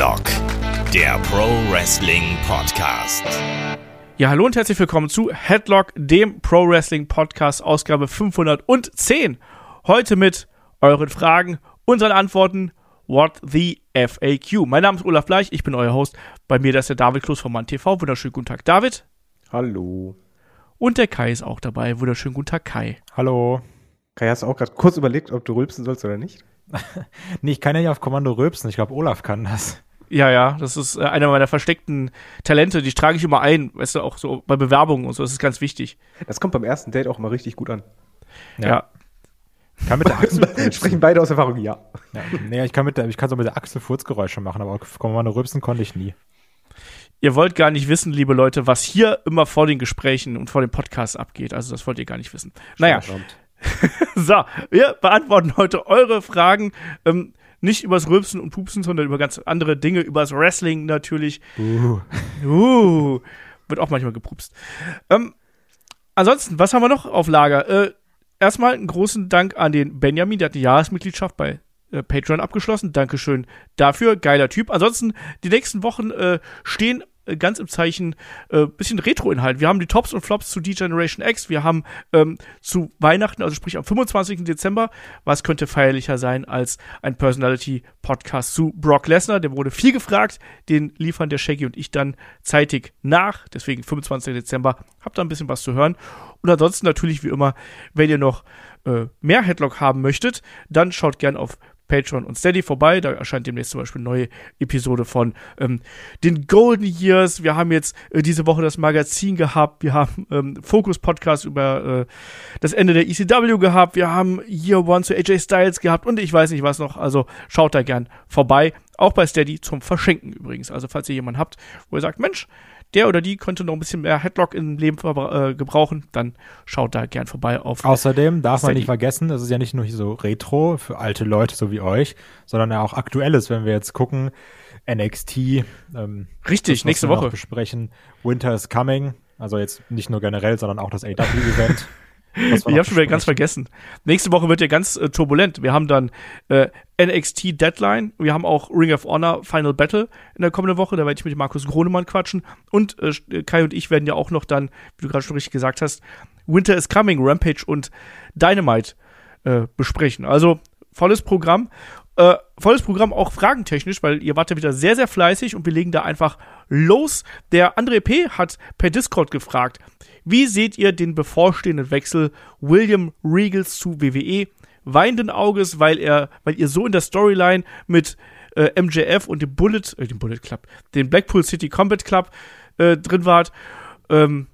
Headlock, der Pro Wrestling Podcast. Ja, hallo und herzlich willkommen zu Headlock, dem Pro Wrestling Podcast, Ausgabe 510. Heute mit euren Fragen, unseren Antworten. What the FAQ. Mein Name ist Olaf Bleich, ich bin euer Host. Bei mir ist der David Kloß von MannTV. Wunderschönen guten Tag, David. Hallo. Und der Kai ist auch dabei. Wunderschönen guten Tag, Kai. Hallo. Kai, hast du auch gerade kurz überlegt, ob du rülpsen sollst oder nicht? nee, ich kann ja nicht auf Kommando rülpsen. Ich glaube, Olaf kann das. Ja, ja, das ist äh, einer meiner versteckten Talente, die trage ich immer ein, weißt du, auch so bei Bewerbungen und so, das ist ganz wichtig. Das kommt beim ersten Date auch mal richtig gut an. Ja. ja. Ich kann mit der Achsel Sprechen beide aus Erfahrung, ja. ja. Nee, ich kann, mit der, ich kann so mit der Achsel Furzgeräusche machen, aber auf Kommando rülpsen konnte ich nie. Ihr wollt gar nicht wissen, liebe Leute, was hier immer vor den Gesprächen und vor dem Podcast abgeht. Also das wollt ihr gar nicht wissen. Naja. so, wir beantworten heute eure Fragen. Ähm, nicht übers Rülpsen und Pupsen, sondern über ganz andere Dinge, übers Wrestling natürlich. Uh. uh wird auch manchmal gepupst. Ähm, ansonsten, was haben wir noch auf Lager? Äh, erstmal einen großen Dank an den Benjamin, der hat eine Jahresmitgliedschaft bei äh, Patreon abgeschlossen. Dankeschön dafür. Geiler Typ. Ansonsten, die nächsten Wochen äh, stehen ganz im Zeichen äh, bisschen Retro-Inhalt. Wir haben die Tops und Flops zu D-Generation X. Wir haben ähm, zu Weihnachten, also sprich am 25. Dezember, was könnte feierlicher sein als ein Personality-Podcast zu Brock Lesnar. Der wurde viel gefragt. Den liefern der Shaggy und ich dann zeitig nach. Deswegen 25. Dezember. Habt da ein bisschen was zu hören. Und ansonsten natürlich wie immer, wenn ihr noch äh, mehr Headlock haben möchtet, dann schaut gern auf Patreon und Steady vorbei. Da erscheint demnächst zum Beispiel eine neue Episode von ähm, den Golden Years. Wir haben jetzt äh, diese Woche das Magazin gehabt. Wir haben ähm, Focus Podcast über äh, das Ende der ECW gehabt. Wir haben Year One zu AJ Styles gehabt und ich weiß nicht was noch. Also schaut da gern vorbei. Auch bei Steady zum Verschenken übrigens. Also falls ihr jemanden habt, wo ihr sagt, Mensch, der oder die könnte noch ein bisschen mehr Headlock im Leben äh, gebrauchen, dann schaut da gern vorbei auf. Außerdem darf man nicht vergessen, das ist ja nicht nur so Retro für alte Leute so wie euch, sondern ja auch aktuelles, wenn wir jetzt gucken, NXT. Ähm, Richtig, nächste Woche. besprechen. Winter is coming. Also jetzt nicht nur generell, sondern auch das AW-Event. Ich habe schon wieder ganz vergessen. Nächste Woche wird ja ganz äh, turbulent. Wir haben dann äh, NXT Deadline. Wir haben auch Ring of Honor Final Battle in der kommenden Woche. Da werde ich mit Markus Gronemann quatschen. Und äh, Kai und ich werden ja auch noch dann, wie du gerade schon richtig gesagt hast, Winter is Coming, Rampage und Dynamite äh, besprechen. Also volles Programm. Äh, volles Programm auch fragentechnisch, weil ihr wart ja wieder sehr, sehr fleißig und wir legen da einfach los. Der André P. hat per Discord gefragt, wie seht ihr den bevorstehenden Wechsel William Regals zu WWE? Weinenden Auges, weil er, weil ihr so in der Storyline mit äh, MJF und dem Bullet, äh, dem Bullet Club, dem Blackpool City Combat Club äh, drin wart. Ähm,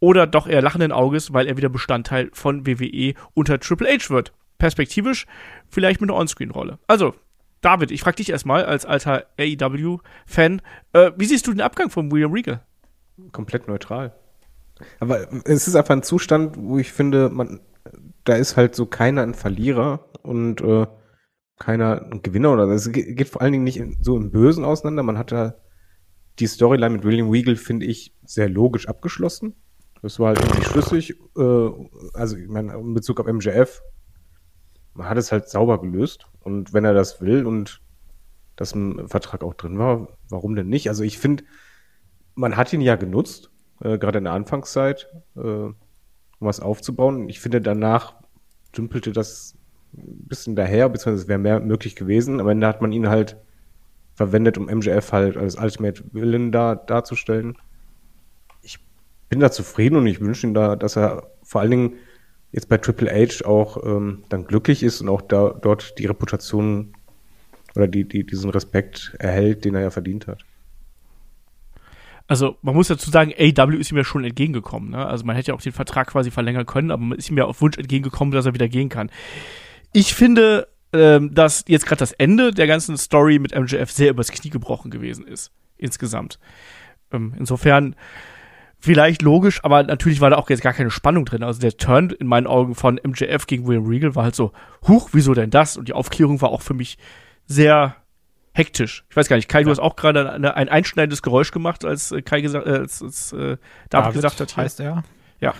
oder doch eher lachenden Auges, weil er wieder Bestandteil von WWE unter Triple H wird. Perspektivisch vielleicht mit einer Onscreen-Rolle. Also, David, ich frage dich erstmal als alter AEW-Fan, äh, wie siehst du den Abgang von William Regal? Komplett neutral. Aber es ist einfach ein Zustand, wo ich finde, man, da ist halt so keiner ein Verlierer und äh, keiner ein Gewinner oder es geht vor allen Dingen nicht in, so im Bösen auseinander. Man hat da die Storyline mit William Weagle, finde ich, sehr logisch abgeschlossen. Das war halt irgendwie schlüssig. Äh, also, ich meine, in Bezug auf MJF, man hat es halt sauber gelöst. Und wenn er das will und das im Vertrag auch drin war, warum denn nicht? Also, ich finde, man hat ihn ja genutzt äh, gerade in der Anfangszeit, äh, um was aufzubauen. Ich finde, danach dümpelte das ein bisschen daher, beziehungsweise es wäre mehr möglich gewesen. Am Ende hat man ihn halt verwendet, um MJF halt als Ultimate Villain da darzustellen. Ich bin da zufrieden und ich wünsche ihm da, dass er vor allen Dingen jetzt bei Triple H auch ähm, dann glücklich ist und auch da, dort die Reputation oder die, die, diesen Respekt erhält, den er ja verdient hat also man muss dazu sagen, AW ist ihm ja schon entgegengekommen. Ne? Also man hätte ja auch den Vertrag quasi verlängern können, aber man ist ihm ja auf Wunsch entgegengekommen, dass er wieder gehen kann. Ich finde, ähm, dass jetzt gerade das Ende der ganzen Story mit MJF sehr übers Knie gebrochen gewesen ist. Insgesamt. Ähm, insofern vielleicht logisch, aber natürlich war da auch jetzt gar keine Spannung drin. Also der Turn in meinen Augen von MJF gegen William Regal war halt so, huch, wieso denn das? Und die Aufklärung war auch für mich sehr hektisch. Ich weiß gar nicht, Kai, ja. du hast auch gerade ein, ein einschneidendes Geräusch gemacht, als äh, Kai gesagt, äh, als, als äh, David, David gesagt hat. Hier. Heißt er? Ja.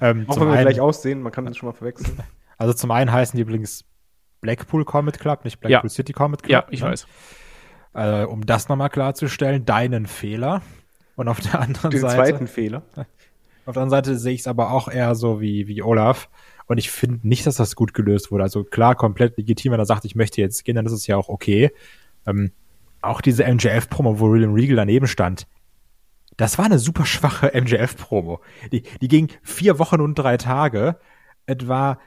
Ähm, auch wenn wir einen, gleich aussehen, man kann das schon mal verwechseln. Also zum einen heißen die übrigens Blackpool Comet Club, nicht Blackpool ja. City Comet Club. Ja, ich ne? weiß. Äh, um das nochmal klarzustellen, deinen Fehler. Und auf der anderen Den Seite. zweiten Fehler. Auf der anderen Seite sehe ich es aber auch eher so wie, wie Olaf. Und ich finde nicht, dass das gut gelöst wurde. Also klar, komplett legitim, wenn er sagt, ich möchte jetzt gehen, dann ist es ja auch okay. Ähm, auch diese MJF-Promo, wo William Regal daneben stand, das war eine super schwache MJF-Promo. Die, die ging vier Wochen und drei Tage. Etwa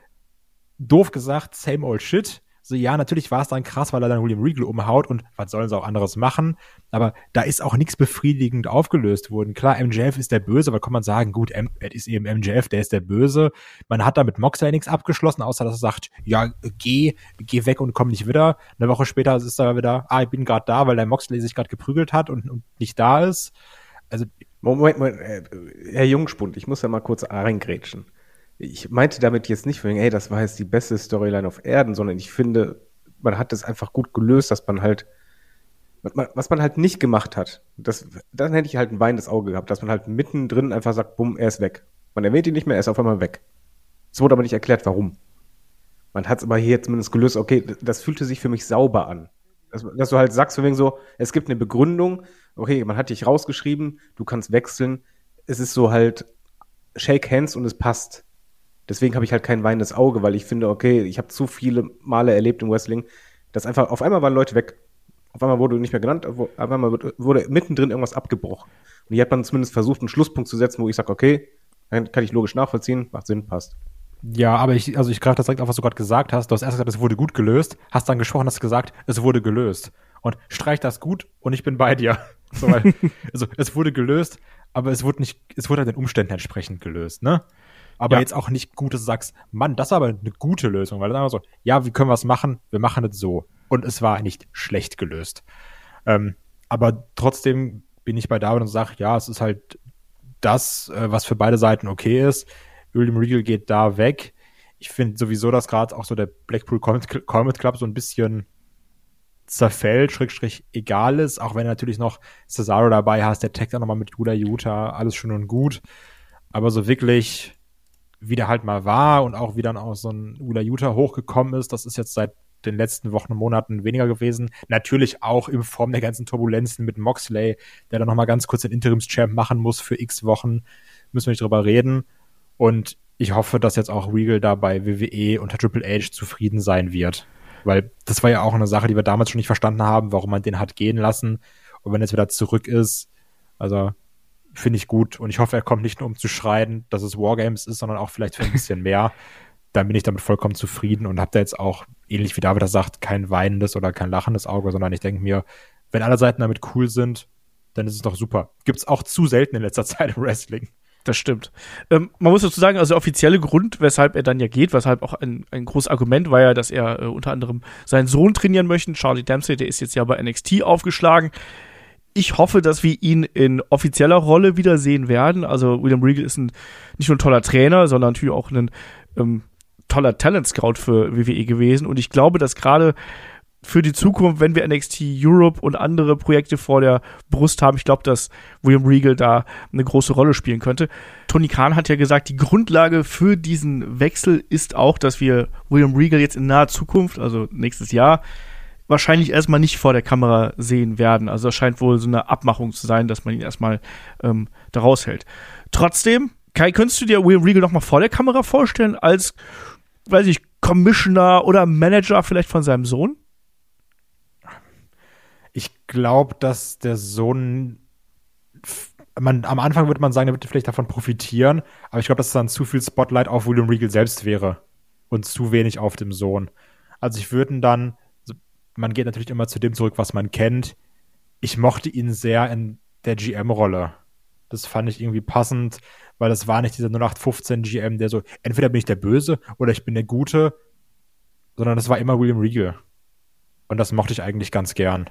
doof gesagt, same old shit. So, ja, natürlich war es dann krass, weil er dann William Regal umhaut und was sollen sie auch anderes machen? Aber da ist auch nichts befriedigend aufgelöst worden. Klar, MJF ist der Böse, aber kann man sagen, gut, M ist eben MJF, der ist der Böse. Man hat da mit Moxley nichts abgeschlossen, außer dass er sagt, ja, geh, geh weg und komm nicht wieder. Eine Woche später ist er wieder, ah, ich bin gerade da, weil der Moxley sich gerade geprügelt hat und, und nicht da ist. Also, Moment, Moment, äh, Herr Jungspund, ich muss ja mal kurz reingrätschen. Ich meinte damit jetzt nicht, ey, das war jetzt die beste Storyline auf Erden, sondern ich finde, man hat es einfach gut gelöst, dass man halt, was man halt nicht gemacht hat, das, dann hätte ich halt ein weinendes Auge gehabt, dass man halt mittendrin einfach sagt, bumm, er ist weg. Man erwähnt ihn nicht mehr, er ist auf einmal weg. Es wurde aber nicht erklärt, warum. Man hat es aber hier zumindest gelöst, okay, das fühlte sich für mich sauber an. Dass, dass du halt sagst, wegen so, es gibt eine Begründung, okay, man hat dich rausgeschrieben, du kannst wechseln, es ist so halt Shake Hands und es passt. Deswegen habe ich halt kein weinendes Auge, weil ich finde, okay, ich habe zu viele Male erlebt im Wrestling, dass einfach auf einmal waren Leute weg. Auf einmal wurde nicht mehr genannt, auf einmal wurde mittendrin irgendwas abgebrochen. Und hier hat man zumindest versucht, einen Schlusspunkt zu setzen, wo ich sage, okay, dann kann ich logisch nachvollziehen, macht Sinn, passt. Ja, aber ich, also ich greife das direkt auf, was du gerade gesagt hast. Du hast erst gesagt, es wurde gut gelöst, hast dann gesprochen, hast gesagt, es wurde gelöst. Und streich das gut und ich bin bei dir. So, weil, also es wurde gelöst, aber es wurde nicht, es wurde halt den Umständen entsprechend gelöst, ne? Aber Ja. jetzt auch nicht gut, dass du sagst, Mann, das ist aber eine gute Lösung, weil dann einfach so, ja, wie können wir es machen? Wir machen es so. Und es war nicht schlecht gelöst. Ähm, aber trotzdem bin ich bei David und sage, ja, es ist halt das, äh, was für beide Seiten okay ist. William Regal geht da weg. Ich finde sowieso, dass gerade auch so der Blackpool Comet, Club so ein bisschen zerfällt, Schrägstrich egal ist, auch wenn du natürlich noch Cesaro dabei hast, der taggt dann nochmal mit Judah Utah, alles schön und gut. Aber so wirklich, wie der halt mal war und auch wie dann auch so ein Ula Utah hochgekommen ist, das ist jetzt seit den letzten Wochen und Monaten weniger gewesen. Natürlich auch in Form der ganzen Turbulenzen mit Moxley, der dann nochmal ganz kurz den Interims-Champ machen muss für x Wochen. Müssen wir nicht drüber reden. Und ich hoffe, dass jetzt auch Regal da bei WWE unter Triple H zufrieden sein wird. Weil das war ja auch eine Sache, die wir damals schon nicht verstanden haben, warum man den hat gehen lassen. Und wenn jetzt wieder zurück ist, also finde ich gut. Und ich hoffe, er kommt nicht nur um zu schreien, dass es Wargames ist, sondern auch vielleicht für ein bisschen mehr. Dann bin ich damit vollkommen zufrieden und habe da jetzt auch, ähnlich wie David das sagt, kein weinendes oder kein lachendes Auge, sondern ich denke mir, wenn alle Seiten damit cool sind, dann ist es doch super. Gibt's auch zu selten in letzter Zeit im Wrestling. Das stimmt. Ähm, man muss dazu sagen, also der offizielle Grund, weshalb er dann ja geht, weshalb auch ein, ein großes Argument war ja, dass er äh, unter anderem seinen Sohn trainieren möchte. Charlie Dempsey, der ist jetzt ja bei NXT aufgeschlagen. Ich hoffe, dass wir ihn in offizieller Rolle wiedersehen werden. Also William Regal ist ein, nicht nur ein toller Trainer, sondern natürlich auch ein ähm, toller Talent-Scout für WWE gewesen. Und ich glaube, dass gerade für die Zukunft, wenn wir NXT Europe und andere Projekte vor der Brust haben, ich glaube, dass William Regal da eine große Rolle spielen könnte. Tony Khan hat ja gesagt, die Grundlage für diesen Wechsel ist auch, dass wir William Regal jetzt in naher Zukunft, also nächstes Jahr, wahrscheinlich erstmal nicht vor der Kamera sehen werden. Also das scheint wohl so eine Abmachung zu sein, dass man ihn erstmal ähm, da raushält. Trotzdem, Kai, könntest du dir William Regal noch mal vor der Kamera vorstellen als, weiß ich, Commissioner oder Manager vielleicht von seinem Sohn? Ich glaube, dass der Sohn man, am Anfang würde man sagen, er würde vielleicht davon profitieren, aber ich glaube, dass dann zu viel Spotlight auf William Regal selbst wäre und zu wenig auf dem Sohn. Also ich würde dann, man geht natürlich immer zu dem zurück, was man kennt. Ich mochte ihn sehr in der GM-Rolle. Das fand ich irgendwie passend, weil das war nicht dieser 0815 GM, der so, entweder bin ich der Böse oder ich bin der Gute, sondern das war immer William Regal. Und das mochte ich eigentlich ganz gern.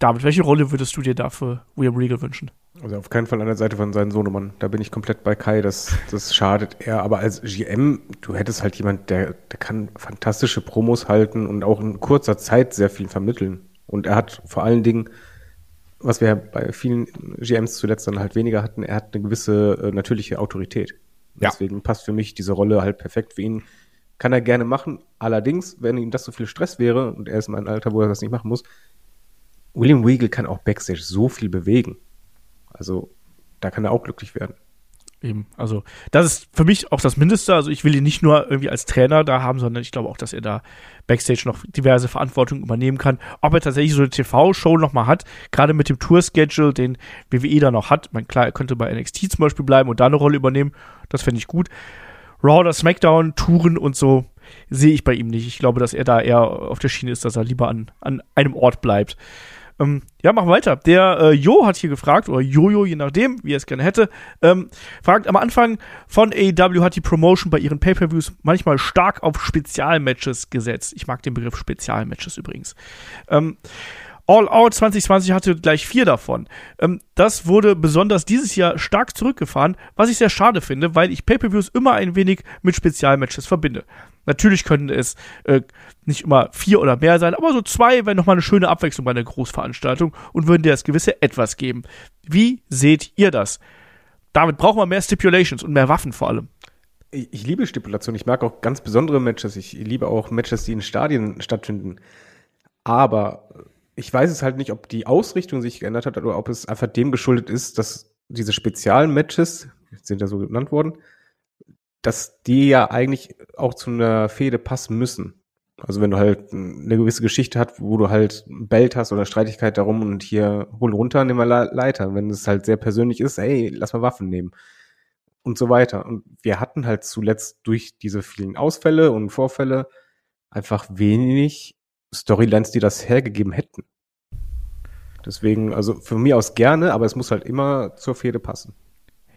David, welche Rolle würdest du dir da für William Regal wünschen? Also auf keinen Fall an der Seite von seinem Sohnemann. Da bin ich komplett bei Kai. Das, das schadet er. Aber als GM, du hättest halt jemand, der, der kann fantastische Promos halten und auch in kurzer Zeit sehr viel vermitteln. Und er hat vor allen Dingen, was wir ja bei vielen GMs zuletzt dann halt weniger hatten, er hat eine gewisse äh, natürliche Autorität. Ja. Deswegen passt für mich diese Rolle halt perfekt für ihn. Kann er gerne machen. Allerdings, wenn ihm das so viel Stress wäre, und er ist in einem Alter, wo er das nicht machen muss, William Regal kann auch Backstage so viel bewegen. Also da kann er auch glücklich werden. Eben, also das ist für mich auch das Mindeste. Also ich will ihn nicht nur irgendwie als Trainer da haben, sondern ich glaube auch, dass er da Backstage noch diverse Verantwortung übernehmen kann. Ob er tatsächlich so eine TV-Show nochmal hat, gerade mit dem Tour-Schedule, den WWE da noch hat. Ich klar, er könnte bei NXT zum Beispiel bleiben und da eine Rolle übernehmen. Das fände ich gut. Raw oder SmackDown, Touren und so sehe ich bei ihm nicht. Ich glaube, dass er da eher auf der Schiene ist, dass er lieber an, an einem Ort bleibt. Ähm, ja, machen wir weiter. Der äh, Jo hat hier gefragt, oder Jojo, je nachdem, wie er es gerne hätte, ähm, fragt am Anfang von AEW hat die Promotion bei ihren Pay-Per-Views manchmal stark auf Spezialmatches gesetzt. Ich mag den Begriff Spezialmatches übrigens. Ähm, All Out 2020 hatte gleich vier davon. Ähm, das wurde besonders dieses Jahr stark zurückgefahren, was ich sehr schade finde, weil ich Pay-Per-Views immer ein wenig mit Spezialmatches verbinde. Natürlich können es äh, nicht immer vier oder mehr sein, aber so zwei wären nochmal eine schöne Abwechslung bei einer Großveranstaltung und würden dir das gewisse Etwas geben. Wie seht ihr das? Damit brauchen wir mehr Stipulations und mehr Waffen vor allem. Ich, ich liebe Stipulationen. Ich mag auch ganz besondere Matches. Ich liebe auch Matches, die in Stadien stattfinden. Aber ich weiß es halt nicht, ob die Ausrichtung sich geändert hat oder ob es einfach dem geschuldet ist, dass diese Spezialmatches, sind ja so genannt worden, dass die ja eigentlich auch zu einer Fehde passen müssen. Also wenn du halt eine gewisse Geschichte hast, wo du halt Belt hast oder Streitigkeit darum und hier hol runter, nimm mal Leiter. Wenn es halt sehr persönlich ist, ey, lass mal Waffen nehmen. Und so weiter. Und wir hatten halt zuletzt durch diese vielen Ausfälle und Vorfälle einfach wenig Storylines, die das hergegeben hätten. Deswegen, also von mir aus gerne, aber es muss halt immer zur Fehde passen.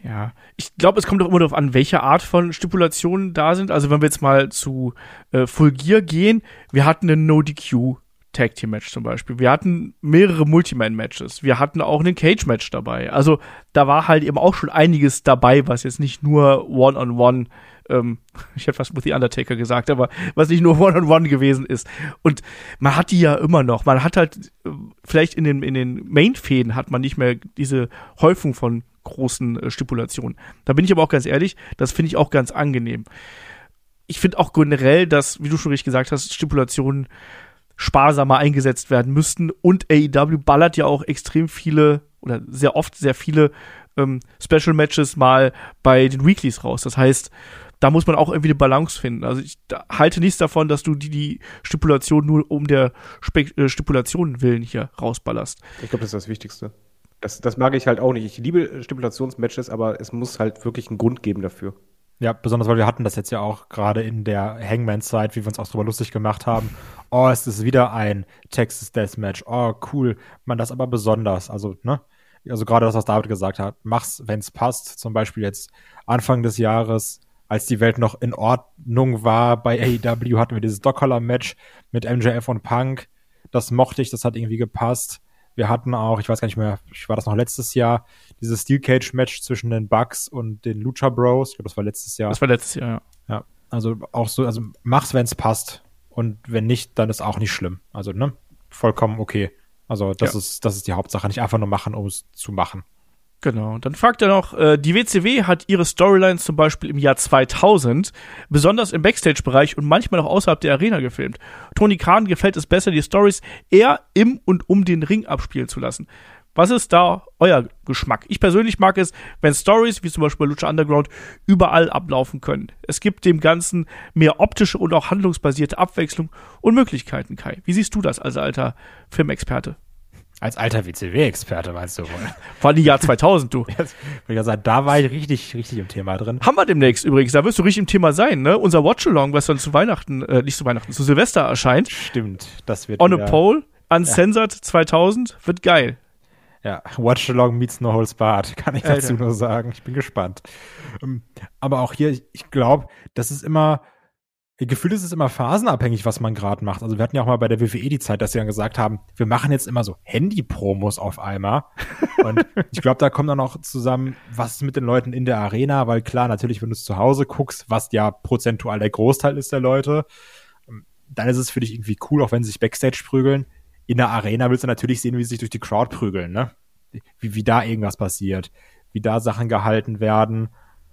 Ja, ich glaube, es kommt doch immer darauf an, welche Art von Stipulationen da sind. Also wenn wir jetzt mal zu äh, Full Gear gehen, wir hatten eine No-DQ Tag Team Match zum Beispiel. Wir hatten mehrere Multiman Matches. Wir hatten auch einen Cage Match dabei. Also da war halt eben auch schon einiges dabei, was jetzt nicht nur One-on-One, -on -one, ähm, ich hätte fast with The Undertaker gesagt, aber was nicht nur One-on-One -on -one gewesen ist. Und man hat die ja immer noch. Man hat halt äh, vielleicht in den, in den Main-Fäden hat man nicht mehr diese Häufung von großen äh, Stipulationen. Da bin ich aber auch ganz ehrlich, das finde ich auch ganz angenehm. Ich finde auch generell, dass, wie du schon richtig gesagt hast, Stipulationen sparsamer eingesetzt werden müssten und AEW ballert ja auch extrem viele oder sehr oft sehr viele ähm, Special Matches mal bei den Weeklies raus. Das heißt, da muss man auch irgendwie eine Balance finden. Also ich halte nichts davon, dass du die, die Stipulation nur um der Spe äh, Stipulation willen hier rausballerst. Ich glaube, das ist das Wichtigste. Das, das mag ich halt auch nicht. Ich liebe Stipulationsmatches, aber es muss halt wirklich einen Grund geben dafür. Ja, besonders weil wir hatten das jetzt ja auch gerade in der Hangman-Zeit, wie wir uns auch drüber lustig gemacht haben. Oh, es ist wieder ein Texas Deathmatch. Oh, cool. Man das aber besonders. Also, ne? Also gerade das, was David gesagt hat. Mach's, wenn's passt. Zum Beispiel jetzt Anfang des Jahres, als die Welt noch in Ordnung war bei AEW, hatten wir dieses Stockholm-Match mit MJF und Punk. Das mochte ich, das hat irgendwie gepasst. Wir hatten auch, ich weiß gar nicht mehr, war das noch letztes Jahr, dieses Steel Cage Match zwischen den Bucks und den Lucha Bros. Ich glaube, das war letztes Jahr. Das war letztes Jahr, ja. Ja, also auch so, also mach's, wenn es passt. Und wenn nicht, dann ist auch nicht schlimm. Also, ne? Vollkommen okay. Also, das ja. ist, das ist die Hauptsache. Nicht einfach nur machen, um es zu machen. Genau. Dann fragt er noch, äh, die WCW hat ihre Storylines zum Beispiel im Jahr 2000 besonders im Backstage-Bereich und manchmal auch außerhalb der Arena gefilmt. Tony Khan gefällt es besser, die Stories eher im und um den Ring abspielen zu lassen. Was ist da euer Geschmack? Ich persönlich mag es, wenn Stories, wie zum Beispiel Lucha Underground, überall ablaufen können. Es gibt dem Ganzen mehr optische und auch handlungsbasierte Abwechslung und Möglichkeiten, Kai. Wie siehst du das als alter Filmexperte? Als alter WCW-Experte meinst du wohl? Vor allem Jahr 2000, du. ich sagen, da war ich richtig, richtig im Thema drin. Haben wir demnächst übrigens, da wirst du richtig im Thema sein, ne? Unser Watch-Along, was dann zu Weihnachten, äh, nicht zu Weihnachten, zu Silvester erscheint. Stimmt, das wird On wieder, a Pole, Uncensored ja. 2000, wird geil. Ja, Watch-Along meets No Holds Barred, kann ich dazu Alter. nur sagen. Ich bin gespannt. Ähm, aber auch hier, ich glaube, das ist immer, Gefühl ist es immer phasenabhängig, was man gerade macht. Also wir hatten ja auch mal bei der WWE die Zeit, dass sie dann gesagt haben, wir machen jetzt immer so Handy-Promos auf einmal. Und ich glaube, da kommt dann auch zusammen, was ist mit den Leuten in der Arena, weil klar, natürlich, wenn du es zu Hause guckst, was ja prozentual der Großteil ist der Leute, ähm, dann ist es für dich irgendwie cool, auch wenn sie sich Backstage prügeln. In der Arena willst du natürlich sehen, wie sie sich durch die Crowd prügeln, ne? Wie, wie da irgendwas passiert, wie da Sachen gehalten werden.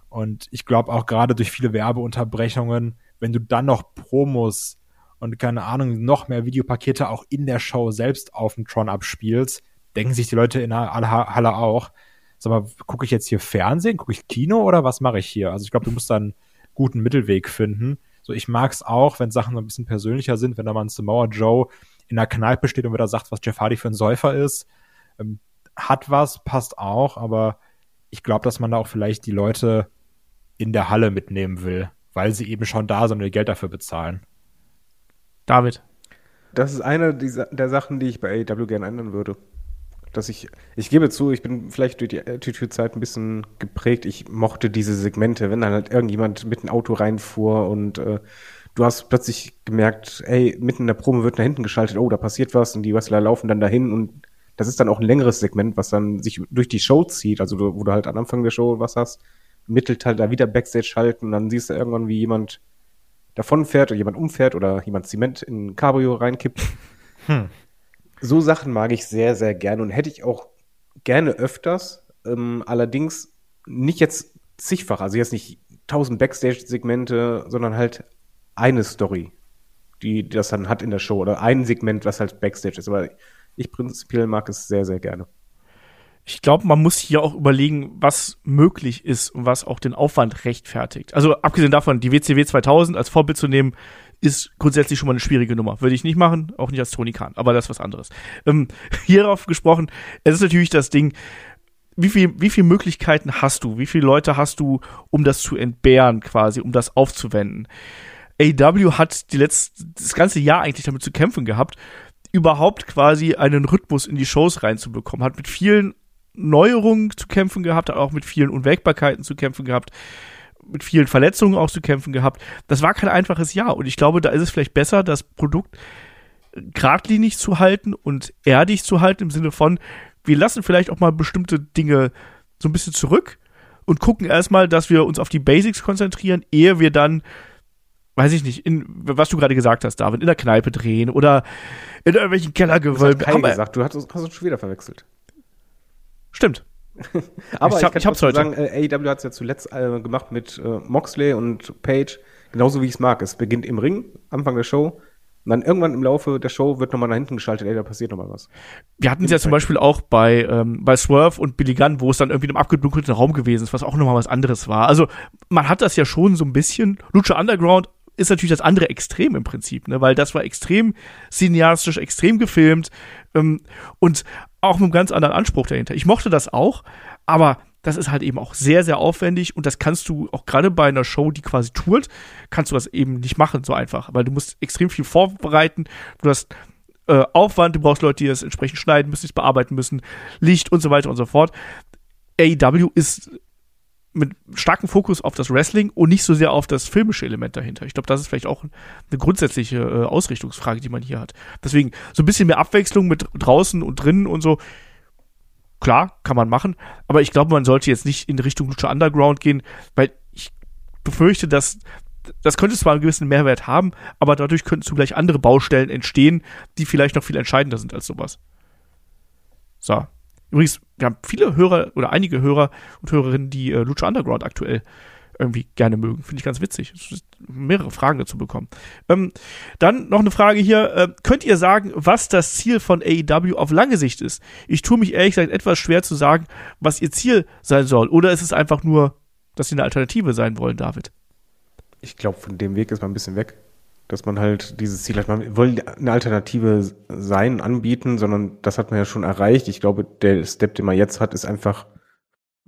Und ich glaube auch gerade durch viele Werbeunterbrechungen wenn du dann noch Promos und keine Ahnung, noch mehr Videopakete auch in der Show selbst auf dem Tron abspielst, denken sich die Leute in der Halle auch, sag mal, gucke ich jetzt hier Fernsehen, gucke ich Kino oder was mache ich hier? Also ich glaube, du musst da einen guten Mittelweg finden. So, ich mag es auch, wenn Sachen so ein bisschen persönlicher sind, wenn da mal ein Samoa Joe in der Kneipe steht und wieder sagt, was Jeff Hardy für ein Säufer ist. Ähm, hat was, passt auch, aber ich glaube, dass man da auch vielleicht die Leute in der Halle mitnehmen will, weil sie eben schon da sind und ihr Geld dafür bezahlen. David. Das ist eine der Sachen, die ich bei AEW gerne ändern würde. Dass ich, ich gebe zu, ich bin vielleicht durch die Attitude-Zeit ein bisschen geprägt. Ich mochte diese Segmente, wenn dann halt irgendjemand mit einem Auto reinfuhr und äh, du hast plötzlich gemerkt, ey, mitten in der Probe wird nach hinten geschaltet, oh, da passiert was und die Wrestler laufen dann dahin und das ist dann auch ein längeres Segment, was dann sich durch die Show zieht, also wo du halt am Anfang der Show was hast, mittelt halt da wieder Backstage schalten und dann siehst du irgendwann, wie jemand davonfährt oder jemand umfährt oder jemand Zement in ein Cabrio reinkippt. Hm. So Sachen mag ich sehr, sehr gerne und hätte ich auch gerne öfters. Ähm, allerdings nicht jetzt zigfach, also jetzt nicht tausend Backstage-Segmente, sondern halt eine Story, die das dann hat in der Show oder ein Segment, was halt Backstage ist. Aber ich prinzipiell mag es sehr, sehr gerne ich glaube, man muss hier auch überlegen, was möglich ist und was auch den Aufwand rechtfertigt. Also abgesehen davon, die WCW 2000 als Vorbild zu nehmen, ist grundsätzlich schon mal eine schwierige Nummer. Würde ich nicht machen, auch nicht als Tony Khan, aber das ist was anderes. Ähm, hierauf gesprochen, es ist natürlich das Ding, wie viel, wie viel Möglichkeiten hast du? Wie viele Leute hast du, um das zu entbehren quasi, um das aufzuwenden? AW hat die letzte, das ganze Jahr eigentlich damit zu kämpfen gehabt, überhaupt quasi einen Rhythmus in die Shows reinzubekommen, hat mit vielen Neuerungen zu kämpfen gehabt, hat auch mit vielen Unwägbarkeiten zu kämpfen gehabt, mit vielen Verletzungen auch zu kämpfen gehabt. Das war kein einfaches Jahr und ich glaube, da ist es vielleicht besser, das Produkt geradlinig zu halten und erdig zu halten im Sinne von, wir lassen vielleicht auch mal bestimmte Dinge so ein bisschen zurück und gucken erstmal, dass wir uns auf die Basics konzentrieren, ehe wir dann, weiß ich nicht, in, was du gerade gesagt hast, David, in der Kneipe drehen oder in irgendwelchen Kellergewölben. Das hat Kai gesagt, du hast, hast uns schon wieder verwechselt. Stimmt. Aber ich, hab, ich, ich hab's heute. sagen, äh, AEW hat es ja zuletzt äh, gemacht mit äh, Moxley und Page, genauso wie ich es mag. Es beginnt im Ring, Anfang der Show. Und dann irgendwann im Laufe der Show wird nochmal nach hinten geschaltet, ey, da passiert nochmal was. Wir hatten es ja zum Beispiel auch bei, ähm, bei Swerve und Billy Gunn, wo es dann irgendwie in einem abgedunkelten Raum gewesen ist, was auch nochmal was anderes war. Also man hat das ja schon so ein bisschen. Lucha Underground ist natürlich das andere Extrem im Prinzip, ne? weil das war extrem cineastisch, extrem gefilmt ähm, und auch mit einem ganz anderen Anspruch dahinter. Ich mochte das auch, aber das ist halt eben auch sehr, sehr aufwendig und das kannst du auch gerade bei einer Show, die quasi tourt, kannst du das eben nicht machen so einfach, weil du musst extrem viel vorbereiten, du hast äh, Aufwand, du brauchst Leute, die das entsprechend schneiden müssen, die es bearbeiten müssen, Licht und so weiter und so fort. AEW ist mit starkem Fokus auf das Wrestling und nicht so sehr auf das filmische Element dahinter. Ich glaube, das ist vielleicht auch eine grundsätzliche äh, Ausrichtungsfrage, die man hier hat. Deswegen so ein bisschen mehr Abwechslung mit draußen und drinnen und so. Klar, kann man machen, aber ich glaube, man sollte jetzt nicht in Richtung Lucha Underground gehen, weil ich befürchte, dass das könnte zwar einen gewissen Mehrwert haben, aber dadurch könnten zugleich andere Baustellen entstehen, die vielleicht noch viel entscheidender sind als sowas. So, Übrigens, wir haben viele Hörer oder einige Hörer und Hörerinnen, die äh, Lucha Underground aktuell irgendwie gerne mögen. Finde ich ganz witzig. Mehrere Fragen dazu bekommen. Ähm, dann noch eine Frage hier. Äh, könnt ihr sagen, was das Ziel von AEW auf lange Sicht ist? Ich tue mich ehrlich gesagt etwas schwer zu sagen, was ihr Ziel sein soll. Oder ist es einfach nur, dass sie eine Alternative sein wollen, David? Ich glaube, von dem Weg ist man ein bisschen weg dass man halt dieses Ziel hat. Man will eine Alternative sein, anbieten, sondern das hat man ja schon erreicht. Ich glaube, der Step, den man jetzt hat, ist einfach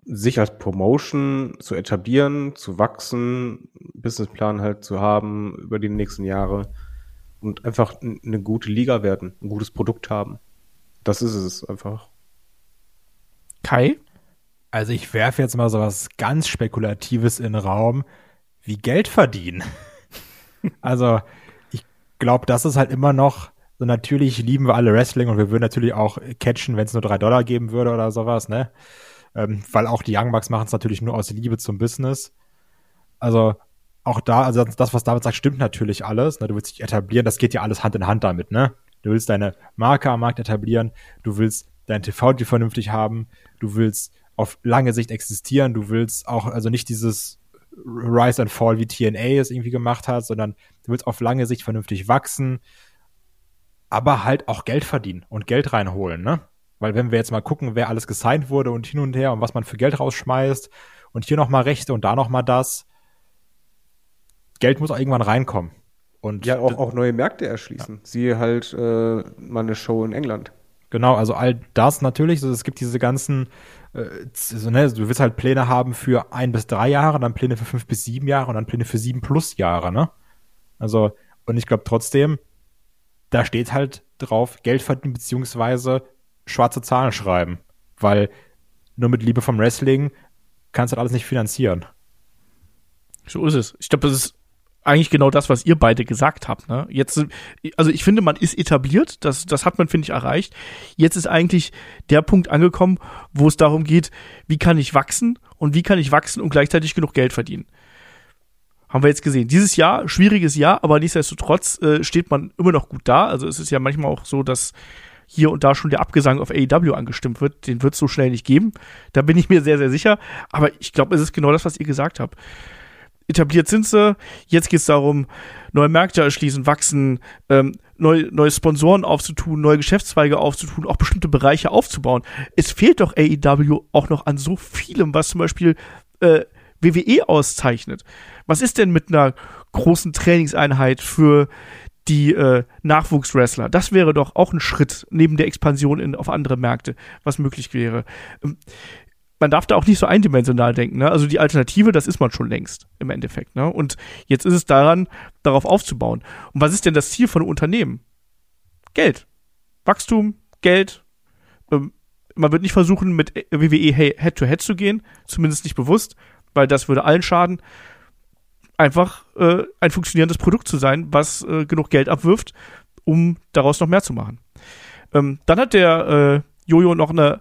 sich als Promotion zu etablieren, zu wachsen, Businessplan halt zu haben über die nächsten Jahre und einfach eine gute Liga werden, ein gutes Produkt haben. Das ist es einfach. Kai? Also ich werfe jetzt mal so was ganz Spekulatives in den Raum, wie Geld verdienen. Also, ich glaube, das ist halt immer noch so natürlich lieben wir alle Wrestling und wir würden natürlich auch catchen, wenn es nur drei Dollar geben würde oder sowas, ne? Ähm, weil auch die Young Bucks machen es natürlich nur aus Liebe zum Business. Also auch da, also das, was David sagt, stimmt natürlich alles. Ne? Du willst dich etablieren, das geht ja alles Hand in Hand damit, ne? Du willst deine Marke am Markt etablieren, du willst dein TV vernünftig haben, du willst auf lange Sicht existieren, du willst auch, also nicht dieses Rise and Fall wie TNA es irgendwie gemacht hat, sondern du willst auf lange Sicht vernünftig wachsen, aber halt auch Geld verdienen und Geld reinholen, ne? Weil wenn wir jetzt mal gucken, wer alles gesigned wurde und hin und her und was man für Geld rausschmeißt und hier nochmal Rechte und da nochmal das, Geld muss auch irgendwann reinkommen. Und ja, auch, auch neue Märkte erschließen. Ja. Siehe halt äh, mal eine Show in England. Genau, also all das natürlich. Also es gibt diese ganzen, äh, so, ne, du willst halt Pläne haben für ein bis drei Jahre, dann Pläne für fünf bis sieben Jahre und dann Pläne für sieben plus Jahre, ne? Also, und ich glaube trotzdem, da steht halt drauf, Geld verdienen beziehungsweise schwarze Zahlen schreiben. Weil nur mit Liebe vom Wrestling kannst du das alles nicht finanzieren. So ist es. Ich glaube, das ist eigentlich genau das, was ihr beide gesagt habt. Ne? Jetzt, also ich finde, man ist etabliert, das, das hat man, finde ich, erreicht. Jetzt ist eigentlich der Punkt angekommen, wo es darum geht, wie kann ich wachsen und wie kann ich wachsen und gleichzeitig genug Geld verdienen. Haben wir jetzt gesehen. Dieses Jahr, schwieriges Jahr, aber nichtsdestotrotz äh, steht man immer noch gut da. Also es ist ja manchmal auch so, dass hier und da schon der Abgesang auf AEW angestimmt wird. Den wird es so schnell nicht geben. Da bin ich mir sehr, sehr sicher. Aber ich glaube, es ist genau das, was ihr gesagt habt etabliert sind sie. Jetzt geht es darum, neue Märkte erschließen, wachsen, ähm, neue, neue Sponsoren aufzutun, neue Geschäftszweige aufzutun, auch bestimmte Bereiche aufzubauen. Es fehlt doch AEW auch noch an so vielem, was zum Beispiel äh, WWE auszeichnet. Was ist denn mit einer großen Trainingseinheit für die äh, Nachwuchswrestler? Das wäre doch auch ein Schritt neben der Expansion in, auf andere Märkte, was möglich wäre. Ähm, man darf da auch nicht so eindimensional denken. Ne? Also die Alternative, das ist man schon längst im Endeffekt. Ne? Und jetzt ist es daran, darauf aufzubauen. Und was ist denn das Ziel von Unternehmen? Geld. Wachstum, Geld. Ähm, man wird nicht versuchen, mit WWE Head-to-Head -head zu gehen, zumindest nicht bewusst, weil das würde allen schaden. Einfach äh, ein funktionierendes Produkt zu sein, was äh, genug Geld abwirft, um daraus noch mehr zu machen. Ähm, dann hat der äh, Jojo noch eine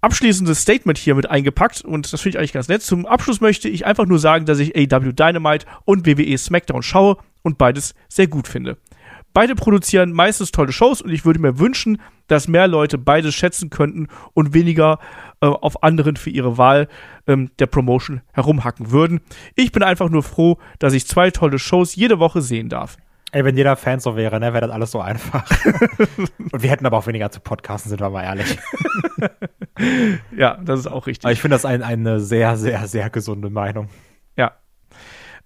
abschließendes Statement hier mit eingepackt und das finde ich eigentlich ganz nett. Zum Abschluss möchte ich einfach nur sagen, dass ich AW Dynamite und WWE SmackDown schaue und beides sehr gut finde. Beide produzieren meistens tolle Shows und ich würde mir wünschen, dass mehr Leute beides schätzen könnten und weniger äh, auf anderen für ihre Wahl ähm, der Promotion herumhacken würden. Ich bin einfach nur froh, dass ich zwei tolle Shows jede Woche sehen darf. Ey, wenn jeder Fan so wäre, ne, wäre das alles so einfach. Und wir hätten aber auch weniger zu podcasten, sind wir mal ehrlich. ja, das ist auch richtig. Aber ich finde das ein, eine sehr, sehr, sehr gesunde Meinung. Ja.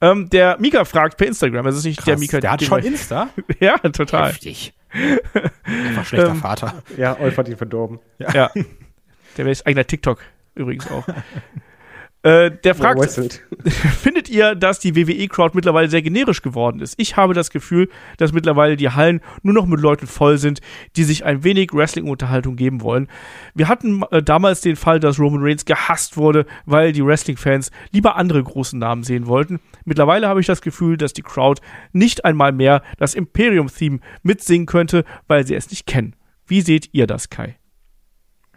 Ähm, der Mika fragt per Instagram, es ist nicht Krass, der Mika. Der hat schon Insta? ja, total. Heftig. Einfach schlechter ähm, Vater. Ja, Olf hat ihn verdorben. Ja. ja. Der wäre eigener TikTok übrigens auch. Äh, der fragt, findet ihr, dass die WWE-Crowd mittlerweile sehr generisch geworden ist? Ich habe das Gefühl, dass mittlerweile die Hallen nur noch mit Leuten voll sind, die sich ein wenig Wrestling-Unterhaltung geben wollen. Wir hatten äh, damals den Fall, dass Roman Reigns gehasst wurde, weil die Wrestling-Fans lieber andere großen Namen sehen wollten. Mittlerweile habe ich das Gefühl, dass die Crowd nicht einmal mehr das Imperium-Theme mitsingen könnte, weil sie es nicht kennen. Wie seht ihr das, Kai?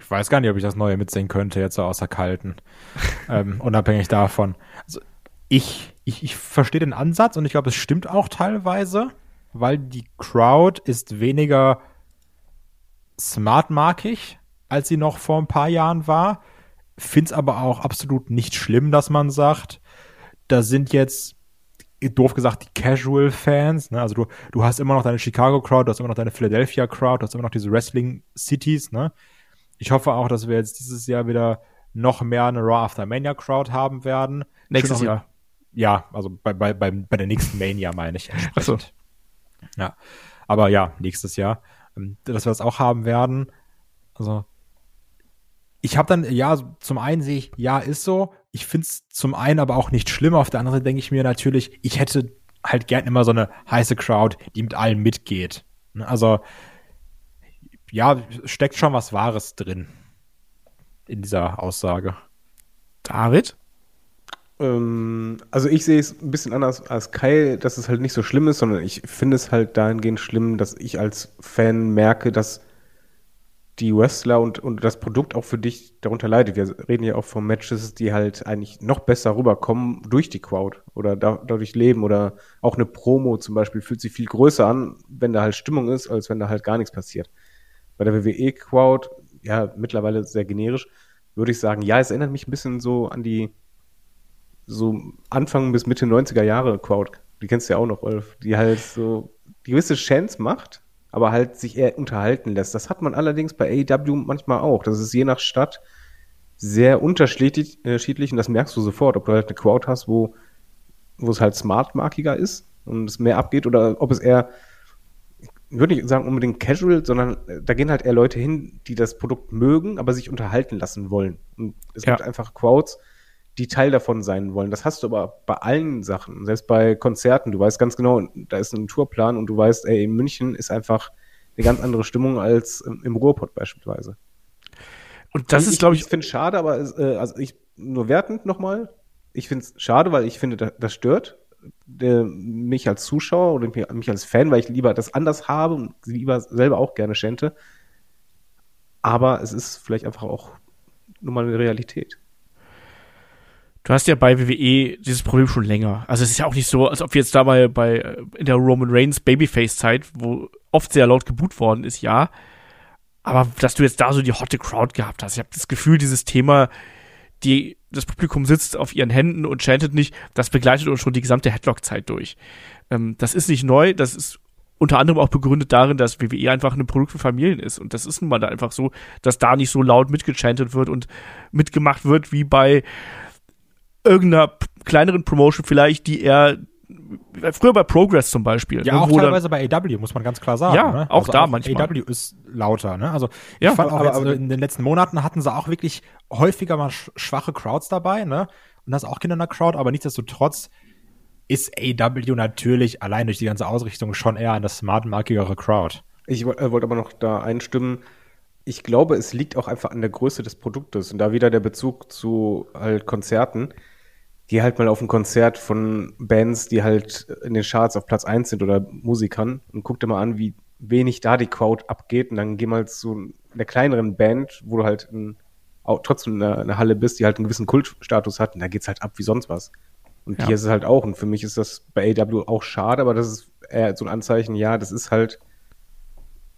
Ich weiß gar nicht, ob ich das Neue mitsehen könnte, jetzt so außer Kalten. ähm, unabhängig davon. Also ich, ich, ich verstehe den Ansatz und ich glaube, es stimmt auch teilweise, weil die Crowd ist weniger smartmarkig, als sie noch vor ein paar Jahren war. Find's aber auch absolut nicht schlimm, dass man sagt, da sind jetzt doof gesagt, die Casual-Fans. Ne? Also du, du hast immer noch deine Chicago-Crowd, du hast immer noch deine Philadelphia-Crowd, du hast immer noch diese Wrestling-Cities, ne? Ich hoffe auch, dass wir jetzt dieses Jahr wieder noch mehr eine Raw After Mania Crowd haben werden. Nächstes Jahr. Ja, also bei, bei, bei, bei der nächsten Mania meine ich entsprechend. So. Ja. Aber ja, nächstes Jahr. Ähm, dass wir das auch haben werden. Also, ich habe dann, ja, zum einen sehe ich, ja, ist so. Ich finde es zum einen aber auch nicht schlimm. Auf der anderen Seite denke ich mir natürlich, ich hätte halt gern immer so eine heiße Crowd, die mit allen mitgeht. Also, ja, steckt schon was Wahres drin in dieser Aussage. David? Ähm, also ich sehe es ein bisschen anders als Kai, dass es halt nicht so schlimm ist, sondern ich finde es halt dahingehend schlimm, dass ich als Fan merke, dass die Wrestler und, und das Produkt auch für dich darunter leidet. Wir reden ja auch von Matches, die halt eigentlich noch besser rüberkommen durch die Crowd oder da, dadurch leben oder auch eine Promo zum Beispiel fühlt sich viel größer an, wenn da halt Stimmung ist, als wenn da halt gar nichts passiert bei der WWE-Crowd, ja, mittlerweile sehr generisch, würde ich sagen, ja, es erinnert mich ein bisschen so an die so Anfang bis Mitte 90er Jahre Crowd, Die kennst du ja auch noch, Wolf. Die halt so gewisse Chance macht, aber halt sich eher unterhalten lässt. Das hat man allerdings bei AEW manchmal auch. Das ist je nach Stadt sehr unterschiedlich und das merkst du sofort, ob du halt eine Crowd hast, wo, wo es halt smartmarkiger ist und es mehr abgeht oder ob es eher, würde nicht sagen unbedingt casual, sondern äh, da gehen halt eher Leute hin, die das Produkt mögen, aber sich unterhalten lassen wollen. Und es ja. gibt einfach Crowds, die Teil davon sein wollen. Das hast du aber bei allen Sachen, selbst bei Konzerten. Du weißt ganz genau, da ist ein Tourplan und du weißt, ey, in München ist einfach eine ganz andere Stimmung als im Ruhrpott beispielsweise. Und das und ist, glaube ich. Ich finde es schade, aber äh, also ich nur wertend nochmal. Ich finde es schade, weil ich finde, das stört der, mich als Zuschauer oder mich, mich, als Fan, weil ich lieber das anders habe und lieber selber auch gerne schente. Aber es ist vielleicht einfach auch nur mal eine Realität. Du hast ja bei WWE dieses Problem schon länger. Also es ist ja auch nicht so, als ob wir jetzt dabei bei äh, in der Roman Reigns Babyface-Zeit, wo oft sehr laut geboot worden ist, ja. Aber dass du jetzt da so die hotte Crowd gehabt hast, ich habe das Gefühl, dieses Thema, die das Publikum sitzt auf ihren Händen und chantet nicht, das begleitet uns schon die gesamte Headlock-Zeit durch. Ähm, das ist nicht neu, das ist unter anderem auch begründet darin, dass WWE einfach ein Produkt für Familien ist. Und das ist nun mal da einfach so, dass da nicht so laut mitgechantet wird und mitgemacht wird wie bei irgendeiner kleineren Promotion vielleicht, die er früher bei Progress zum Beispiel. Ja, ne, auch teilweise bei AW, muss man ganz klar sagen. Ja, ne? auch also da auch manchmal. AW ist lauter, ne? Also ja, ich fand auch aber, aber in den letzten Monaten hatten sie auch wirklich häufiger mal schwache Crowds dabei, ne? Und das auch Kinder in der Crowd, aber nichtsdestotrotz ist AW natürlich allein durch die ganze Ausrichtung schon eher eine smartmarkigere Crowd. Ich äh, wollte aber noch da einstimmen. Ich glaube, es liegt auch einfach an der Größe des Produktes und da wieder der Bezug zu halt Konzerten geh halt mal auf ein Konzert von Bands, die halt in den Charts auf Platz eins sind oder Musikern und guck dir mal an, wie wenig da die Crowd abgeht und dann geh mal zu einer kleineren Band, wo du halt in, auch trotzdem eine, eine, Halle bist, die halt einen gewissen Kultstatus hat und da geht's halt ab wie sonst was. Und ja. hier ist es halt auch und für mich ist das bei AW auch schade, aber das ist eher so ein Anzeichen, ja, das ist halt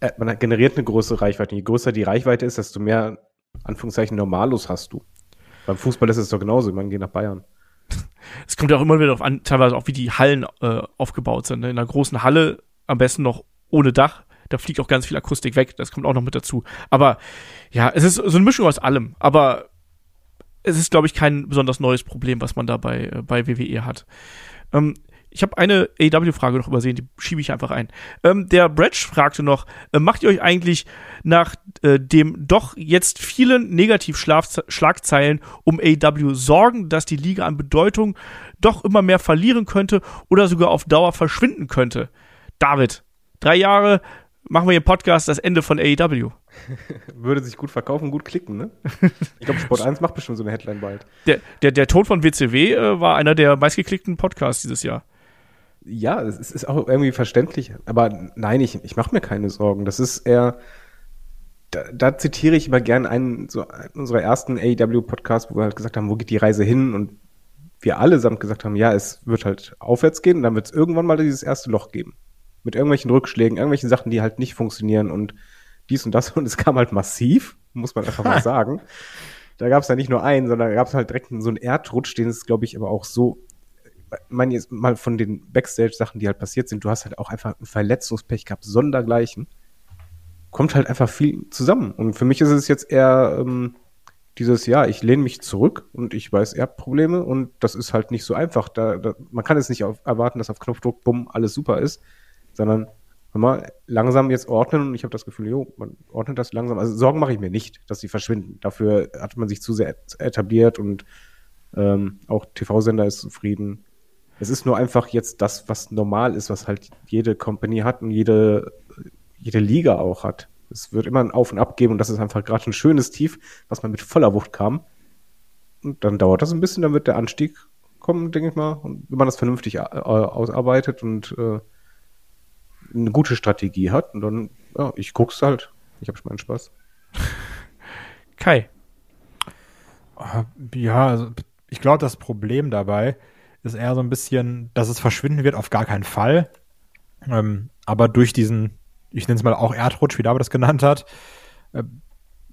äh, man generiert eine große Reichweite. Je größer die Reichweite ist, desto mehr Anführungszeichen Normalos hast du. Beim Fußball ist es doch genauso, man geht nach Bayern es kommt ja auch immer wieder darauf an, teilweise auch wie die Hallen äh, aufgebaut sind. Ne? In einer großen Halle am besten noch ohne Dach. Da fliegt auch ganz viel Akustik weg. Das kommt auch noch mit dazu. Aber ja, es ist so eine Mischung aus allem. Aber es ist, glaube ich, kein besonders neues Problem, was man da bei, äh, bei WWE hat. Ähm, ich habe eine AW-Frage noch übersehen, die schiebe ich einfach ein. Ähm, der Bretsch fragte noch, äh, macht ihr euch eigentlich nach äh, dem doch jetzt vielen Negativschlagzeilen um AW Sorgen, dass die Liga an Bedeutung doch immer mehr verlieren könnte oder sogar auf Dauer verschwinden könnte? David, drei Jahre machen wir hier Podcast, das Ende von AEW. Würde sich gut verkaufen, gut klicken, ne? Ich glaube, Sport 1 macht bestimmt so eine Headline bald. Der, der, der Ton von WCW äh, war einer der meistgeklickten Podcasts dieses Jahr ja, es ist auch irgendwie verständlich, aber nein, ich, ich mache mir keine Sorgen. Das ist eher, da, da zitiere ich immer gern einen, so einen unserer ersten AEW-Podcasts, wo wir halt gesagt haben, wo geht die Reise hin? Und wir allesamt gesagt haben, ja, es wird halt aufwärts gehen und dann wird es irgendwann mal dieses erste Loch geben. Mit irgendwelchen Rückschlägen, irgendwelchen Sachen, die halt nicht funktionieren und dies und das. Und es kam halt massiv, muss man einfach mal sagen. Da gab es ja nicht nur einen, sondern da gab es halt direkt so einen Erdrutsch, den es, glaube ich, aber auch so meine jetzt mal von den Backstage-Sachen, die halt passiert sind, du hast halt auch einfach ein Verletzungspech gehabt, sondergleichen. Kommt halt einfach viel zusammen. Und für mich ist es jetzt eher ähm, dieses, ja, ich lehne mich zurück und ich weiß, ihr habt Probleme und das ist halt nicht so einfach. Da, da, man kann es nicht auf, erwarten, dass auf Knopfdruck, bumm, alles super ist, sondern mal langsam jetzt ordnen und ich habe das Gefühl, jo, man ordnet das langsam. Also Sorgen mache ich mir nicht, dass sie verschwinden. Dafür hat man sich zu sehr etabliert und ähm, auch TV-Sender ist zufrieden. Es ist nur einfach jetzt das, was normal ist, was halt jede Company hat und jede, jede Liga auch hat. Es wird immer ein Auf und Ab geben und das ist einfach gerade ein schönes Tief, was man mit voller Wucht kam. Und dann dauert das ein bisschen, dann wird der Anstieg kommen, denke ich mal. Und wenn man das vernünftig äh, ausarbeitet und äh, eine gute Strategie hat, und dann, ja, ich guck's halt. Ich habe schon meinen Spaß. Kai. Ja, also ich glaube, das Problem dabei ist eher so ein bisschen, dass es verschwinden wird, auf gar keinen Fall. Ähm, aber durch diesen, ich nenne es mal auch Erdrutsch, wie David das genannt hat, äh,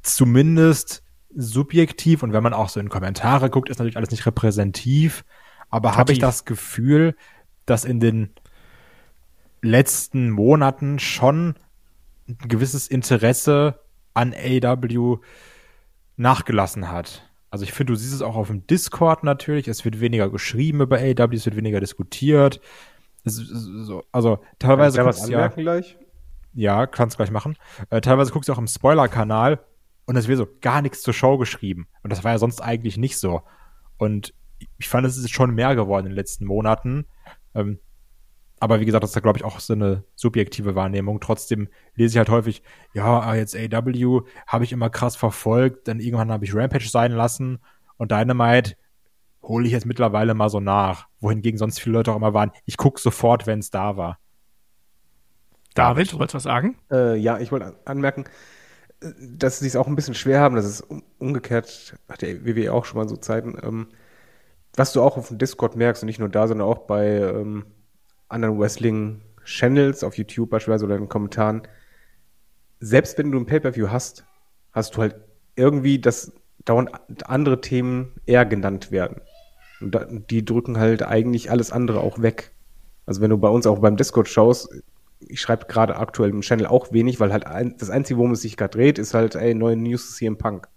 zumindest subjektiv und wenn man auch so in Kommentare guckt, ist natürlich alles nicht repräsentativ, aber habe ich das Gefühl, dass in den letzten Monaten schon ein gewisses Interesse an AW nachgelassen hat. Also ich finde, du siehst es auch auf dem Discord natürlich. Es wird weniger geschrieben über AW, es wird weniger diskutiert. So, also teilweise Kann ich da was anmerken ja, gleich? ja, kannst gleich machen. Äh, teilweise guckst du auch im Spoiler-Kanal und es wird so gar nichts zur Show geschrieben. Und das war ja sonst eigentlich nicht so. Und ich fand, es ist schon mehr geworden in den letzten Monaten. Ähm, aber wie gesagt, das ist ja, glaube ich, auch so eine subjektive Wahrnehmung. Trotzdem lese ich halt häufig, ja, jetzt AW habe ich immer krass verfolgt, dann irgendwann habe ich Rampage sein lassen und Dynamite hole ich jetzt mittlerweile mal so nach. Wohingegen sonst viele Leute auch immer waren, ich gucke sofort, wenn es da war. David, du wolltest was sagen? Äh, ja, ich wollte anmerken, äh, dass sie es auch ein bisschen schwer haben. Das ist um, umgekehrt, hat der WWE auch schon mal so Zeiten. Ähm, was du auch auf dem Discord merkst und nicht nur da, sondern auch bei ähm, anderen Wrestling-Channels auf YouTube beispielsweise oder in den Kommentaren. Selbst wenn du ein Pay-Per-View hast, hast du halt irgendwie, dass dauernd andere Themen eher genannt werden. Und die drücken halt eigentlich alles andere auch weg. Also wenn du bei uns auch beim Discord schaust, ich schreibe gerade aktuell im Channel auch wenig, weil halt ein, das Einzige, worum es sich gerade dreht, ist halt, ey, neue News hier im Punk.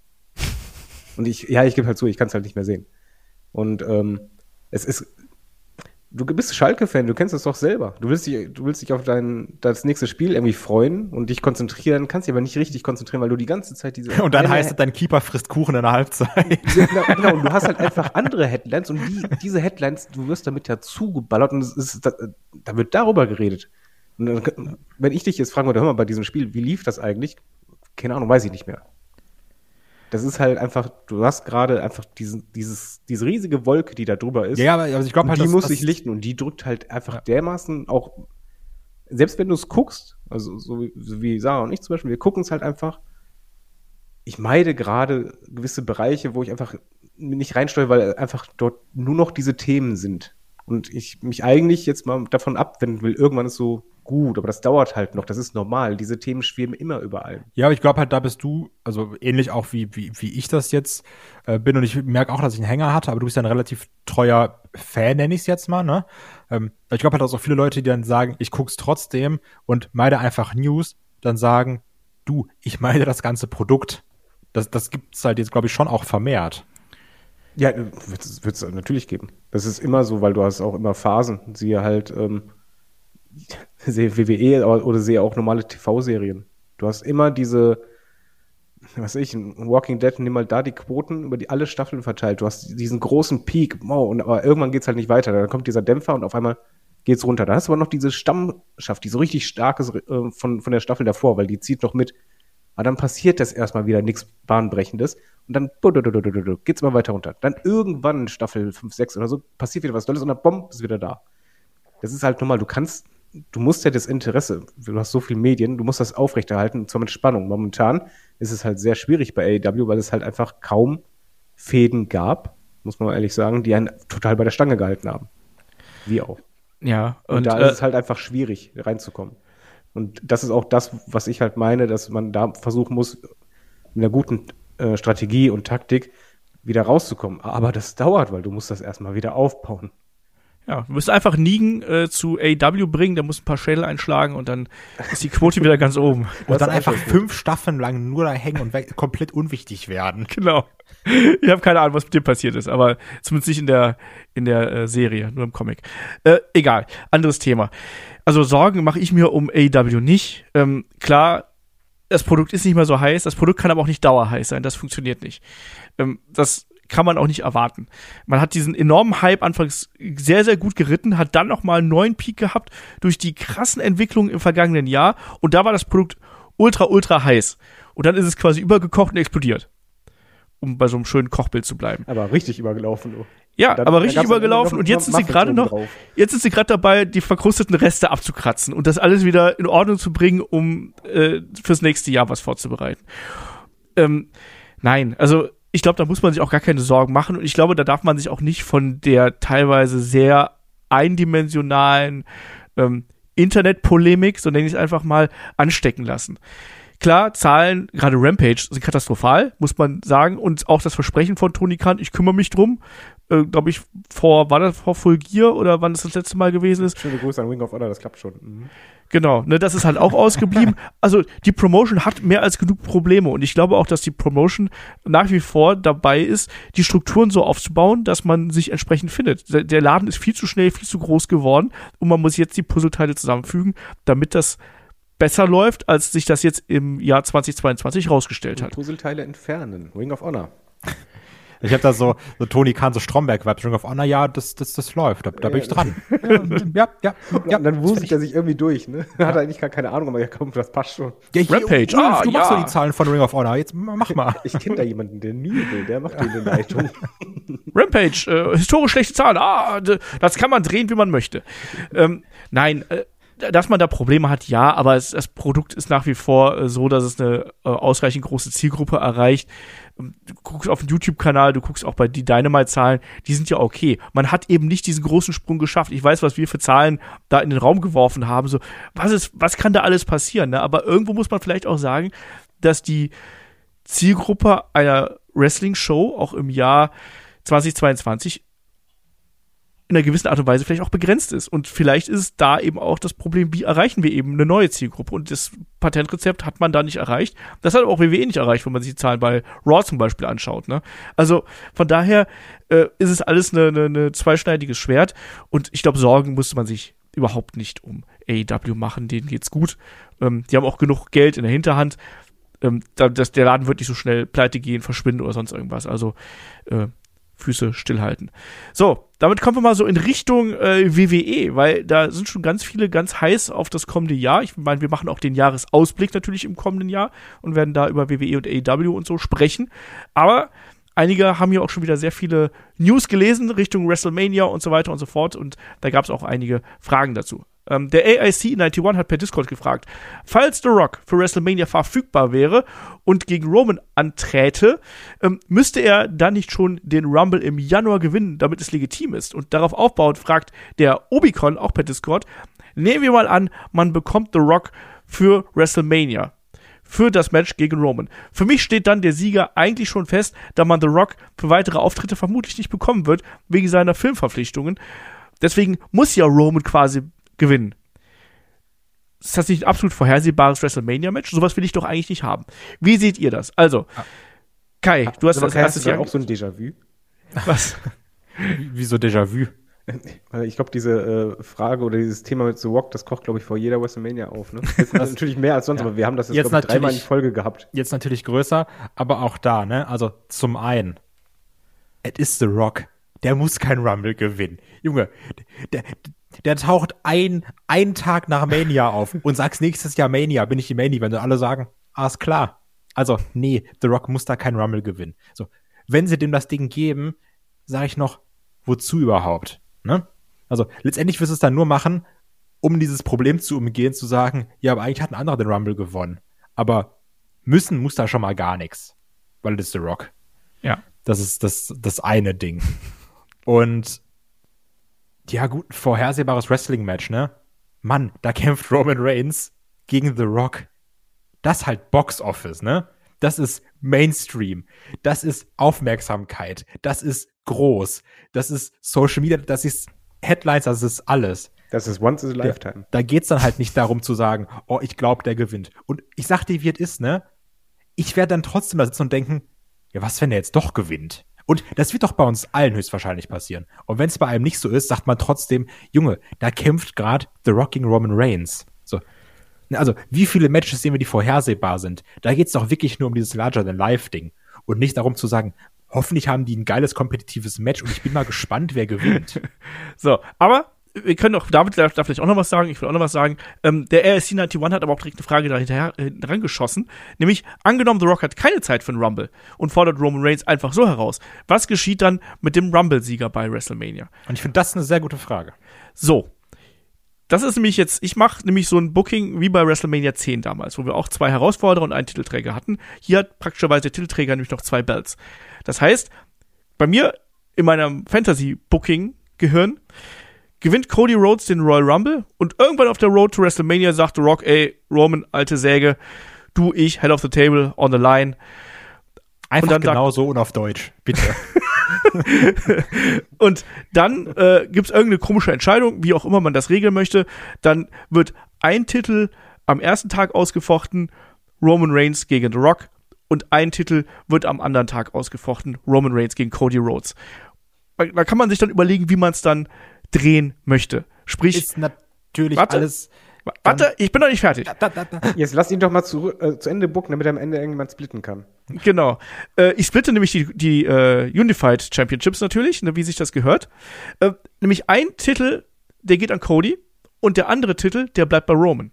Und ich, ja, ich gebe halt zu, ich kann es halt nicht mehr sehen. Und ähm, es ist, du bist Schalke-Fan, du kennst das doch selber. Du willst dich, du willst dich auf dein das nächste Spiel irgendwie freuen und dich konzentrieren, kannst dich aber nicht richtig konzentrieren, weil du die ganze Zeit diese. Und dann heißt es, dein Keeper frisst Kuchen in der Halbzeit. genau, genau, und du hast halt einfach andere Headlines und die, diese Headlines, du wirst damit ja zugeballert und es ist, da, da wird darüber geredet. Und dann, wenn ich dich jetzt fragen würde, hör mal, bei diesem Spiel, wie lief das eigentlich? Keine Ahnung, weiß ich nicht mehr. Das ist halt einfach, du hast gerade einfach diesen, dieses, diese riesige Wolke, die da drüber ist. Ja, aber also ich glaube halt, die das- muss das- sich lichten und die drückt halt einfach Ja. dermaßen auch, selbst wenn du es guckst, also so wie, so wie Sarah und ich zum Beispiel, wir gucken es halt einfach. Ich meide gerade gewisse Bereiche, wo ich einfach nicht reinsteuere, weil einfach dort nur noch diese Themen sind. Und ich mich eigentlich jetzt mal davon abwenden will, irgendwann ist so gut, aber das dauert halt noch, das ist normal. Diese Themen schweben immer überall. Ja, aber ich glaube halt, da bist du, also ähnlich auch wie, wie, wie ich das jetzt äh, bin und ich merke auch, dass ich einen Hänger hatte, aber du bist ja ein relativ treuer Fan, nenne ich es jetzt mal, ne? Ähm, ich glaube halt, dass auch viele Leute, die dann sagen, ich guck's trotzdem und meide einfach News, dann sagen, du, ich meide das ganze Produkt. Das, das gibt's halt jetzt, glaube ich, schon auch vermehrt. Ja, wird es natürlich geben. Das ist immer so, weil du hast auch immer Phasen. Siehe halt, ähm, sehe WWE oder sehe auch normale TV-Serien. Du hast immer diese, was weiß ich, Walking Dead, nimm mal da die Quoten über die alle Staffeln verteilt. Du hast diesen großen Peak, wow, und aber irgendwann geht's halt nicht weiter. Dann kommt dieser Dämpfer und auf einmal geht's runter. Da hast du aber noch diese Stammschaft, die so richtig starkes äh, von, von der Staffel davor, weil die zieht noch mit. Aber dann passiert das erstmal wieder nichts Bahnbrechendes und dann geht's immer weiter runter. Dann irgendwann in Staffel 5, 6 oder so passiert wieder was Tolles und dann bomb, ist wieder da. Das ist halt normal. Du kannst, du musst ja das Interesse, du hast so viel Medien, du musst das aufrechterhalten, und zwar mit Spannung. Momentan ist es halt sehr schwierig bei AEW, weil es halt einfach kaum Fäden gab, muss man mal ehrlich sagen, die einen total bei der Stange gehalten haben. Wie auch. Ja, Und, und, da äh, ist es halt einfach schwierig, reinzukommen. Und das ist auch das, was ich halt meine, dass man da versuchen muss, mit einer guten äh, Strategie und Taktik wieder rauszukommen. Aber das dauert, weil du musst das erstmal wieder aufbauen. Ja, du musst einfach Nigen äh, zu AW bringen, der muss ein paar Schädel einschlagen und dann ist die Quote wieder ganz oben. Das Und dann ist einfach fünf Staffeln lang nur da hängen und weg, komplett unwichtig werden. Genau. Ich habe keine Ahnung, was mit dem passiert ist, aber zumindest nicht in der in der äh, Serie, nur im Comic. Äh, egal, anderes Thema. Also Sorgen mache ich mir um AEW nicht. Ähm, klar, das Produkt ist nicht mehr so heiß, das Produkt kann aber auch nicht dauerheiß sein, das funktioniert nicht. Ähm, das kann man auch nicht erwarten. Man hat diesen enormen Hype anfangs sehr, sehr gut geritten, hat dann noch mal einen neuen Peak gehabt durch die krassen Entwicklungen im vergangenen Jahr und da war das Produkt ultra, ultra heiß. Und dann ist es quasi übergekocht und explodiert. Um bei so einem schönen Kochbild zu bleiben. Aber richtig übergelaufen. Du. Ja, Dann- aber richtig übergelaufen und jetzt sind sie gerade noch, drauf. jetzt sind sie gerade dabei, die verkrusteten Reste abzukratzen und das alles wieder in Ordnung zu bringen, um äh, fürs nächste Jahr was vorzubereiten. Ähm, nein, also ich glaube, da muss man sich auch gar keine Sorgen machen und ich glaube, da darf man sich auch nicht von der teilweise sehr eindimensionalen ähm, Internetpolemik, so nenne ich es einfach mal, anstecken lassen. Klar, Zahlen, gerade Rampage, sind katastrophal, muss man sagen. Und auch das Versprechen von Tony Khan, ich kümmere mich drum, äh, glaube ich, vor, war das vor Full Gear oder wann das das letzte Mal gewesen ist? Schöne Grüße an Wing of Honor, das klappt schon. Mhm. Genau, ne, das ist halt auch ausgeblieben. Also die Promotion hat mehr als genug Probleme und ich glaube auch, dass die Promotion nach wie vor dabei ist, die Strukturen so aufzubauen, dass man sich entsprechend findet. Der, der Laden ist viel zu schnell, viel zu groß geworden und man muss jetzt die Puzzleteile zusammenfügen, damit das besser läuft, als sich das jetzt im Jahr 2022 rausgestellt hat. Puzzleteile entfernen, Ring of Honor. Ich habe da so, so Tony Kahn, so Stromberg-Vibes, Ring of Honor, ja, das, das, das läuft, da, da bin ich dran. ja, ja, ja. Und dann wuselt er sich irgendwie durch, ne? Hat eigentlich gar keine Ahnung, aber ja, komm, das passt schon. Ja, hier, Rampage, Ulf, ah, du machst ja. so die Zahlen von Ring of Honor, jetzt mach mal. Ich kenne da jemanden, der Nibel, der macht die Leitung. Rampage, äh, historisch schlechte Zahlen. Ah, das kann man drehen, wie man möchte. Ähm, nein, äh, dass man da Probleme hat, ja, aber es, das Produkt ist nach wie vor äh, so, dass es eine äh, ausreichend große Zielgruppe erreicht. Ähm, Du guckst auf den YouTube-Kanal, du guckst auch bei die Dynamite-Zahlen, die sind ja okay. Man hat eben nicht diesen großen Sprung geschafft. Ich weiß, was wir für Zahlen da in den Raum geworfen haben. So, was ist, was kann da alles passieren? Ne? Aber irgendwo muss man vielleicht auch sagen, dass die Zielgruppe einer Wrestling-Show auch im Jahr 2022 in einer gewissen Art und Weise vielleicht auch begrenzt ist. Und vielleicht ist da eben auch das Problem, wie erreichen wir eben eine neue Zielgruppe. Und das Patentrezept hat man da nicht erreicht. Das hat auch WWE nicht erreicht, wenn man sich die Zahlen bei Raw zum Beispiel anschaut. Ne? Also von daher äh, ist es alles eine, eine, eine zweischneidiges Schwert. Und ich glaube, Sorgen musste man sich überhaupt nicht um AEW machen. Denen geht's gut. Ähm, die haben auch genug Geld in der Hinterhand. Ähm, da, das, der Laden wird nicht so schnell pleite gehen, verschwinden oder sonst irgendwas. Also äh, Füße stillhalten. So, damit kommen wir mal so in Richtung äh, WWE, weil da sind schon ganz viele ganz heiß auf das kommende Jahr. Ich meine, wir machen auch den Jahresausblick natürlich im kommenden Jahr und werden da über WWE und AEW und so sprechen. Aber einige haben ja auch schon wieder sehr viele News gelesen Richtung WrestleMania und so weiter und so fort und da gab es auch einige Fragen dazu. Ähm, der AIC 91 hat per Discord gefragt, falls The Rock für WrestleMania verfügbar wäre und gegen Roman anträte, ähm, müsste er dann nicht schon den Rumble im Januar gewinnen, damit es legitim ist. Und darauf aufbauend fragt der Obicon auch per Discord, nehmen wir mal an, man bekommt The Rock für WrestleMania für das Match gegen Roman. Für mich steht dann der Sieger eigentlich schon fest, da man The Rock für weitere Auftritte vermutlich nicht bekommen wird, wegen seiner Filmverpflichtungen. Deswegen muss ja Roman quasi gewinnen. Ist das nicht ein absolut vorhersehbares WrestleMania-Match? Sowas will ich doch eigentlich nicht haben. Wie seht ihr das? Also, Kai, du hast Aber das erste hast du Jahr. auch so ein Déjà-vu? Was? Wieso Déjà-vu? Ich glaube, diese äh, Frage oder dieses Thema mit The Rock, das kocht, glaube ich, vor jeder WrestleMania auf. Ne? Jetzt natürlich mehr als sonst, Ja. aber wir haben das jetzt, Jetzt glaub dreimal in Folge gehabt. Jetzt natürlich größer, aber auch da, ne? Also zum einen, es ist The Rock. Der muss kein Rumble gewinnen. Junge, der, der taucht ein, einen Tag nach Mania auf und sagst nächstes Jahr Mania, bin ich die Mania, wenn alle sagen, ah, ist klar. Also, nee, The Rock muss da kein Rumble gewinnen. So, wenn sie dem das Ding geben, sage ich noch, wozu überhaupt? Ne? Also, letztendlich wirst du es dann nur machen, um dieses Problem zu umgehen, zu sagen, ja, aber eigentlich hat ein anderer den Rumble gewonnen. Aber müssen muss da schon mal gar nichts. Weil das ist The Rock. Ja. Das ist das, das eine Ding. Und ja, gut, ein vorhersehbares Wrestling-Match, ne? Mann, da kämpft Roman Reigns gegen The Rock. Das halt Box Office, ne? Das ist Mainstream. Das ist Aufmerksamkeit. Das ist groß. Das ist Social Media. Das ist Headlines. Das ist alles. Das ist once in a lifetime. Da geht's dann halt nicht darum zu sagen, oh, ich glaube, der gewinnt. Und ich sag dir, wie es ist, ne? Ich werde dann trotzdem da sitzen und denken, ja, was, wenn er jetzt doch gewinnt? Und das wird doch bei uns allen höchstwahrscheinlich passieren. Und wenn es bei einem nicht so ist, sagt man trotzdem, Junge, da kämpft gerade The Rock gegen Roman Reigns. So. Also, wie viele Matches sehen wir, die vorhersehbar sind? Da geht's doch wirklich nur um dieses Larger-than-Life-Ding. Und nicht darum zu sagen, hoffentlich haben die ein geiles kompetitives Match und ich bin mal gespannt, wer gewinnt. So, aber wir können doch, David darf, darf vielleicht auch noch was sagen, ich will auch noch was sagen. Ähm, der RSC 91 hat aber auch direkt eine Frage dahinter äh, dran geschossen. Nämlich, angenommen, The Rock hat keine Zeit für einen Rumble und fordert Roman Reigns einfach so heraus. Was geschieht dann mit dem Rumble-Sieger bei WrestleMania? Und ich finde das eine sehr gute Frage. So. Das ist nämlich jetzt, ich mache nämlich so ein Booking wie bei WrestleMania 10 damals, wo wir auch zwei Herausforderer und einen Titelträger hatten. Hier hat praktischerweise der Titelträger nämlich noch zwei Belts. Das heißt, bei mir in meinem Fantasy-Booking-Gehirn gewinnt Cody Rhodes den Royal Rumble und irgendwann auf der Road to WrestleMania sagt Rock, ey, Roman, alte Säge, du, ich, Head of the Table, on the line. Einfach dann genau so und auf Deutsch, bitte. und dann äh, gibt es irgendeine komische Entscheidung, wie auch immer man das regeln möchte. Dann wird ein Titel am ersten Tag ausgefochten, Roman Reigns gegen The Rock. Und ein Titel wird am anderen Tag ausgefochten, Roman Reigns gegen Cody Rhodes. Da kann man sich dann überlegen, wie man es dann drehen möchte. Sprich, ist natürlich warte, alles. Warte, ich bin noch nicht fertig. Da, da, da. Jetzt lass ihn doch mal zu, äh, zu Ende bucken, damit er am Ende irgendjemand splitten kann. Genau. Äh, ich splitte nämlich die, die äh, Unified Championships natürlich, ne, wie sich das gehört. Äh, nämlich ein Titel, der geht an Cody und der andere Titel, der bleibt bei Roman.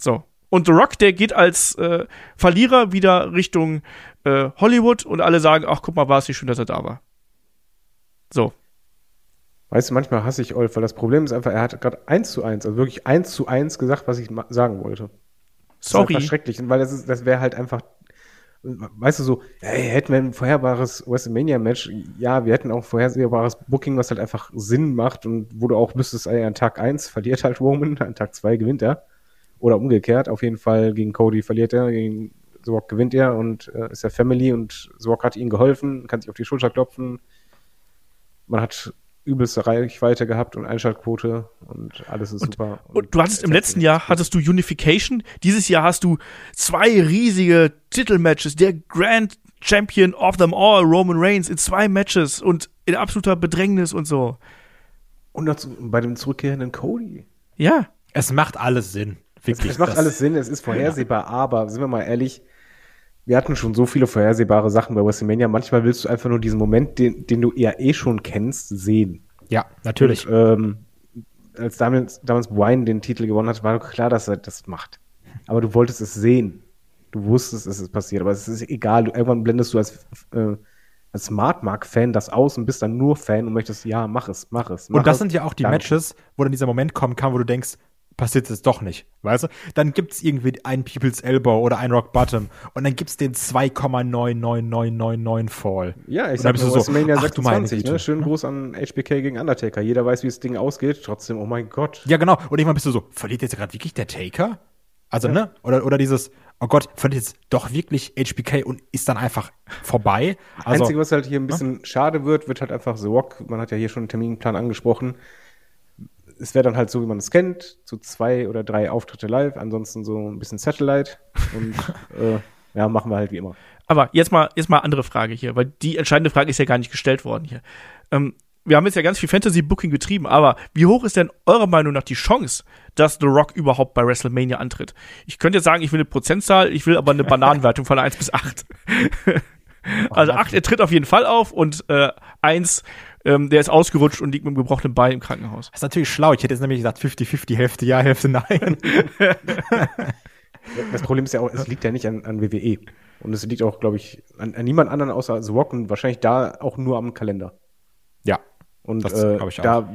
So. Und The Rock, der geht als äh, Verlierer wieder Richtung äh, Hollywood und alle sagen, ach guck mal, war es nicht schön, dass er da war. So. Weißt du, manchmal hasse ich Olf, weil das Problem ist einfach, er hat gerade eins zu eins, also wirklich eins zu eins gesagt, was ich sagen wollte. Sorry. Das ist schrecklich, weil das, ist, das wäre halt einfach, weißt du, so, hey, hätten wir ein vorherbares WrestleMania-Match, ja, wir hätten auch ein vorhersehbares Booking, was halt einfach Sinn macht und wo du auch müsstest, ey, an Tag eins verliert halt Roman, an Tag zwei gewinnt er. Oder umgekehrt, auf jeden Fall gegen Cody verliert er, gegen Sorg gewinnt er und äh, ist ja Family und Sorg hat ihm geholfen, kann sich auf die Schulter klopfen. Man hat übelste Reichweite gehabt und Einschaltquote und alles ist und, super. Und, und, du hattest im letzten Jahr hattest du Unification, dieses Jahr hast du zwei riesige Titelmatches, der Grand Champion of them all, Roman Reigns, in zwei Matches und in absoluter Bedrängnis und so. Und bei dem zurückkehrenden Cody. Ja. Es macht alles Sinn. Wirklich. Es, es macht alles Sinn, es ist vorhersehbar, ja. aber sind wir mal ehrlich, wir hatten schon so viele vorhersehbare Sachen bei WrestleMania. Manchmal willst du einfach nur diesen Moment, den, den du ja eh schon kennst, sehen. Ja, natürlich. Und, ähm, als damals, damals Wine den Titel gewonnen hat, war klar, dass er das macht. Aber du wolltest es sehen. Du wusstest, es ist passiert. Aber es ist egal. Du, irgendwann blendest du als, äh, als Smart Mark-Fan das aus und bist dann nur Fan und möchtest, ja, mach es, mach es. Mach und das es. sind ja auch die Danke. Matches, wo dann dieser Moment kommen kann, wo du denkst, passiert es doch nicht, weißt du? Dann gibt's irgendwie einen People's Elbow oder einen Rock Bottom und dann gibt's den 2,99999 Fall. Ja, ich sag nur, so, WrestleMania 26, ne? Schönen Gruß an HBK gegen Undertaker. Jeder weiß, wie das Ding ausgeht, trotzdem, oh mein Gott. Ja, genau. Und irgendwann bist du so, verliert jetzt gerade wirklich der Taker? Also, ja. ne? Oder, oder dieses, oh Gott, verliert jetzt doch wirklich HBK und ist dann einfach vorbei. Also, Einzige, was halt hier ein bisschen ja? schade wird, wird halt einfach The Rock, man hat ja hier schon einen Terminplan angesprochen, es wäre dann halt so, wie man es kennt, zu zwei oder drei Auftritte live, ansonsten so ein bisschen Satellite und äh, ja, machen wir halt wie immer. Aber jetzt mal, jetzt mal andere Frage hier, weil die entscheidende Frage ist ja gar nicht gestellt worden hier. Ähm, wir haben jetzt ja ganz viel Fantasy-Booking getrieben, aber wie hoch ist denn eurer Meinung nach die Chance, dass The Rock überhaupt bei WrestleMania antritt? Ich könnte jetzt sagen, ich will eine Prozentzahl, ich will aber eine Bananenwertung von 1 bis 8. also 8, er tritt auf jeden Fall auf und äh, 1, ähm, der ist ausgerutscht und liegt mit einem gebrochenen Bein im Krankenhaus. Das ist natürlich schlau. Ich hätte jetzt nämlich gesagt 50-50, Hälfte ja, Hälfte nein. das Problem ist ja auch, es liegt ja nicht an, an WWE. Und es liegt auch, glaube ich, an, an, niemand anderen außer The Rock und wahrscheinlich da auch nur am Kalender. Ja. Und das äh, ich da,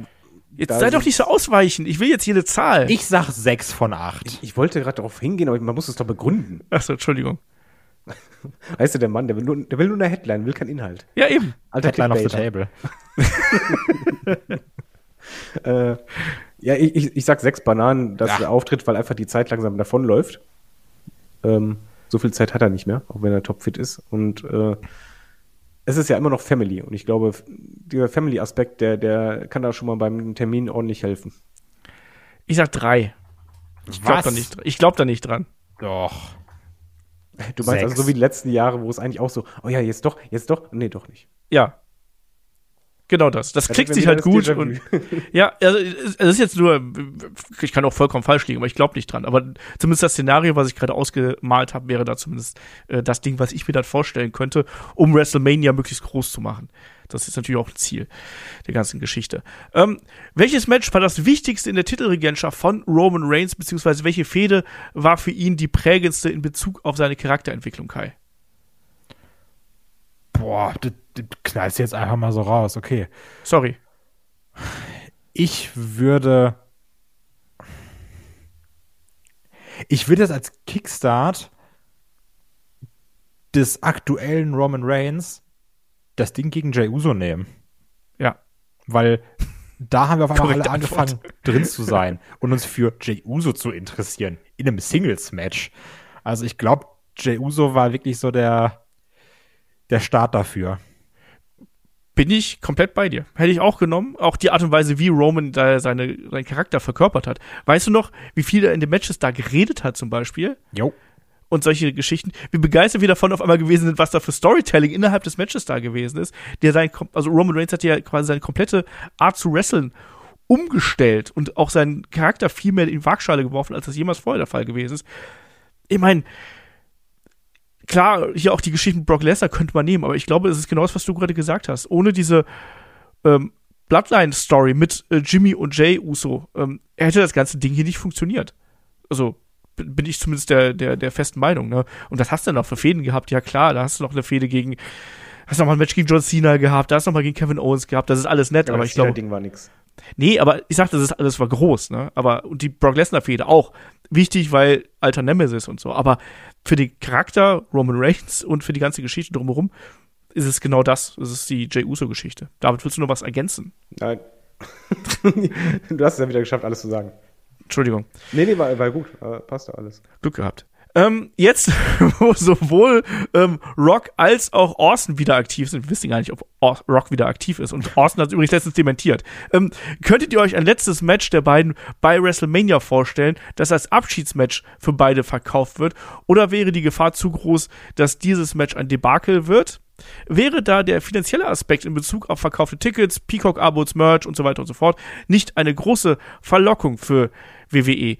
Jetzt da sei doch nicht so ausweichend. Ich will jetzt jede Zahl. Ich sag 6 von 8. Ich, ich wollte gerade darauf hingehen, aber man muss es doch begründen. Achso, Entschuldigung. Weißt du, der Mann, der will, nur, der will nur eine Headline, will kein Inhalt. Ja, eben. Alter Headline of the table. äh, ja, ich, ich, ich sag sechs Bananen, dass ja. er auftritt, weil einfach die Zeit langsam davonläuft. Ähm, so viel Zeit hat er nicht mehr, auch wenn er topfit ist. Und äh, es ist ja immer noch Family. Und ich glaube, dieser Family-Aspekt, der, der kann da schon mal beim Termin ordentlich helfen. Ich sag drei. Ich glaube da, nicht, ich glaub da nicht dran. Doch. Du meinst Sechs. also so wie die letzten Jahre, wo es eigentlich auch so, oh ja, jetzt doch, jetzt doch, nee, doch nicht. Ja. Genau das. Das, das klickt sich halt gut. Und, ja, also es ist jetzt nur, ich kann auch vollkommen falsch liegen, aber ich glaube nicht dran. Aber zumindest das Szenario, was ich gerade ausgemalt habe, wäre da zumindest äh, das Ding, was ich mir dann vorstellen könnte, um WrestleMania möglichst groß zu machen. Das ist natürlich auch ein Ziel der ganzen Geschichte. Ähm, welches Match war das wichtigste in der Titelregentschaft von Roman Reigns, beziehungsweise welche Fehde war für ihn die prägendste in Bezug auf seine Charakterentwicklung, Kai? Boah, du, du knallst jetzt einfach mal so raus, okay. Sorry. Ich würde. Ich würde das als Kickstart des aktuellen Roman Reigns das Ding gegen Jay Uso nehmen. Ja. Weil da haben wir auf einmal alle angefangen, Antwort. drin zu sein und uns für Jay Uso zu interessieren. In einem Singles-Match. Also ich glaube, Jay Uso war wirklich so der, der Start dafür. Bin ich komplett bei dir. Hätte ich auch genommen. Auch die Art und Weise, wie Roman da seine, seinen Charakter verkörpert hat. Weißt du noch, wie viel er in den Matches da geredet hat, zum Beispiel? Jo. Und solche Geschichten. Wie begeistert wir davon auf einmal gewesen sind, was da für Storytelling innerhalb des Matches da gewesen ist. Der sein, also Roman Reigns hat ja quasi seine komplette Art zu wresteln umgestellt und auch seinen Charakter viel mehr in die Waagschale geworfen, als das jemals vorher der Fall gewesen ist. Ich meine, klar, hier auch die Geschichten Brock Lesnar könnte man nehmen, aber ich glaube, es ist genau das, was du gerade gesagt hast. Ohne diese ähm, Bloodline-Story mit äh, Jimmy und Jay Uso ähm, hätte das ganze Ding hier nicht funktioniert. Also bin ich zumindest der, der, der festen Meinung. Ne? Und das hast du dann noch für Fäden gehabt. Ja klar, da hast du noch eine Fäde gegen, hast noch mal ein Match gegen John Cena gehabt, da hast du noch mal gegen Kevin Owens gehabt. Das ist alles nett, ja, aber ich glaube. Ding war nix. Nee, aber ich sagte, das ist alles war groß, ne? Aber und die Brock Lesnar Fehde auch wichtig, weil alter Nemesis und so. Aber für den Charakter Roman Reigns und für die ganze Geschichte drumherum ist es genau das. Es ist die Jey Uso Geschichte. David, willst du noch was ergänzen? Nein. du hast es ja wieder geschafft, alles zu sagen. Entschuldigung. Nee, nee, war, war gut. Passt doch alles. Glück gehabt. Ähm, jetzt, wo sowohl ähm, Rock als auch Austin wieder aktiv sind, wir wissen gar nicht, ob Rock wieder aktiv ist. Und Austin hat es übrigens letztens dementiert. Ähm, könntet ihr euch ein letztes Match der beiden bei WrestleMania vorstellen, das als Abschiedsmatch für beide verkauft wird? Oder wäre die Gefahr zu groß, dass dieses Match ein Debakel wird? Wäre da der finanzielle Aspekt in Bezug auf verkaufte Tickets, Peacock-Abos, Merch und so weiter und so fort nicht eine große Verlockung für WWE?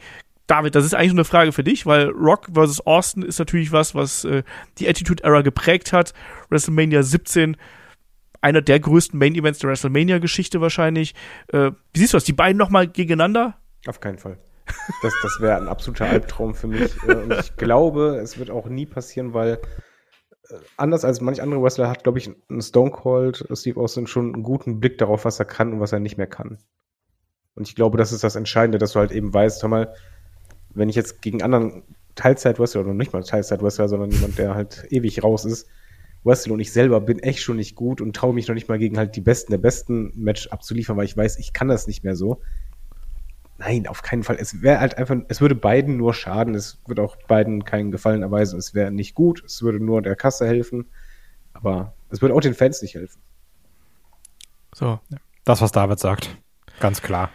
David, das ist eigentlich eine Frage für dich, weil Rock vs. Austin ist natürlich was, was äh, die Attitude Era geprägt hat. WrestleMania 17, einer der größten Main Events der WrestleMania-Geschichte wahrscheinlich. Äh, wie siehst du das? Die beiden nochmal gegeneinander? Auf keinen Fall. Das, das wäre ein absoluter Albtraum für mich. Äh, und ich glaube, es wird auch nie passieren, weil äh, anders als manch andere Wrestler hat, glaube ich, ein Stone Cold Steve Austin schon einen guten Blick darauf, was er kann und was er nicht mehr kann. Und ich glaube, das ist das Entscheidende, dass du halt eben weißt, hör mal, wenn ich jetzt gegen anderen Teilzeit-Wrestler oder nicht mal Teilzeit-Wrestler, sondern jemand, der halt ewig raus ist, wrestle und ich selber bin echt schon nicht gut und traue mich noch nicht mal gegen halt die Besten der besten Match abzuliefern, weil ich weiß, ich kann das nicht mehr so. Nein, auf keinen Fall. Es wäre halt einfach, es würde beiden nur schaden. Es würde auch beiden keinen Gefallen erweisen. Es wäre nicht gut. Es würde nur der Kasse helfen. Aber es würde auch den Fans nicht helfen. So. Das, was David sagt. Ganz klar.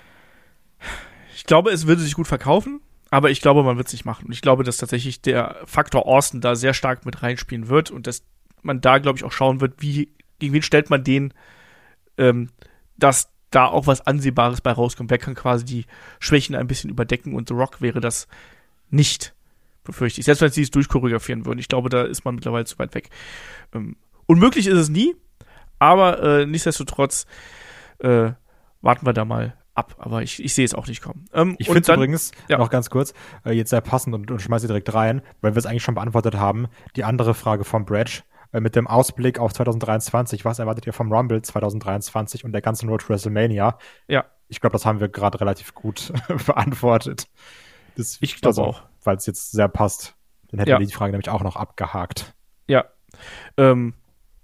Ich glaube, es würde sich gut verkaufen. Aber ich glaube, man wird es nicht machen. Und ich glaube, dass tatsächlich der Faktor Austin da sehr stark mit reinspielen wird und dass man da, glaube ich, auch schauen wird, wie, gegen wen stellt man den, ähm, dass da auch was Ansehbares bei rauskommt. Wer kann quasi die Schwächen ein bisschen überdecken und The Rock wäre das nicht, befürchte ich. Selbst wenn sie es durchchoreografieren würden. Ich glaube, da ist man mittlerweile zu weit weg. Ähm, unmöglich ist es nie, aber äh, nichtsdestotrotz äh, warten wir da mal ab, aber ich, ich sehe es auch nicht kommen. Ähm, ich finde übrigens, ja. noch ganz kurz, äh, jetzt sehr passend und, und schmeiße direkt rein, weil wir es eigentlich schon beantwortet haben, die andere Frage von Bradge äh, mit dem Ausblick auf 2023. Was erwartet ihr vom Rumble 2023 und der ganzen Road to WrestleMania? Ja. Ich glaube, das haben wir gerade relativ gut beantwortet. Das, ich glaube also, auch. Weil es jetzt sehr passt. Dann hätten ja. wir die Frage nämlich auch noch abgehakt. Ja. Ähm,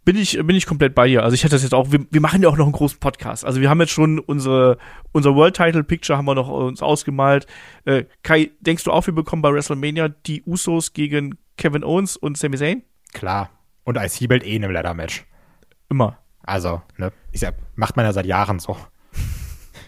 bin ich, bin ich komplett bei dir. Also ich hätte das jetzt auch, wir, wir machen ja auch noch einen großen Podcast. Also wir haben jetzt schon unsere, unser World Title Picture haben wir noch uns ausgemalt. Äh, Kai, denkst du auch, wir bekommen bei WrestleMania die Usos gegen Kevin Owens und Sami Zayn? Klar. Und IC-Belt eh in einem Ladder-Match. Immer. Also, ne, ich sag, macht man ja seit Jahren so.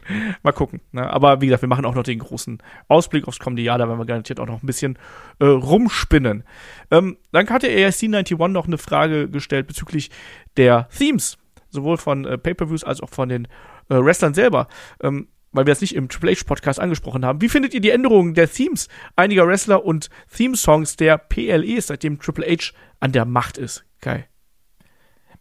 Mal gucken. Ne? Aber wie gesagt, wir machen auch noch den großen Ausblick aufs kommende Jahr. Da werden wir garantiert auch noch ein bisschen äh, rumspinnen. Ähm, dann hatte ASC91 noch eine Frage gestellt bezüglich der Themes. Sowohl von äh, Pay-Per-Views als auch von den äh, Wrestlern selber. Ähm, weil wir es nicht im Triple H Podcast angesprochen haben. Wie findet ihr die Änderungen der Themes einiger Wrestler und Theme-Songs der PLE, seitdem Triple H an der Macht ist? Kai.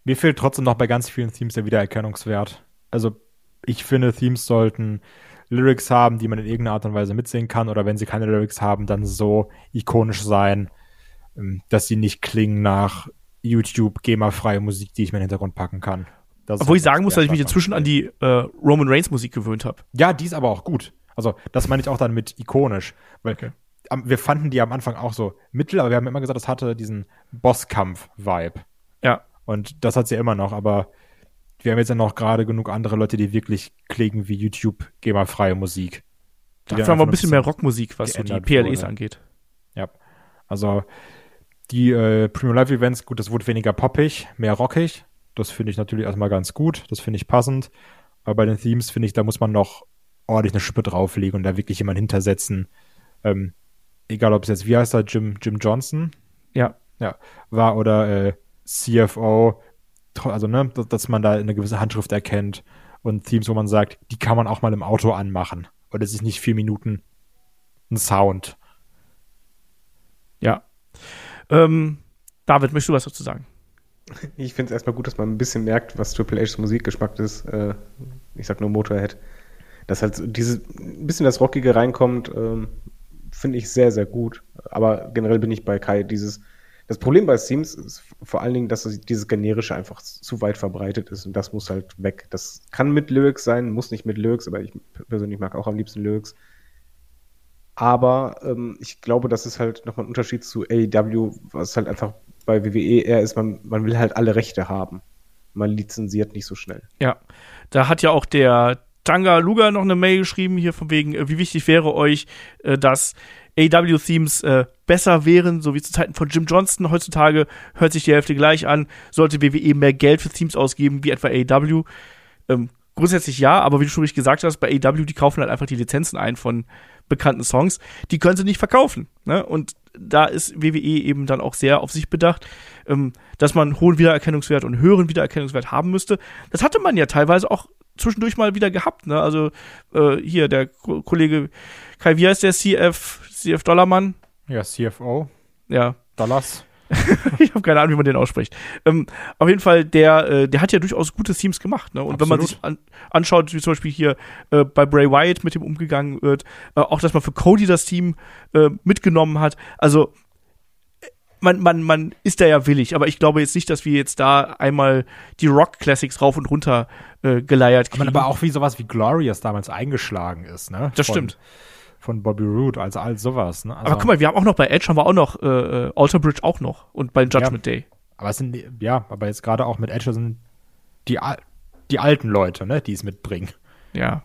Mir fehlt trotzdem noch bei ganz vielen Themes der Wiedererkennungswert. Also ich finde, Themes sollten Lyrics haben, die man in irgendeiner Art und Weise mitsingen kann, oder wenn sie keine Lyrics haben, dann so ikonisch sein, ähm, dass sie nicht klingen nach YouTube GEMA-freie Musik, die ich mir in den Hintergrund packen kann. Das Obwohl ich sagen muss, dass ich mich inzwischen an die äh, Roman Reigns Musik gewöhnt habe. Ja, die ist aber auch gut. Also, das meine ich auch dann mit ikonisch. Weil okay. wir fanden die am Anfang auch so mittel, aber wir haben immer gesagt, das hatte diesen Bosskampf-Vibe. Ja. Und das hat sie ja immer noch, aber wir haben jetzt ja noch gerade genug andere Leute, die wirklich klingen wie YouTube GEMA-freie Musik. Dafür haben wir ein bisschen mehr Rockmusik, was so die PLEs wurde. angeht. Ja. Also Die äh, Premium Live Events, gut, das wurde weniger poppig, mehr rockig. Das finde ich natürlich erstmal ganz gut. Das finde ich passend. Aber bei den Themes finde ich, da muss man noch ordentlich eine Schippe drauflegen und da wirklich jemanden hintersetzen. Ähm, egal, ob es jetzt, wie heißt er, Jim, Jim Johnson? Ja. Ja, war oder äh, CFO, also ne, dass man da eine gewisse Handschrift erkennt und Themes, wo man sagt, die kann man auch mal im Auto anmachen. Oder es ist nicht vier Minuten ein Sound. Ja. Ähm, David, möchtest du was dazu sagen? Ich finde es erstmal gut, dass man ein bisschen merkt, was Triple H's Musikgeschmack ist. Äh, ich sag nur Motorhead. Dass halt dieses ein bisschen das Rockige reinkommt, ähm, finde ich sehr, sehr gut. Aber generell bin ich bei Kai. Dieses, das Problem bei Themes ist vor allen Dingen, dass dieses Generische einfach zu weit verbreitet ist und das muss halt weg. Das kann mit Lyrics sein, muss nicht mit Lyrics, aber ich persönlich mag auch am liebsten Lyrics. Aber ähm, ich glaube, das ist halt nochmal ein Unterschied zu AEW, was halt einfach bei WWE eher ist, man, man will halt alle Rechte haben. Man lizenziert nicht so schnell. Ja, da hat ja auch der Tanga Luga noch eine Mail geschrieben, hier von wegen, äh, wie wichtig wäre euch, äh, dass AW-Themes äh, besser wären, so wie zu Zeiten von Jim Johnston. Heutzutage hört sich die Hälfte gleich an. Sollte WWE mehr Geld für Themes ausgeben, wie etwa AW? Ähm, grundsätzlich ja, aber wie du schon richtig gesagt hast, bei AW, die kaufen halt einfach die Lizenzen ein von bekannten Songs. Die können sie nicht verkaufen. Ne? Und da ist WWE eben dann auch sehr auf sich bedacht, ähm, dass man hohen Wiedererkennungswert und höheren Wiedererkennungswert haben müsste. Das hatte man ja teilweise auch zwischendurch mal wieder gehabt. Ne? Also äh, hier der Ko Kollege Kai, wie heißt der CF, CF Dollarmann? Ja, CFO. Ja. Dollars. ich habe keine Ahnung, wie man den ausspricht. Ähm, auf jeden Fall, der, äh, der hat ja durchaus gute Themes gemacht. Ne? Und Absolut. wenn man sich an, anschaut, wie zum Beispiel hier äh, bei Bray Wyatt mit dem umgegangen wird, äh, auch dass man für Cody das Team äh, mitgenommen hat. Also man, man, man ist da ja willig, aber ich glaube jetzt nicht, dass wir jetzt da einmal die Rock Classics rauf und runter äh, geleiert kriegen. Aber auch wie sowas wie Glorious damals eingeschlagen ist, ne? Das Von, stimmt. Von Bobby Roode, also all sowas, ne? Also, aber guck mal, wir haben auch noch bei Edge haben wir auch noch äh, äh Alter Bridge auch noch und bei Judgment ja, Day. Aber es sind ja, aber jetzt gerade auch mit Edge sind die die alten Leute, ne, die es mitbringen. Ja.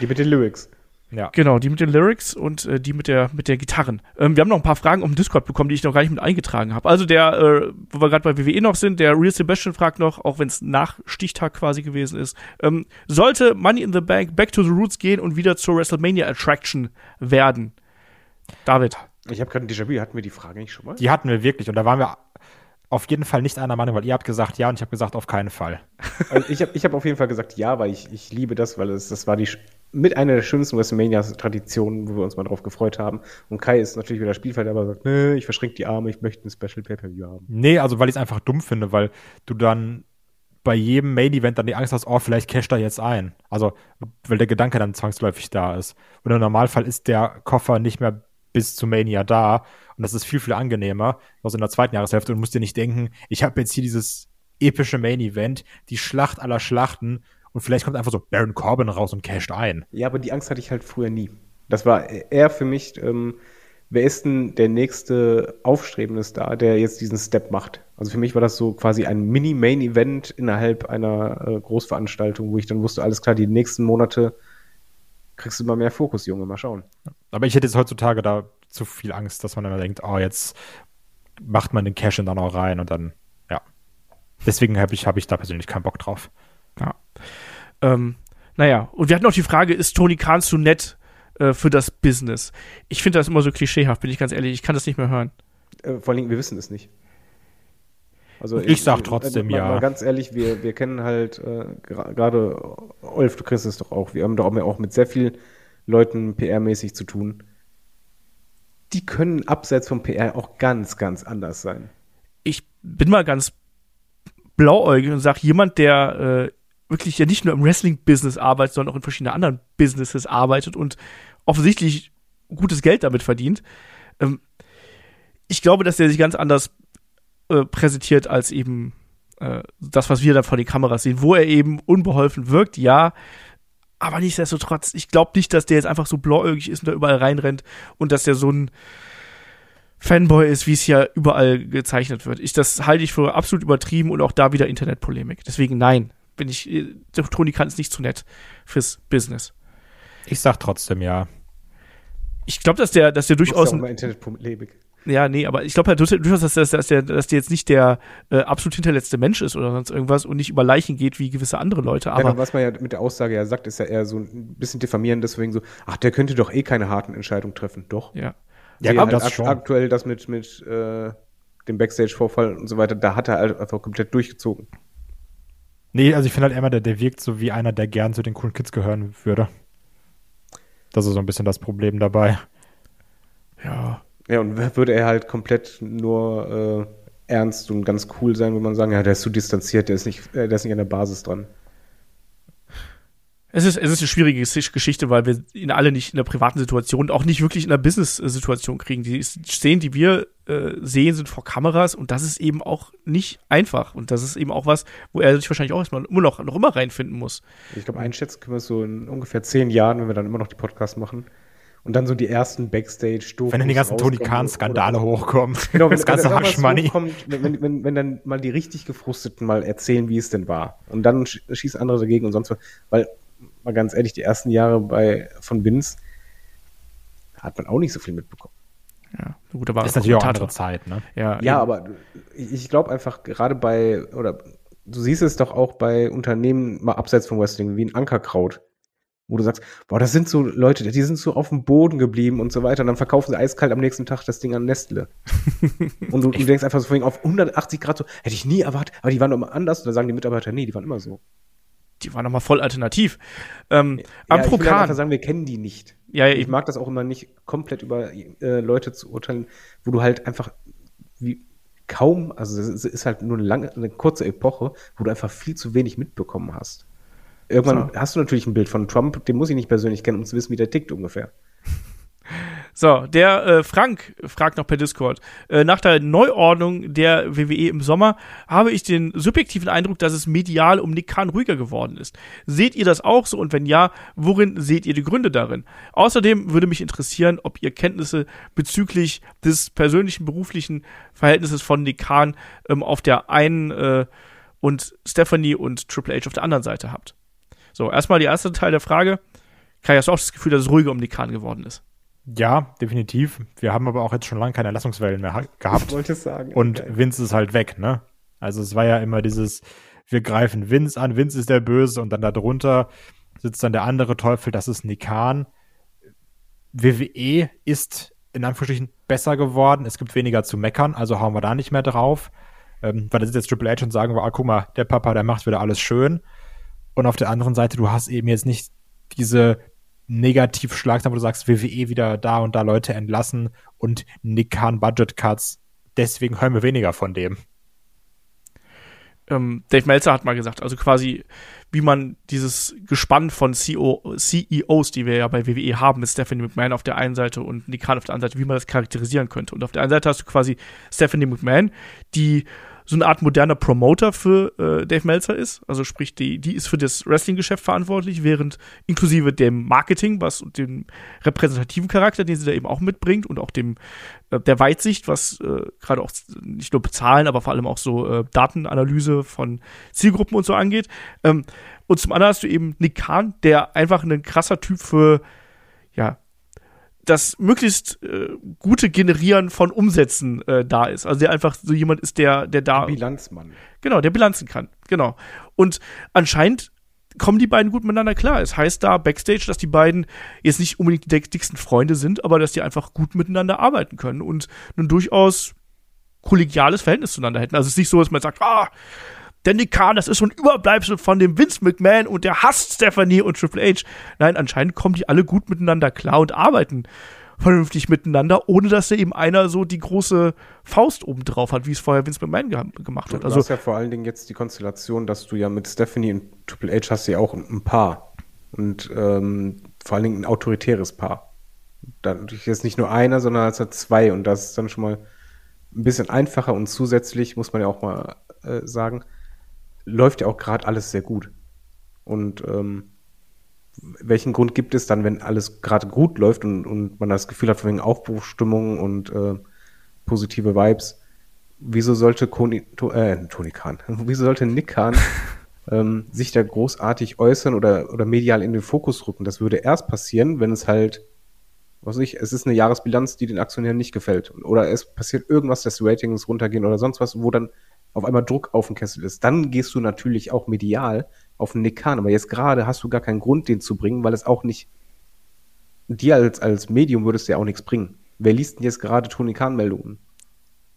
Die mit den Lyrics. Ja. Genau, die mit den Lyrics und äh, die mit der mit der Gitarren. Ähm, wir haben noch ein paar Fragen um Discord bekommen, die ich noch gar nicht mit eingetragen habe. Also der, äh, wo wir gerade bei WWE noch sind, der Real Sebastian fragt noch, auch wenn es nach Stichtag quasi gewesen ist, ähm, sollte Money in the Bank back to the roots gehen und wieder zur WrestleMania Attraction werden? David. Ich habe gerade ein Déjà-vu, hatten wir die Frage nicht schon mal? Die hatten wir wirklich und da waren wir auf jeden Fall nicht einer Meinung, weil ihr habt gesagt ja und ich habe gesagt auf keinen Fall. Also ich habe ich hab auf jeden Fall gesagt ja, weil ich, ich liebe das, weil es, das war die mit einer der schönsten WrestleMania-Traditionen, wo wir uns mal drauf gefreut haben. Und Kai ist natürlich wieder Spielfeld, aber sagt, nee, ich verschränke die Arme, ich möchte ein Special Pay-Per-View haben. Nee, also weil ich es einfach dumm finde, weil du dann bei jedem Main-Event dann die Angst hast, oh, vielleicht casht er jetzt ein. Also, weil der Gedanke dann zwangsläufig da ist. Und im Normalfall ist der Koffer nicht mehr bis zu Mania da. Und das ist viel, viel angenehmer, also in der zweiten Jahreshälfte. Und musst dir nicht denken, ich habe jetzt hier dieses epische Main-Event, die Schlacht aller Schlachten und vielleicht kommt einfach so Baron Corbin raus und casht ein. Ja, aber die Angst hatte ich halt früher nie. Das war eher für mich, ähm, wer ist denn der nächste aufstrebende Star, der jetzt diesen Step macht? Also für mich war das so quasi ein Mini-Main-Event innerhalb einer äh, Großveranstaltung, wo ich dann wusste, alles klar, die nächsten Monate kriegst du immer mehr Fokus, Junge, mal schauen. Aber ich hätte jetzt heutzutage da zu viel Angst, dass man dann denkt, oh, jetzt macht man den Cash in dann auch rein und dann, ja. Deswegen habe ich, hab ich da persönlich keinen Bock drauf. Ja. Ähm, naja, und wir hatten auch die Frage, ist Tony Khan zu nett äh, für das Business? Ich finde das immer so klischeehaft, bin ich ganz ehrlich. Ich kann das nicht mehr hören. Äh, vor allem, wir wissen es nicht. Also ich, ich sag trotzdem äh, ja. Mal ganz ehrlich, wir, wir kennen halt äh, gerade, Olf, du kriegst es doch auch, wir haben da auch mit sehr vielen Leuten PR-mäßig zu tun. Die können abseits vom PR auch ganz, ganz anders sein. Ich bin mal ganz blauäugig und sag, jemand, der äh, wirklich ja nicht nur im Wrestling-Business arbeitet, sondern auch in verschiedenen anderen Businesses arbeitet und offensichtlich gutes Geld damit verdient. Ähm, ich glaube, dass der sich ganz anders äh, präsentiert als eben äh, das, was wir dann vor den Kameras sehen, wo er eben unbeholfen wirkt, ja. Aber nichtsdestotrotz, ich glaube nicht, dass der jetzt einfach so blauäugig ist und da überall reinrennt und dass der so ein Fanboy ist, wie es ja überall gezeichnet wird. Ich, das halte ich für absolut übertrieben und auch da wieder Internetpolemik. Deswegen nein, bin ich, äh, der Toni kann es nicht zu nett fürs Business. Ich sag trotzdem ja. Ich glaube, dass der, dass der durchaus. Ja Internetpolemik. Ja, nee, aber ich glaube halt durchaus, dass, dass, dass, der, dass der jetzt nicht der äh, absolut hinterletzte Mensch ist oder sonst irgendwas und nicht über Leichen geht wie gewisse andere Leute. Aber ja, was man ja mit der Aussage ja sagt, ist ja eher so ein bisschen diffamierend, deswegen so, ach, der könnte doch eh keine harten Entscheidungen treffen. Doch. Ja. Ja, ja halt das schon. aktuell das mit, mit äh, dem Backstage-Vorfall und so weiter, da hat er halt einfach komplett durchgezogen. Nee, also ich finde halt immer, der, der wirkt so wie einer, der gern zu den coolen Kids gehören würde. Das ist so ein bisschen das Problem dabei. Ja. Ja, und würde er halt komplett nur äh, ernst und ganz cool sein, würde man sagen, ja, der ist zu distanziert, der ist nicht, äh, der ist nicht an der Basis dran. Es ist, es ist eine schwierige Geschichte, weil wir ihn alle nicht in der privaten Situation, auch nicht wirklich in der Business-Situation kriegen. Die Szenen, die wir äh, sehen, sind vor Kameras und das ist eben auch nicht einfach. Und das ist eben auch was, wo er sich wahrscheinlich auch erstmal immer noch, noch immer reinfinden muss. Ich glaube, einschätzen können wir es so in ungefähr zehn Jahren, wenn wir dann immer noch die Podcasts machen. Und dann so die ersten backstage Wenn dann die ganzen Tony Khan-Skandale hochkommen. Genau, wenn, das ganze wenn, Haschmoney. Wenn, wenn, wenn dann mal die richtig Gefrusteten mal erzählen, wie es denn war. Und dann schießen andere dagegen und sonst was. Weil mal ganz ehrlich, die ersten Jahre bei, von Vince hat man auch nicht so viel mitbekommen. Ja, gut, aber ist natürlich auch andere Zeit, ne? Ja, ja aber ich glaube einfach gerade bei, oder du siehst es doch auch bei Unternehmen mal abseits vom Wrestling, wie ein Ankerkraut, wo du sagst, boah, das sind so Leute, die sind so auf dem Boden geblieben und so weiter und dann verkaufen sie eiskalt am nächsten Tag das Ding an Nestle. und du, du denkst einfach so vorhin auf 180 Grad so, hätte ich nie erwartet, aber die waren doch immer anders und dann sagen die Mitarbeiter, nee, die waren immer so die waren nochmal voll alternativ. Ähm, ja, am ich will einfach sagen, wir kennen die nicht. Ja, ja, ich mag das auch immer nicht, komplett über äh, Leute zu urteilen, wo du halt einfach wie kaum, also es ist halt nur eine lange, eine kurze Epoche, wo du einfach viel zu wenig mitbekommen hast. Irgendwann so. hast du natürlich ein Bild von Trump, den muss ich nicht persönlich kennen, um zu wissen, wie der tickt ungefähr. So, der äh, Frank fragt noch per Discord. Äh, nach der Neuordnung der WWE im Sommer habe ich den subjektiven Eindruck, dass es medial um Nick Khan ruhiger geworden ist. Seht ihr das auch so und wenn ja, worin seht ihr die Gründe darin? Außerdem würde mich interessieren, ob ihr Kenntnisse bezüglich des persönlichen beruflichen Verhältnisses von Nick Khan ähm, auf der einen äh, und Stephanie und Triple H auf der anderen Seite habt. So, erstmal der erste Teil der Frage. Kai, hast du auch das Gefühl, dass es ruhiger um Nick Khan geworden ist? Ja, definitiv. Wir haben aber auch jetzt schon lange keine Erlassungswellen mehr gehabt. Wollte ich sagen. Und okay. Vince ist halt weg, ne? Also es war ja immer dieses, wir greifen Vince an, Vince ist der Böse und dann darunter sitzt dann der andere Teufel, das ist Nikan. WWE ist in Anführungsstrichen besser geworden. Es gibt weniger zu meckern, also hauen wir da nicht mehr drauf. Ähm, weil da sitzt jetzt Triple H und sagen wir, ah, guck mal, der Papa, der macht wieder alles schön. Und auf der anderen Seite, du hast eben jetzt nicht diese Negativschlag, wo du sagst, WWE wieder da und da Leute entlassen und Nick Khan Budget Cuts. Deswegen hören wir weniger von dem. Ähm, Dave Meltzer hat mal gesagt, also quasi, wie man dieses Gespann von CEO, CEOs, die wir ja bei WWE haben, mit Stephanie McMahon auf der einen Seite und Nick Khan auf der anderen Seite, wie man das charakterisieren könnte. Und auf der einen Seite hast du quasi Stephanie McMahon, die so eine Art moderner Promoter für äh, Dave Meltzer ist. Also sprich, die, die ist für das Wrestling-Geschäft verantwortlich, während inklusive dem Marketing, was und dem repräsentativen Charakter, den sie da eben auch mitbringt und auch dem äh, der Weitsicht, was äh, gerade auch nicht nur bezahlen, aber vor allem auch so äh, Datenanalyse von Zielgruppen und so angeht. Ähm, und zum anderen hast du eben Nick Khan, der einfach ein krasser Typ für ja, das möglichst äh, gute Generieren von Umsätzen äh, da ist. Also der einfach so jemand ist, der, der da. Der Bilanzmann. Genau, der bilanzen kann. Genau. Und anscheinend kommen die beiden gut miteinander klar. Es heißt da backstage, dass die beiden jetzt nicht unbedingt die dicksten Freunde sind, aber dass die einfach gut miteinander arbeiten können und ein durchaus kollegiales Verhältnis zueinander hätten. Also es ist nicht so, dass man sagt, ah, Nick Khan, das ist so ein Überbleibsel von dem Vince McMahon und der hasst Stephanie und Triple H. Nein, anscheinend kommen die alle gut miteinander klar und arbeiten vernünftig miteinander, ohne dass da eben einer so die große Faust oben drauf hat, wie es vorher Vince McMahon ge gemacht hat. Du also, hast ja vor allen Dingen jetzt die Konstellation, dass du ja mit Stephanie und Triple H hast ja auch ein Paar. Und ähm, vor allen Dingen ein autoritäres Paar. Dadurch ist nicht nur einer, sondern es hat zwei. Und das ist dann schon mal ein bisschen einfacher und zusätzlich, muss man ja auch mal äh, sagen, läuft ja auch gerade alles sehr gut. Und ähm, welchen Grund gibt es dann, wenn alles gerade gut läuft und, und man das Gefühl hat von wegen Aufbruchstimmung und äh, positive Vibes, wieso sollte Koni, to, äh, Tony Khan, wieso sollte Nick Khan ähm, sich da großartig äußern oder, oder medial in den Fokus rücken? Das würde erst passieren, wenn es halt Was ich, es ist eine Jahresbilanz, die den Aktionären nicht gefällt. Oder es passiert irgendwas, dass die Ratings runtergehen oder sonst was, wo dann auf einmal Druck auf den Kessel ist. Dann gehst du natürlich auch medial auf den Nick Kahn. Aber jetzt gerade hast du gar keinen Grund, den zu bringen, weil es auch nicht, dir als, als Medium würdest ja auch nichts bringen. Wer liest denn jetzt gerade Tony Kahn-Meldungen?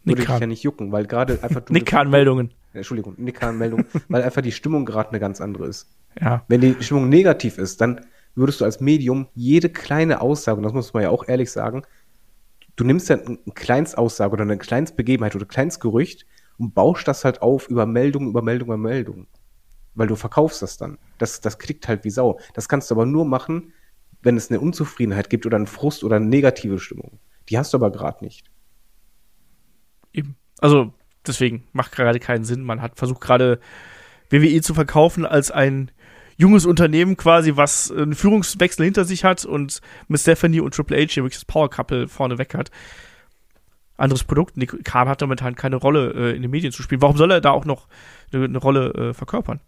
Würde dich ja nicht jucken, weil gerade einfach Nick Kahn-Meldungen. Entschuldigung, Nick Kahn-Meldungen, weil einfach die Stimmung gerade eine ganz andere ist. Ja. Wenn die Stimmung negativ ist, dann würdest du als Medium jede kleine Aussage, und das muss man ja auch ehrlich sagen, du nimmst ja eine Kleinstaussage oder eine Kleinstbegebenheit oder ein Kleinstgerücht und baust das halt auf über Meldung, über Meldung, über Meldung. Weil du verkaufst das dann. Das, das klickt halt wie Sau. Das kannst du aber nur machen, wenn es eine Unzufriedenheit gibt oder einen Frust oder eine negative Stimmung. Die hast du aber gerade nicht. Eben. Also, deswegen macht gerade keinen Sinn. Man hat versucht gerade WWE zu verkaufen als ein junges Unternehmen quasi, was einen Führungswechsel hinter sich hat und mit Stephanie und Triple H hier wirklich das Power Couple vorne weg hat. Anderes Produkt. Nick Khan hat momentan keine Rolle äh, in den Medien zu spielen. Warum soll er da auch noch eine, eine Rolle äh, verkörpern?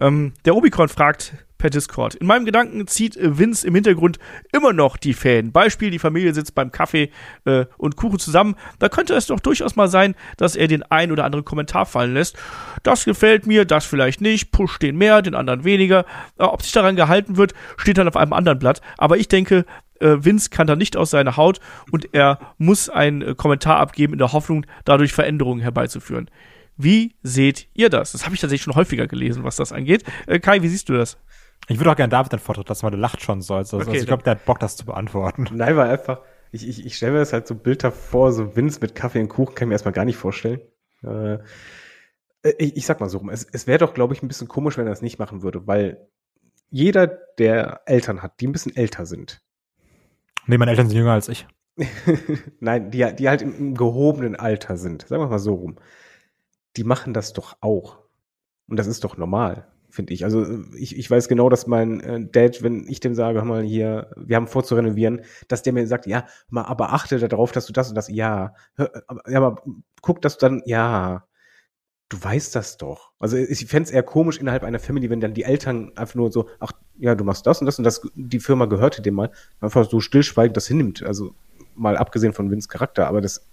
Ähm, der Obicon fragt per Discord. In meinem Gedanken zieht äh, Vince im Hintergrund immer noch die Fäden. Beispiel, die Familie sitzt beim Kaffee äh, und Kuchen zusammen. Da könnte es doch durchaus mal sein, dass er den ein oder anderen Kommentar fallen lässt. Das gefällt mir, das vielleicht nicht, push den mehr, den anderen weniger. Äh, ob sich daran gehalten wird, steht dann auf einem anderen Blatt. Aber ich denke, Vince kann da nicht aus seiner Haut und er muss einen äh, Kommentar abgeben in der Hoffnung, dadurch Veränderungen herbeizuführen. Wie seht ihr das? Das habe ich tatsächlich schon häufiger gelesen, was das angeht. Äh, Kai, wie siehst du das? Ich würde auch gerne David den lassen, weil der lacht schon so. Also, okay, also ich glaube, der hat Bock, das zu beantworten. Nein, weil einfach, ich, ich, ich stelle mir das halt so bildhaft vor, so Vince mit Kaffee und Kuchen kann ich mir erstmal gar nicht vorstellen. Äh, ich, ich sag mal so rum, es, es wäre doch, glaube ich, ein bisschen komisch, wenn er das nicht machen würde, weil jeder, der Eltern hat, die ein bisschen älter sind. Nee, meine Eltern sind jünger als ich. Nein, die, die halt im, gehobenen Alter sind. Sagen wir mal so rum. Die machen das doch auch. Und das ist doch normal finde ich. Also ich, ich weiß genau, dass mein äh, Dad, wenn ich dem sage, hör mal hier, wir haben vor zu renovieren, dass der mir sagt, ja, mal, aber achte darauf, dass du das und das, ja, hör, aber, ja, aber guck, dass du dann, ja, du weißt das doch. Also ich fände es eher komisch innerhalb einer Family, wenn dann die Eltern einfach nur so, ach ja, du machst das und das und das, die Firma gehörte dem mal, einfach so stillschweigend das hinnimmt. Also mal abgesehen von Vince Charakter, aber das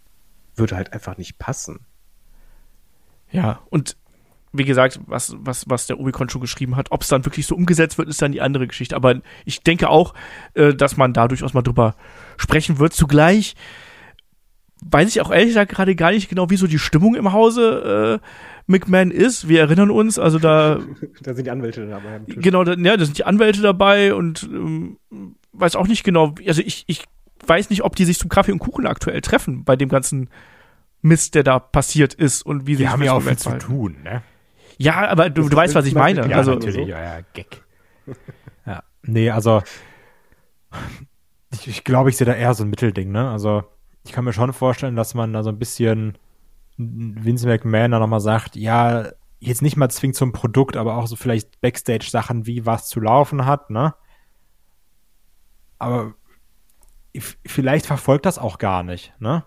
würde halt einfach nicht passen. Ja, und wie gesagt, was, was, was der Omikron schon geschrieben hat, ob es dann wirklich so umgesetzt wird, ist dann die andere Geschichte. Aber ich denke auch, äh, dass man da durchaus mal drüber sprechen wird. Zugleich weiß ich auch ehrlich gesagt gerade gar nicht genau, wie so die Stimmung im Hause äh, McMahon ist. Wir erinnern uns, also da. da sind die Anwälte dabei. Genau, da, ja, da sind die Anwälte dabei und ähm, weiß auch nicht genau, also ich, ich weiß nicht, ob die sich zum Kaffee und Kuchen aktuell treffen bei dem ganzen Mist, der da passiert ist und wie sie haben ja auch viel zu tun, ne? Ja, aber du, du weißt, was ich meine. Ja, also, natürlich, ja, ja, Gag. ja, nee, also ich, ich glaube, ich sehe da eher so ein Mittelding, ne? Also ich kann mir schon vorstellen, dass man da so ein bisschen Vince McMahon da nochmal sagt, ja, jetzt nicht mal zwingend zum Produkt, aber auch so vielleicht Backstage-Sachen, wie was zu laufen hat, ne? Aber vielleicht verfolgt das auch gar nicht, ne?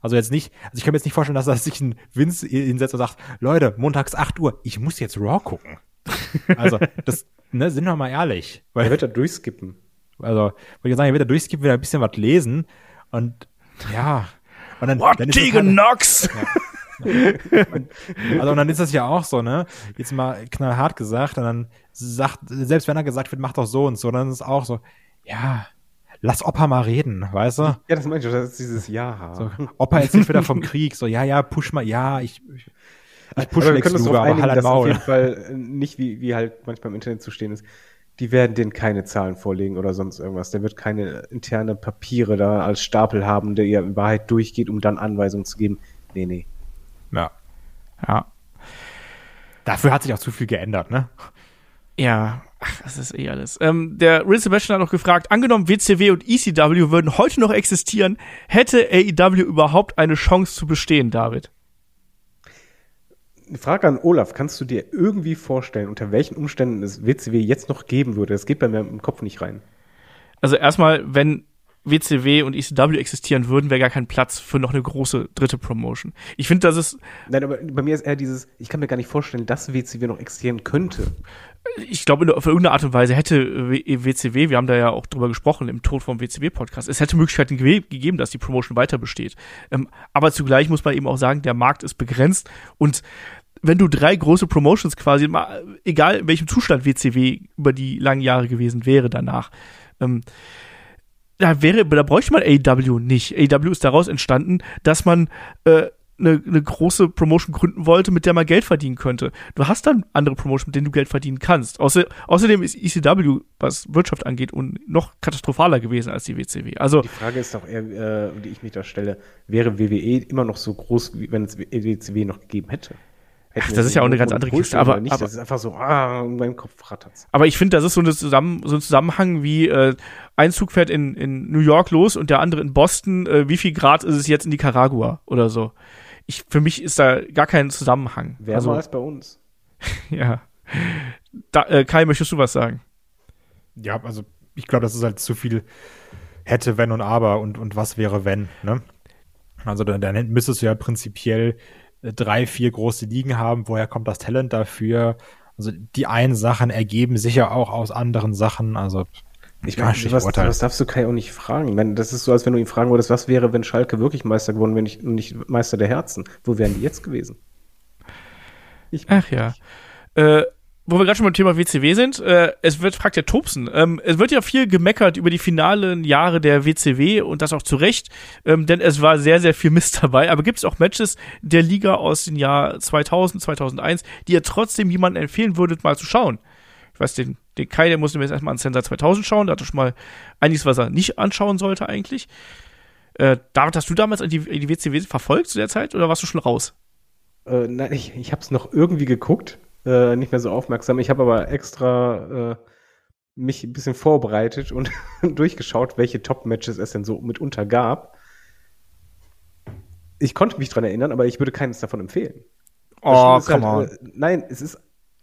Also jetzt nicht, also ich kann mir jetzt nicht vorstellen, dass er sich ein Vince hinsetzt und sagt, Leute, montags 8 Uhr, ich muss jetzt Raw gucken. also, das, ne, sind wir mal ehrlich. Weil, er wird da durchskippen. Also, wollte ich sagen, er wird da durchskippen, will ein bisschen was lesen und, ja. Und dann, What, dann ist Tegan halt, Knox! Ja. und, also und dann ist das ja auch so, ne? Jetzt mal knallhart gesagt, und dann sagt, selbst wenn er gesagt wird, mach doch so und so, dann ist es auch so, ja, lass Opa mal reden, weißt du? Ja, das meinst du, das ist dieses Ja. So, Opa erzählt wieder vom Krieg, so, ja, ja, push mal, ja, ich, ich, ich push Lex Luger, aber halt Maul. auf jeden Fall nicht, wie, wie halt manchmal im Internet zu stehen ist, die werden denen keine Zahlen vorlegen oder sonst irgendwas. Der wird keine interne Papiere da als Stapel haben, der ihr in Wahrheit durchgeht, um dann Anweisungen zu geben. Nee, nee. Ja. Ja. Dafür hat sich auch zu viel geändert, ne? Ja, ach, das ist eh alles. Ähm, der Real Sebastian hat noch gefragt, angenommen WCW und ECW würden heute noch existieren, hätte AEW überhaupt eine Chance zu bestehen, David? Frage an Olaf, kannst du dir irgendwie vorstellen, unter welchen Umständen es WCW jetzt noch geben würde? Das geht bei mir im Kopf nicht rein. Also erstmal, wenn WCW und ECW existieren würden, wäre gar kein Platz für noch eine große dritte Promotion. Ich finde, das ist. Nein, aber bei mir ist eher dieses, ich kann mir gar nicht vorstellen, dass WCW noch existieren könnte. Ich glaube, auf irgendeine Art und Weise hätte WCW, wir haben da ja auch drüber gesprochen im Tod vom WCW-Podcast, es hätte Möglichkeiten ge gegeben, dass die Promotion weiter besteht. Ähm, aber zugleich muss man eben auch sagen, der Markt ist begrenzt und wenn du drei große Promotions quasi, egal in welchem Zustand WCW über die langen Jahre gewesen wäre danach, ähm, da wäre, da bräuchte man AEW nicht. AEW ist daraus entstanden, dass man äh, eine, eine große Promotion gründen wollte, mit der man Geld verdienen könnte. Du hast dann andere Promotion, mit denen du Geld verdienen kannst. Außer, außerdem ist ECW, was Wirtschaft angeht, und noch katastrophaler gewesen als die WCW. Also die Frage ist doch eher, äh, die ich mich da stelle, wäre WWE immer noch so groß, wenn es WCW noch gegeben hätte? Ach, das ist ja auch eine ganz andere Kiste, aber, nicht, aber das ist einfach so, ah, in meinem Kopf rattert's. Aber ich finde, das ist so, eine Zusammen, so ein Zusammenhang wie äh, ein Zug fährt in, in New York los und der andere in Boston. Äh, wie viel Grad ist es jetzt in Nicaragua oder so? Ich, für mich ist da gar kein Zusammenhang. Wer also, als bei uns? ja. Da, äh, Kai, möchtest du was sagen? Ja, also ich glaube, das ist halt zu viel hätte, wenn und aber und, und was wäre, wenn, ne? Also dann, dann müsstest du ja prinzipiell drei, vier große Ligen haben, woher kommt das Talent dafür? Also die einen Sachen ergeben sich ja auch aus anderen Sachen, also ich meine, was, was darfst du Kai auch nicht fragen? Ich meine, das ist so, als wenn du ihn fragen würdest, was wäre, wenn Schalke wirklich Meister geworden wäre, nicht, nicht Meister der Herzen? Wo wären die jetzt gewesen? Ich Ach ja. Äh, wo wir gerade schon beim Thema WCW sind, äh, es wird, fragt der Tobsen, ähm, es wird ja viel gemeckert über die finalen Jahre der WCW und das auch zu Recht, ähm, denn es war sehr, sehr viel Mist dabei. Aber gibt es auch Matches der Liga aus dem Jahr 2000, 2001, die ihr trotzdem jemanden empfehlen würdet, mal zu schauen? Ich weiß, den, den Kai, der musste mir jetzt erstmal an Sensor 2000 schauen, da hatte schon mal einiges, was er nicht anschauen sollte eigentlich. Äh, David, hast du damals die, die WCW verfolgt zu der Zeit oder warst du schon raus? Äh, nein, ich, ich habe es noch irgendwie geguckt äh, nicht mehr so aufmerksam. Ich habe aber extra äh, mich ein bisschen vorbereitet und durchgeschaut, welche Top-Matches es denn so mitunter gab. Ich konnte mich dran erinnern, aber ich würde keines davon empfehlen. Oh, come halt, on. Äh, nein, es ist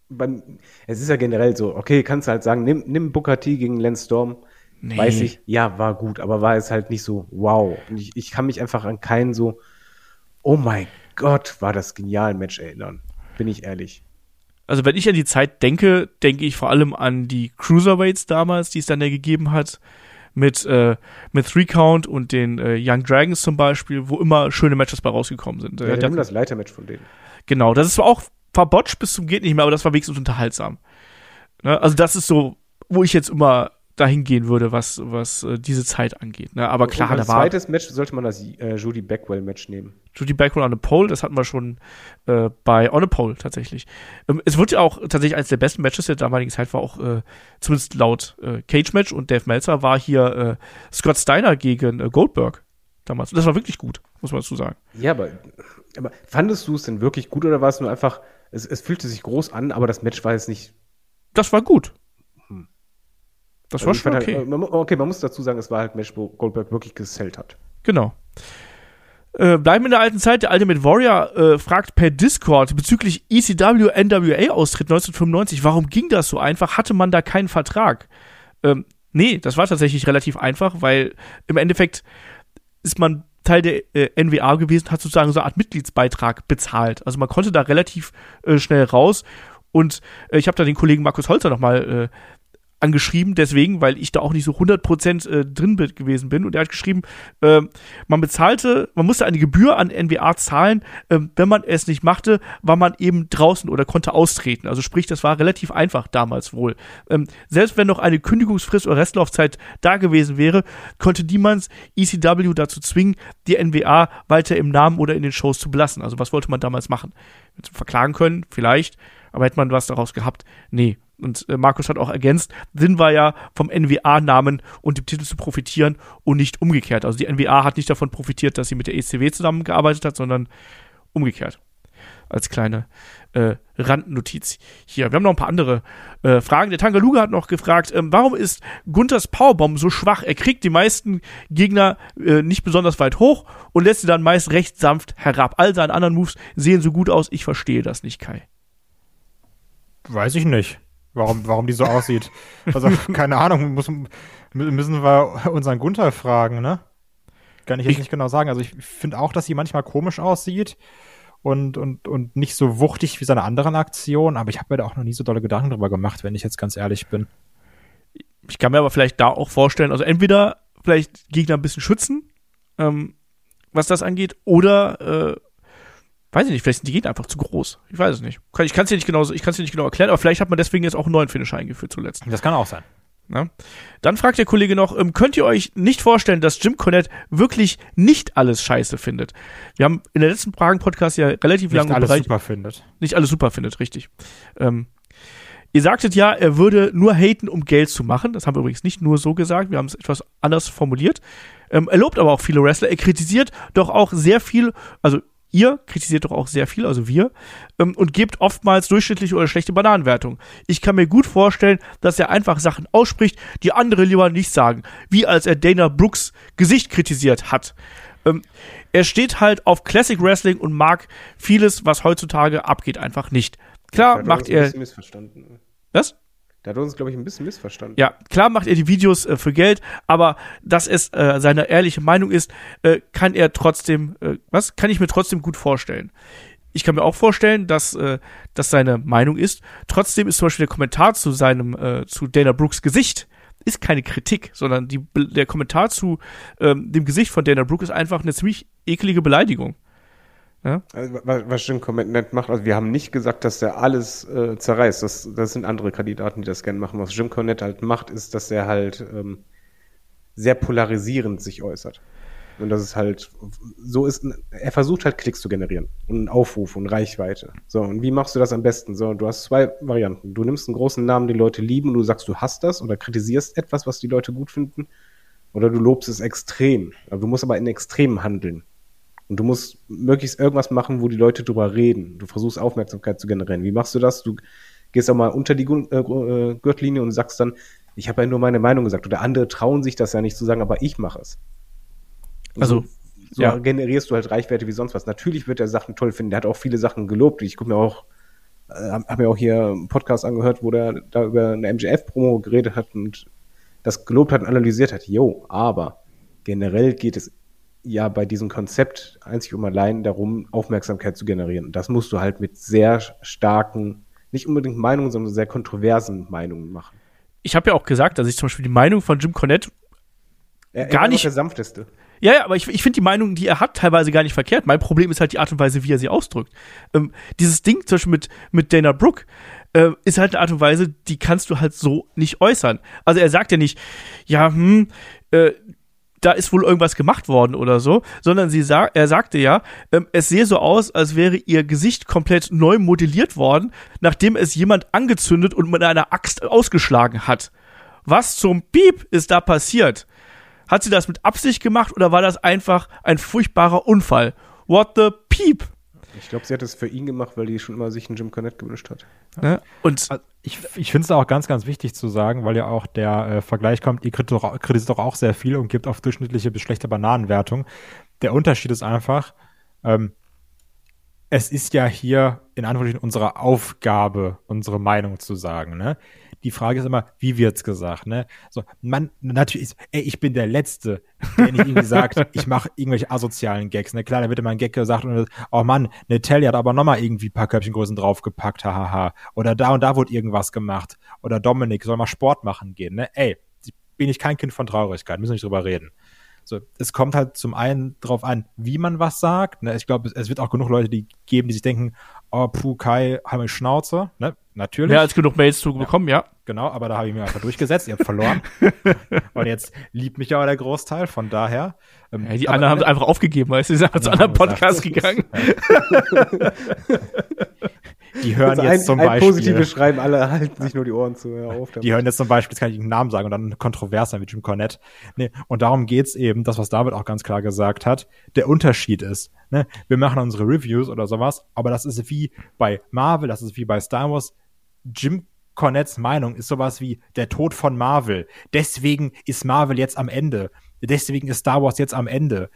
beim, es ist ja generell so, okay, kannst du halt sagen, nimm, nimm Booker T gegen Lance Storm. Nee. Weiß ich, ja, war gut, aber war es halt nicht so, wow. Und ich, ich kann mich einfach an keinen so, oh mein Gott, war das genial Match erinnern. Bin ich ehrlich. Also wenn ich an die Zeit denke, denke ich vor allem an die Cruiserweights damals, die es dann ja gegeben hat, mit, äh, mit Three Count und den äh, Young Dragons zum Beispiel, wo immer schöne Matches bei rausgekommen sind. Ja, wir das Leitermatch von denen. Genau, das ist zwar auch verbotcht bis zum geht nicht mehr, aber das war wenigstens unterhaltsam. Ne? Also das ist so, wo ich jetzt immer dahin gehen würde, was, was äh, diese Zeit angeht. Ne? Aber klar, da war. zweites Match sollte man das äh, Judy Backwell-Match nehmen. Judy Backwell on a Pole, das hatten wir schon äh, bei On a Pole tatsächlich. Ähm, es wird ja auch tatsächlich eines der besten Matches der damaligen Zeit war auch, äh, zumindest laut äh, Cage-Match und Dave Meltzer war hier äh, Scott Steiner gegen äh, Goldberg damals. Und das war wirklich gut, muss man dazu sagen. Ja, aber, aber fandest du es denn wirklich gut oder war es nur einfach, es, es fühlte sich groß an, aber das Match war jetzt nicht. Das war gut. Das war also schon okay. Halt, okay, man muss dazu sagen, es war halt ein Match, wo Goldberg wirklich gesellt hat. Genau. Äh, bleiben in der alten Zeit. Der Ultimate Warrior äh, fragt per Discord bezüglich ECW NWA Austritt 1995. Warum ging das so einfach? Hatte man da keinen Vertrag? Ähm, nee, das war tatsächlich relativ einfach, weil im Endeffekt ist man Teil der äh, NWA gewesen, hat sozusagen so eine Art Mitgliedsbeitrag bezahlt. Also man konnte da relativ äh, schnell raus. Und äh, ich habe da den Kollegen Markus Holzer nochmal äh, angeschrieben, deswegen, weil ich da auch nicht so 100% äh, drin gewesen bin. Und er hat geschrieben, äh, man bezahlte, man musste eine Gebühr an NWA zahlen. Äh, wenn man es nicht machte, war man eben draußen oder konnte austreten. Also sprich, das war relativ einfach damals wohl. Ähm, selbst wenn noch eine Kündigungsfrist oder Restlaufzeit da gewesen wäre, konnte niemand ECW dazu zwingen, die NWA weiter im Namen oder in den Shows zu belassen. Also was wollte man damals machen? Verklagen können, vielleicht, aber hätte man was daraus gehabt? Nee, und äh, Markus hat auch ergänzt, Sinn war ja vom NWA-Namen und dem Titel zu profitieren und nicht umgekehrt. Also die NWA hat nicht davon profitiert, dass sie mit der ECW zusammengearbeitet hat, sondern umgekehrt. Als kleine äh, Randnotiz hier. Wir haben noch ein paar andere äh, Fragen. Der Tangaluga hat noch gefragt, ähm, warum ist Gunthers Powerbomb so schwach? Er kriegt die meisten Gegner äh, nicht besonders weit hoch und lässt sie dann meist recht sanft herab. All seine anderen Moves sehen so gut aus. Ich verstehe das nicht, Kai. Weiß ich nicht. Warum, warum die so aussieht. Also, keine Ahnung, muss, müssen wir unseren Gunther fragen, ne? Kann ich jetzt ich, nicht genau sagen. Also ich finde auch, dass sie manchmal komisch aussieht und, und, und nicht so wuchtig wie seine anderen Aktionen, aber ich habe mir da auch noch nie so dolle Gedanken drüber gemacht, wenn ich jetzt ganz ehrlich bin. Ich kann mir aber vielleicht da auch vorstellen, also entweder vielleicht Gegner ein bisschen schützen, ähm, was das angeht, oder äh, weiß ich nicht, vielleicht sind die Gegner einfach zu groß. Ich weiß es nicht. Ich kann es dir nicht genau, ich kann es dir nicht genau erklären, aber vielleicht hat man deswegen jetzt auch einen neuen Finisher eingeführt zuletzt. Das kann auch sein. Ja. Dann fragt der Kollege noch, ähm, könnt ihr euch nicht vorstellen, dass Jim Cornette wirklich nicht alles scheiße findet? Wir haben in der letzten Fragen-Podcast ja relativ lange Nicht alles Bereich, super findet. Nicht alles super findet, richtig. Ähm, ihr sagtet ja, er würde nur haten, um Geld zu machen. Das haben wir übrigens nicht nur so gesagt, wir haben es etwas anders formuliert. Ähm, er lobt aber auch viele Wrestler. Er kritisiert doch auch sehr viel, also Ihr kritisiert doch auch sehr viel, also wir, ähm, und gebt oftmals durchschnittliche oder schlechte Bananenwertung. Ich kann mir gut vorstellen, dass er einfach Sachen ausspricht, die andere lieber nicht sagen. Wie als er Dana Brooks Gesicht kritisiert hat. Ähm, er steht halt auf Classic Wrestling und mag vieles, was heutzutage abgeht, einfach nicht. Klar macht er. Was? Da hat uns, glaube ich, ein bisschen missverstanden. Ja, klar macht er die Videos äh, für Geld, aber dass es äh, seine ehrliche Meinung ist, äh, kann er trotzdem, äh, was? Kann ich mir trotzdem gut vorstellen. Ich kann mir auch vorstellen, dass äh, das seine Meinung ist. Trotzdem ist zum Beispiel der Kommentar zu seinem, äh, zu Dana Brooks Gesicht ist keine Kritik, sondern die, der Kommentar zu ähm, dem Gesicht von Dana Brooks ist einfach eine ziemlich eklige Beleidigung. Ja? Also, was Jim Cornette macht, also wir haben nicht gesagt, dass der alles äh, zerreißt. Das, das sind andere Kandidaten, die das gerne machen. Was Jim Cornette halt macht, ist, dass er halt ähm, sehr polarisierend sich äußert. Und das ist halt, so ist, er versucht halt Klicks zu generieren und einen Aufruf und Reichweite. So, und wie machst du das am besten? So, du hast zwei Varianten. Du nimmst einen großen Namen, den Leute lieben und du sagst, du hast das oder kritisierst etwas, was die Leute gut finden. Oder du lobst es extrem. Du musst aber in Extremen handeln. Und du musst möglichst irgendwas machen, wo die Leute drüber reden. Du versuchst Aufmerksamkeit zu generieren. Wie machst du das? Du gehst auch mal unter die äh, äh, Gürtellinie und sagst dann, ich habe ja nur meine Meinung gesagt. Oder andere trauen sich das ja nicht zu sagen, aber ich mache es. Also, so ja. generierst du halt Reichweite wie sonst was. Natürlich wird er Sachen toll finden. Der hat auch viele Sachen gelobt. Ich gucke mir auch, äh, habe mir auch hier einen Podcast angehört, wo der da über eine MGF-Promo geredet hat und das gelobt hat und analysiert hat. Jo, aber generell geht es ja bei diesem Konzept einzig und allein darum, Aufmerksamkeit zu generieren. Und das musst du halt mit sehr starken, nicht unbedingt Meinungen, sondern sehr kontroversen Meinungen machen. Ich habe ja auch gesagt, dass ich zum Beispiel die Meinung von Jim Cornette er, gar nicht. Der sanfteste. Ja, ja, aber ich, ich finde die Meinung, die er hat, teilweise gar nicht verkehrt. Mein Problem ist halt die Art und Weise, wie er sie ausdrückt. Ähm, dieses Ding zum Beispiel mit, mit Dana Brooke äh, ist halt eine Art und Weise, die kannst du halt so nicht äußern. Also er sagt ja nicht, ja, hm, äh, da ist wohl irgendwas gemacht worden oder so, sondern sie sa er sagte ja, ähm, es sehe so aus, als wäre ihr Gesicht komplett neu modelliert worden, nachdem es jemand angezündet und mit einer Axt ausgeschlagen hat. Was zum Piep ist da passiert? Hat sie das mit Absicht gemacht oder war das einfach ein furchtbarer Unfall? What the Piep? Ich glaube, sie hat es für ihn gemacht, weil die schon immer sich einen Jim Cornette gewünscht hat. Ja. Und also ich, ich finde es auch ganz, ganz wichtig zu sagen, weil ja auch der äh, Vergleich kommt, ihr kritisiert doch auch sehr viel und gibt auf durchschnittliche bis schlechte Bananenwertung. Der Unterschied ist einfach, ähm, es ist ja hier in Anführungsstrichen unsere Aufgabe, unsere Meinung zu sagen. Ne? Die Frage ist immer, wie wird's gesagt, ne? So, man, natürlich, ey, ich bin der Letzte, der nicht irgendwie sagt, ich mache irgendwelche asozialen Gags, ne? Klar, da wird immer ein Gag gesagt und oh Mann, Natalie hat aber nochmal irgendwie ein paar Köpfchengrößen draufgepackt, hahaha. Oder da und da wurde irgendwas gemacht. Oder Dominik soll mal Sport machen gehen, ne? Ey, bin ich kein Kind von Traurigkeit, müssen wir nicht drüber reden. So, es kommt halt zum einen drauf an, wie man was sagt. Ne? Ich glaube, es, es, wird auch genug Leute die geben, die sich denken, oh, puh, Kai, halt Schnauze. Ne? Natürlich. Mehr als genug Mails zu bekommen, ja. ja. Genau, aber da habe ich mir einfach durchgesetzt. Ihr habt verloren. Und jetzt liebt mich aber der Großteil, von daher. Ähm, ja, die anderen haben einfach aufgegeben, weil sie sind zu anderen Podcast gegangen. Die hören also jetzt ein, zum ein Beispiel. Positive Schreiben, alle halten sich nur die Ohren zu. Ja, auf die hören jetzt zum Beispiel, jetzt kann ich einen Namen sagen und dann kontrovers sein wie Jim Cornette. Nee, und darum geht's eben, das, was David auch ganz klar gesagt hat. Der Unterschied ist, ne, wir machen unsere Reviews oder sowas, aber das ist wie bei Marvel, das ist wie bei Star Wars. Jim Cornettes Meinung ist sowas wie der Tod von Marvel. Deswegen ist Marvel jetzt am Ende. Deswegen ist Star Wars jetzt am Ende.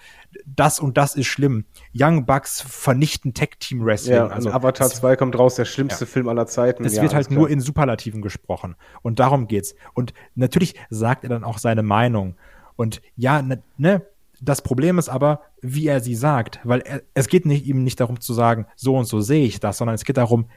Das und das ist schlimm. Young Bucks vernichten Tech-Team Wrestling. Ja, also Avatar 2 kommt raus, der schlimmste ja. Film aller Zeiten. Es ja, wird halt nur in Superlativen gesprochen. Und darum geht's. Und natürlich sagt er dann auch seine Meinung. Und ja, ne, ne das Problem ist aber, wie er sie sagt, weil er, es geht nicht, ihm nicht darum zu sagen, so und so sehe ich das, sondern es geht darum,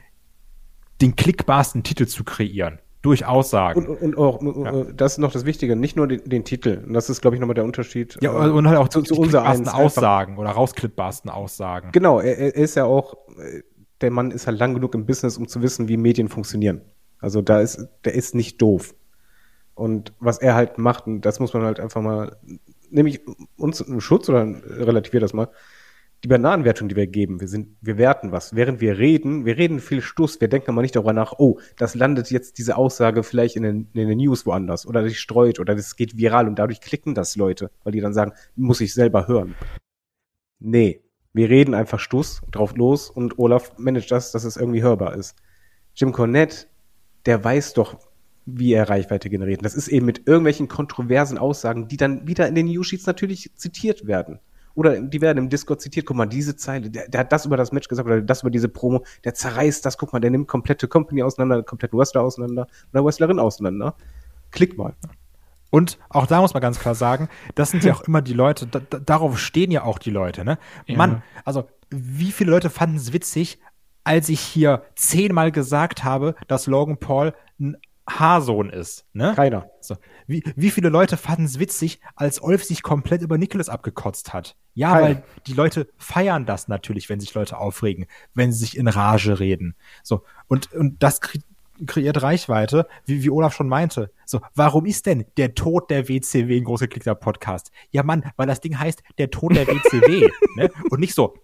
den klickbarsten Titel zu kreieren durch Aussagen. Und, und auch, ja. Äh, das ist noch das Wichtige, nicht nur den, den Titel. Und das ist, glaube ich, nochmal der Unterschied. Ja, äh, und halt auch zu, zu unser eins, Aussagen einfach. oder rausklippbarsten Aussagen. Genau, er, er ist ja auch, äh, der Mann ist halt lang genug im Business, um zu wissen, wie Medien funktionieren. Also da ist, der ist nicht doof. Und was er halt macht, und das muss man halt einfach mal nehme ich uns einen Schutz oder relativiere das mal. Die Bananenwertung, die wir geben, wir sind, wir werten was. Während wir reden, wir reden viel Stuss, wir denken aber nicht darüber nach, oh, das landet jetzt diese Aussage vielleicht in den, in den News woanders oder die streut oder das geht viral und dadurch klicken das Leute, weil die dann sagen, muss ich selber hören. Nee, wir reden einfach Stuss drauf los und Olaf managt das, dass es irgendwie hörbar ist. Jim Cornette, der weiß doch, wie er Reichweite generiert. das ist eben mit irgendwelchen kontroversen Aussagen, die dann wieder in den News-Sheets natürlich zitiert werden. Oder die werden im Discord zitiert, guck mal, diese Zeile, der, der, hat das über das Match gesagt oder das über diese Promo, der zerreißt das, guck mal, der nimmt komplette Company auseinander, kompletten Wrestler auseinander oder Wrestlerin auseinander. Klick mal. Und auch da muss man ganz klar sagen, das sind ja auch immer die Leute, da, da, darauf stehen ja auch die Leute, ne? Ja. Mann, also wie viele Leute fanden es witzig, als ich hier zehnmal gesagt habe, dass Logan Paul ein Haarsohn ist. Ne? Keiner. So. Wie, wie viele Leute fanden es witzig, als Olf sich komplett über Nicholas abgekotzt hat? Ja, Keiner. weil die Leute feiern das natürlich, wenn sich Leute aufregen, wenn sie sich in Rage reden. So. Und, und das kre kreiert Reichweite, wie, wie Olaf schon meinte. So, warum ist denn der Tod der WCW ein großer Klicker-Podcast? Ja, Mann, weil das Ding heißt der Tod der WCW. ne? Und nicht so,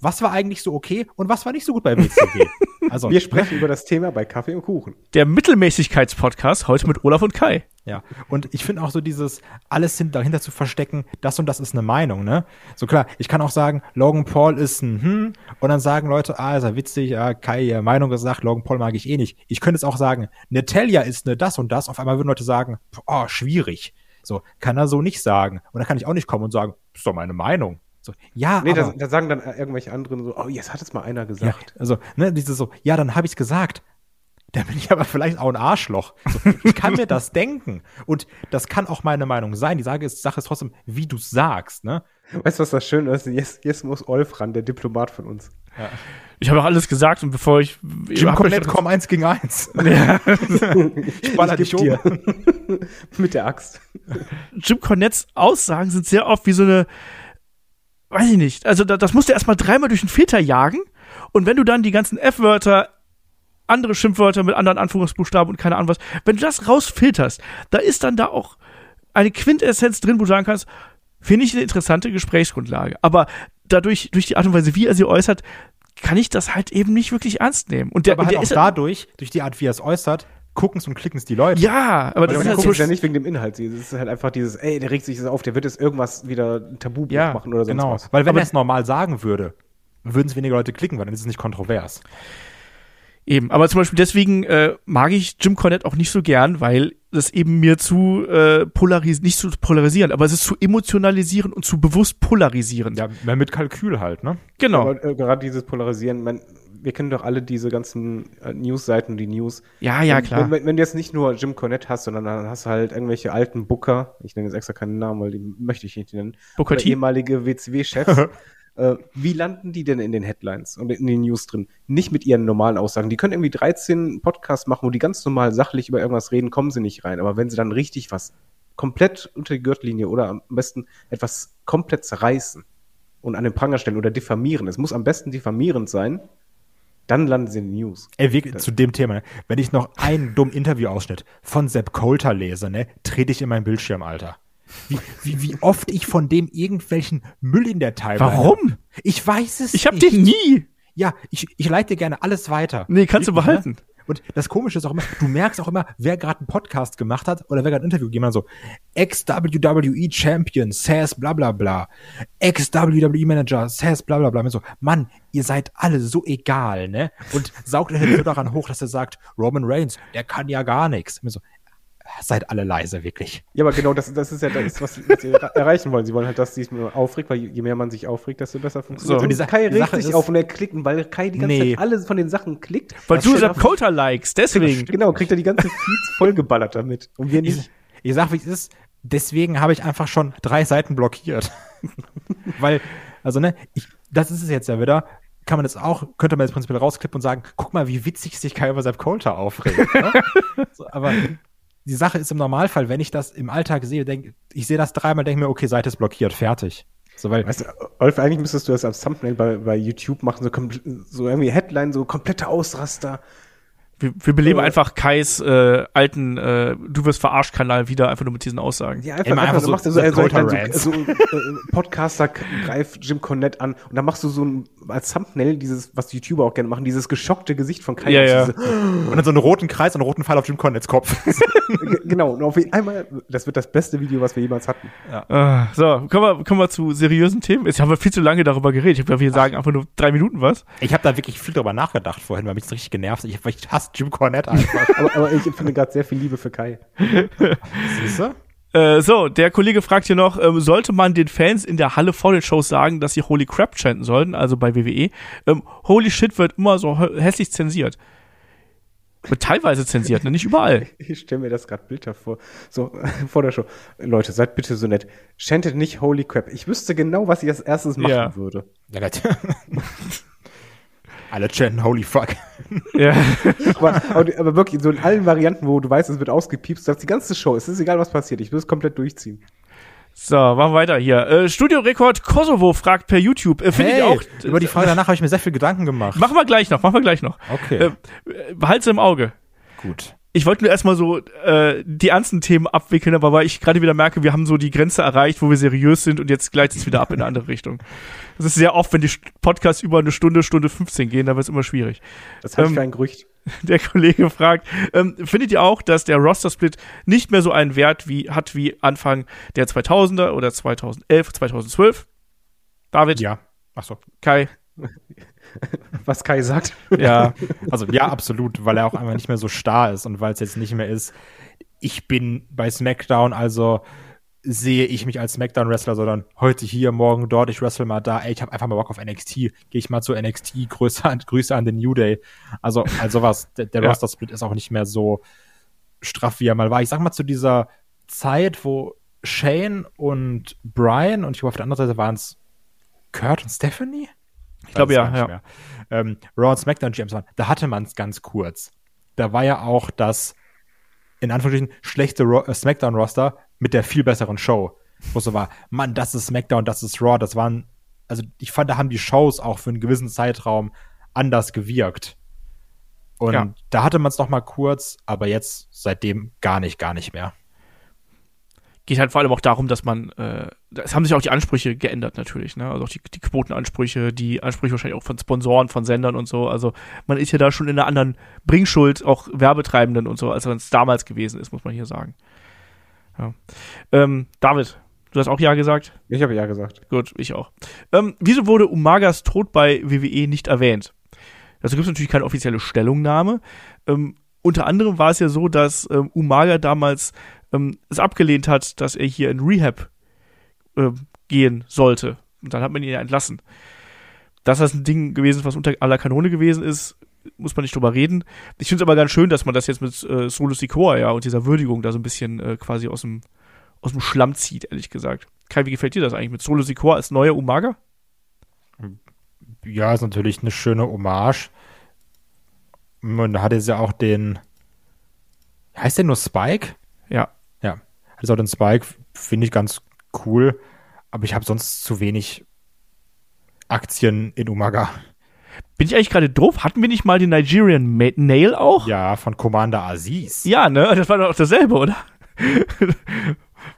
was war eigentlich so okay und was war nicht so gut bei WCW. Also, wir sprechen über das Thema bei Kaffee und Kuchen. Der Mittelmäßigkeitspodcast heute mit Olaf und Kai. Ja, und ich finde auch so dieses, alles dahinter zu verstecken, das und das ist eine Meinung, ne? So klar, ich kann auch sagen, Logan Paul ist ein hm, und dann sagen Leute, ah, ist er witzig, ja, Kai, ja, Meinung gesagt, Logan Paul mag ich eh nicht. Ich könnte es auch sagen, Natalia ist eine das und das, auf einmal würden Leute sagen, oh, schwierig. So, kann er so nicht sagen. Und dann kann ich auch nicht kommen und sagen, ist doch meine Meinung. So, ja, nee, aber, da, da, sagen dann irgendwelche anderen so, oh, jetzt hat es mal einer gesagt. Ja, also, ne, dieses so, ja, dann habe ich es gesagt. Da bin ich aber vielleicht auch ein Arschloch. So, ich kann mir das denken. Und das kann auch meine Meinung sein. Die Sache ist, Sache ist trotzdem, wie du sagst, ne? Weißt du, was das Schöne ist? Jetzt, jetzt muss Olf ran, der Diplomat von uns. Ja. Ich habe auch alles gesagt und bevor ich. Jim Cornette, komm eins gegen eins. Ja. ich baller dich um. Mit der Axt. Jim Cornettes Aussagen sind sehr oft wie so eine weiß ich nicht. Also da, das musst du erstmal dreimal durch den Filter jagen. Und wenn du dann die ganzen F-Wörter, andere Schimpfwörter mit anderen Anführungsbuchstaben und keine Ahnung was, wenn du das rausfilterst, da ist dann da auch eine Quintessenz drin, wo du sagen kannst, finde ich eine interessante Gesprächsgrundlage. Aber dadurch, durch die Art und Weise, wie er sie äußert, kann ich das halt eben nicht wirklich ernst nehmen. Und der, aber halt der auch dadurch, durch die Art, wie er es äußert, gucken es und klicken es die Leute. Ja, aber das, das ist halt ja nicht wegen dem Inhalt. Es ist halt einfach dieses, ey, der regt sich das auf, der wird jetzt irgendwas wieder ein Tabu ja, machen oder sonst genau. was. Weil wenn er es normal sagen würde, würden es weniger Leute klicken, weil dann ist es nicht kontrovers. Eben, aber zum Beispiel deswegen äh, mag ich Jim Cornette auch nicht so gern, weil das eben mir zu äh, polarisieren, nicht zu polarisieren, aber es ist zu emotionalisieren und zu bewusst polarisieren. Ja, mehr mit Kalkül halt, ne? Genau. Aber äh, gerade dieses Polarisieren, man, wir kennen doch alle diese ganzen äh, News-Seiten, die News. Ja, ja, klar. Wenn, wenn, du jetzt nicht nur Jim Cornette hast, sondern dann hast du halt irgendwelche alten Booker, ich nenne jetzt extra keinen Namen, weil die möchte ich nicht nennen, Booker ehemalige WCW-Chefs. äh, wie landen die denn in den Headlines und in den News drin? Nicht mit ihren normalen Aussagen. Die können irgendwie 13 Podcasts machen, wo die ganz normal sachlich über irgendwas reden, kommen sie nicht rein. Aber wenn sie dann richtig was komplett unter die Gürtellinie oder am besten etwas komplett zerreißen und an den Pranger stellen oder diffamieren, es muss am besten diffamierend sein, dann landen sie in den News. Ey, wie, zu dem Thema, ne? wenn ich noch einen dummen Interviewausschnitt von Sepp Coulter lese, ne, trete ich in meinen Bildschirm, Alter. Wie, wie, wie oft ich von dem irgendwelchen Müll in der Timeline Warum? Ich weiß es Ich hab nicht. den nie. Ja, ich, ich leite dir gerne alles weiter. Nee, kannst du behalten. Und das Komische ist auch immer, du merkst auch immer, wer gerade einen Podcast gemacht hat oder wer gerade ein Interview gegeben hat, so Ex-WWE Champion says bla bla bla, Ex-WWE Manager says bla bla bla. Und so, Mann, ihr seid alle so egal, ne? Und saugt euch so daran hoch, dass er sagt, Roman Reigns, der kann ja gar nichts. Und so, seid alle leise, wirklich. Ja, aber genau das, das ist ja das, was, was sie erreichen wollen. Sie wollen halt, dass sie sich nur aufregt, weil je mehr man sich aufregt, desto besser funktioniert. So, und die Sa- Kai die regt Sache sich auf und er klickt, und weil Kai die ganze Nee. Zeit alle von den Sachen klickt. Weil das du auf- Coulter likest, deswegen. Genau, kriegt er die ganze Feeds vollgeballert damit. Und wir Ich, nicht. ich sag, wie es ist. Deswegen habe ich einfach schon drei Seiten blockiert. Weil, also, ne, ich, das ist es jetzt ja wieder. Kann man das auch, könnte man jetzt prinzipiell rausklippen und sagen, guck mal, wie witzig sich Kai über Sepp Coulter aufregt. Ne? so, aber die Sache ist im Normalfall, wenn ich das im Alltag sehe, denk, ich sehe das dreimal, denke mir, okay, Seite ist blockiert, fertig. So, weil, Weißt du, Olf, eigentlich müsstest du das als Thumbnail bei, bei YouTube machen, so, so irgendwie Headline, so komplette Ausraster. Wir, wir beleben Äh. einfach Kais äh, alten äh, Du wirst verarscht Kanal wieder, einfach nur mit diesen Aussagen. Ja, einfach, Immer einfach, einfach so, so- machst du so, so so, so, Coulter-Rants. so, so äh, Podcaster greift Jim Cornette an und dann machst du so ein, als Thumbnail dieses, was YouTuber auch gerne machen, dieses geschockte Gesicht von Kai. Ja, Und ja. und dann so einen roten Kreis und einen roten Pfeil auf Jim Cornettes Kopf. Genau, und auf einmal, das wird das beste Video, was wir jemals hatten. Äh, so, kommen wir, kommen wir zu seriösen Themen. Jetzt haben wir viel zu lange darüber geredet. Ich glaube, wir sagen einfach nur drei Minuten was. ich habe da wirklich viel drüber nachgedacht vorhin, weil mich das richtig genervt hat. Ich, ich hasse Jim Cornette einfach. Aber, aber ich empfinde gerade sehr viel Liebe für Kai. Siehst du? Äh, so, der Kollege fragt hier noch, ähm, sollte man den Fans in der Halle vor den Shows sagen, dass sie Holy Crap chanten sollten, also bei WWE? Ähm, Holy Shit wird immer so hä- hässlich zensiert. Wird teilweise zensiert, ne? nicht überall. Ich stelle mir das gerade Bilder vor. So, vor der Show. Leute, seid bitte so nett. Chantet nicht Holy Crap. Ich wüsste genau, was ich als erstes machen Ja. würde. Ja, das- Alle chanten, holy fuck. ja. Aber, aber, aber wirklich, so in allen Varianten, wo du weißt, es wird ausgepiepst, das die ganze Show. Es ist egal, was passiert. Ich will es komplett durchziehen. So, machen wir weiter hier. Äh, Studiorekord Kosovo fragt per YouTube. Äh, Finde ich auch. über die Frage danach habe ich mir sehr viel Gedanken gemacht. Machen wir gleich noch, machen wir gleich noch. Okay. Äh, behalt's im Auge. Gut. Ich wollte nur erstmal so äh, die ernsten Themen abwickeln, aber weil ich gerade wieder merke, wir haben so die Grenze erreicht, wo wir seriös sind und jetzt gleicht es wieder ab in eine andere Richtung. Das ist sehr oft, wenn die St- Podcasts über eine Stunde, Stunde 15 gehen, dann wird es immer schwierig. Das halte Ähm, ich für ein Gerücht. Der Kollege fragt, ähm, findet ihr auch, dass der Roster-Split nicht mehr so einen Wert wie, hat wie Anfang der 2000er oder 2011, 2012? David, Ja. Ach so. Kai, Was Kai sagt. ja. Also ja, absolut, weil er auch einfach nicht mehr so starr ist und weil es jetzt nicht mehr ist, ich bin bei SmackDown, also sehe ich mich als SmackDown-Wrestler, sondern heute hier, morgen dort, ich wrestle mal da, ey, ich habe einfach mal Bock auf NXT, gehe ich mal zu NXT, Grüße an, Grüße an den New Day. Also, also was, der, der Ja. Roster-Split ist auch nicht mehr so straff, wie er mal war. Ich sag mal, zu dieser Zeit, wo Shane und Brian und ich glaube auf der anderen Seite waren es Kurt und Stephanie? Ich glaube ja, ja. mehr. Ähm, Raw und SmackDown GMs waren, da hatte man es ganz kurz. Da war ja auch das, in Anführungsstrichen, schlechte äh, SmackDown-Roster mit der viel besseren Show. Wo so war, Mann, das ist SmackDown, das ist Raw, das waren, also ich fand, da haben die Shows auch für einen gewissen Zeitraum anders gewirkt. Und Ja. da hatte man es noch mal kurz, aber jetzt seitdem gar nicht, gar nicht mehr. Geht halt vor allem auch darum, dass man, äh, es haben sich auch die Ansprüche geändert natürlich, ne? Also auch die, die Quotenansprüche, die Ansprüche wahrscheinlich auch von Sponsoren, von Sendern und so. Also man ist ja da schon in einer anderen Bringschuld, auch Werbetreibenden und so, als es damals gewesen ist, muss man hier sagen. Ja. Ähm, David, du hast auch Ja gesagt? Ich habe ja gesagt. Gut, ich auch. Ähm, wieso wurde Umagas Tod bei WWE nicht erwähnt? Dazu gibt es natürlich keine offizielle Stellungnahme. Ähm, unter anderem war es ja so, dass ähm, Umaga damals ähm, es abgelehnt hat, dass er hier in Rehab ähm, gehen sollte. Und dann hat man ihn ja entlassen. Dass das ein Ding gewesen ist, was unter aller Kanone gewesen ist, muss man nicht drüber reden. Ich finde es aber ganz schön, dass man das jetzt mit äh, Solo Sikoa ja und dieser Würdigung da so ein bisschen äh, quasi aus dem, aus dem Schlamm zieht, ehrlich gesagt. Kai, wie gefällt dir das eigentlich mit Solo Sikoa als neuer Umaga? Ja, ist natürlich eine schöne Hommage. Man hat jetzt ja auch den, heißt der nur Spike? Ja. Ja, auch den Spike, finde ich ganz cool, aber ich habe sonst zu wenig Aktien in Umaga. Bin ich eigentlich gerade doof? Hatten wir nicht mal den Nigerian Ma Nail auch? Ja, von Commander Aziz. Ja, ne? Das war doch dasselbe, oder?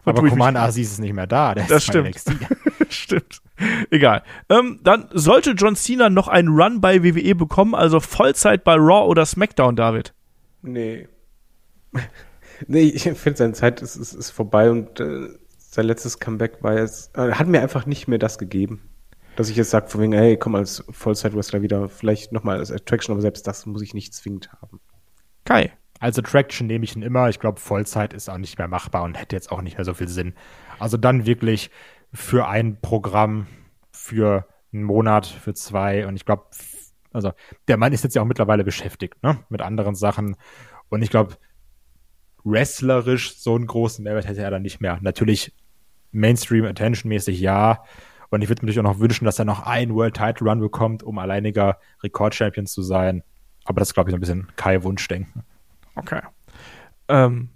aber Commander Aziz ist nicht mehr da. Der Das stimmt. Stimmt. Egal. Ähm, dann sollte John Cena noch einen Run bei WWE bekommen, also Vollzeit bei Raw oder SmackDown, David. Nee. nee, ich finde, seine Zeit ist, ist, ist vorbei und äh, sein letztes Comeback war jetzt, äh, hat mir einfach nicht mehr das gegeben. Dass ich jetzt sage, von wegen, hey, komm als Vollzeit-Wrestler wieder, vielleicht nochmal als Attraction, aber selbst das muss ich nicht zwingend haben. Kai. Als Attraction nehme ich ihn immer. Ich glaube, Vollzeit ist auch nicht mehr machbar und hätte jetzt auch nicht mehr so viel Sinn. Also dann wirklich für ein Programm, für einen Monat, für zwei. Und ich glaube, also der Mann ist jetzt ja auch mittlerweile beschäftigt, ne? Mit anderen Sachen. Und ich glaube, wrestlerisch so einen großen Mehrwert hätte er dann nicht mehr. Natürlich Mainstream Attention mäßig ja. Und ich würde mir natürlich auch noch wünschen, dass er noch einen World Title Run bekommt, um alleiniger Rekordchampion zu sein. Aber das glaube ich, so ein bisschen Kai Wunschdenken. Okay. Ähm,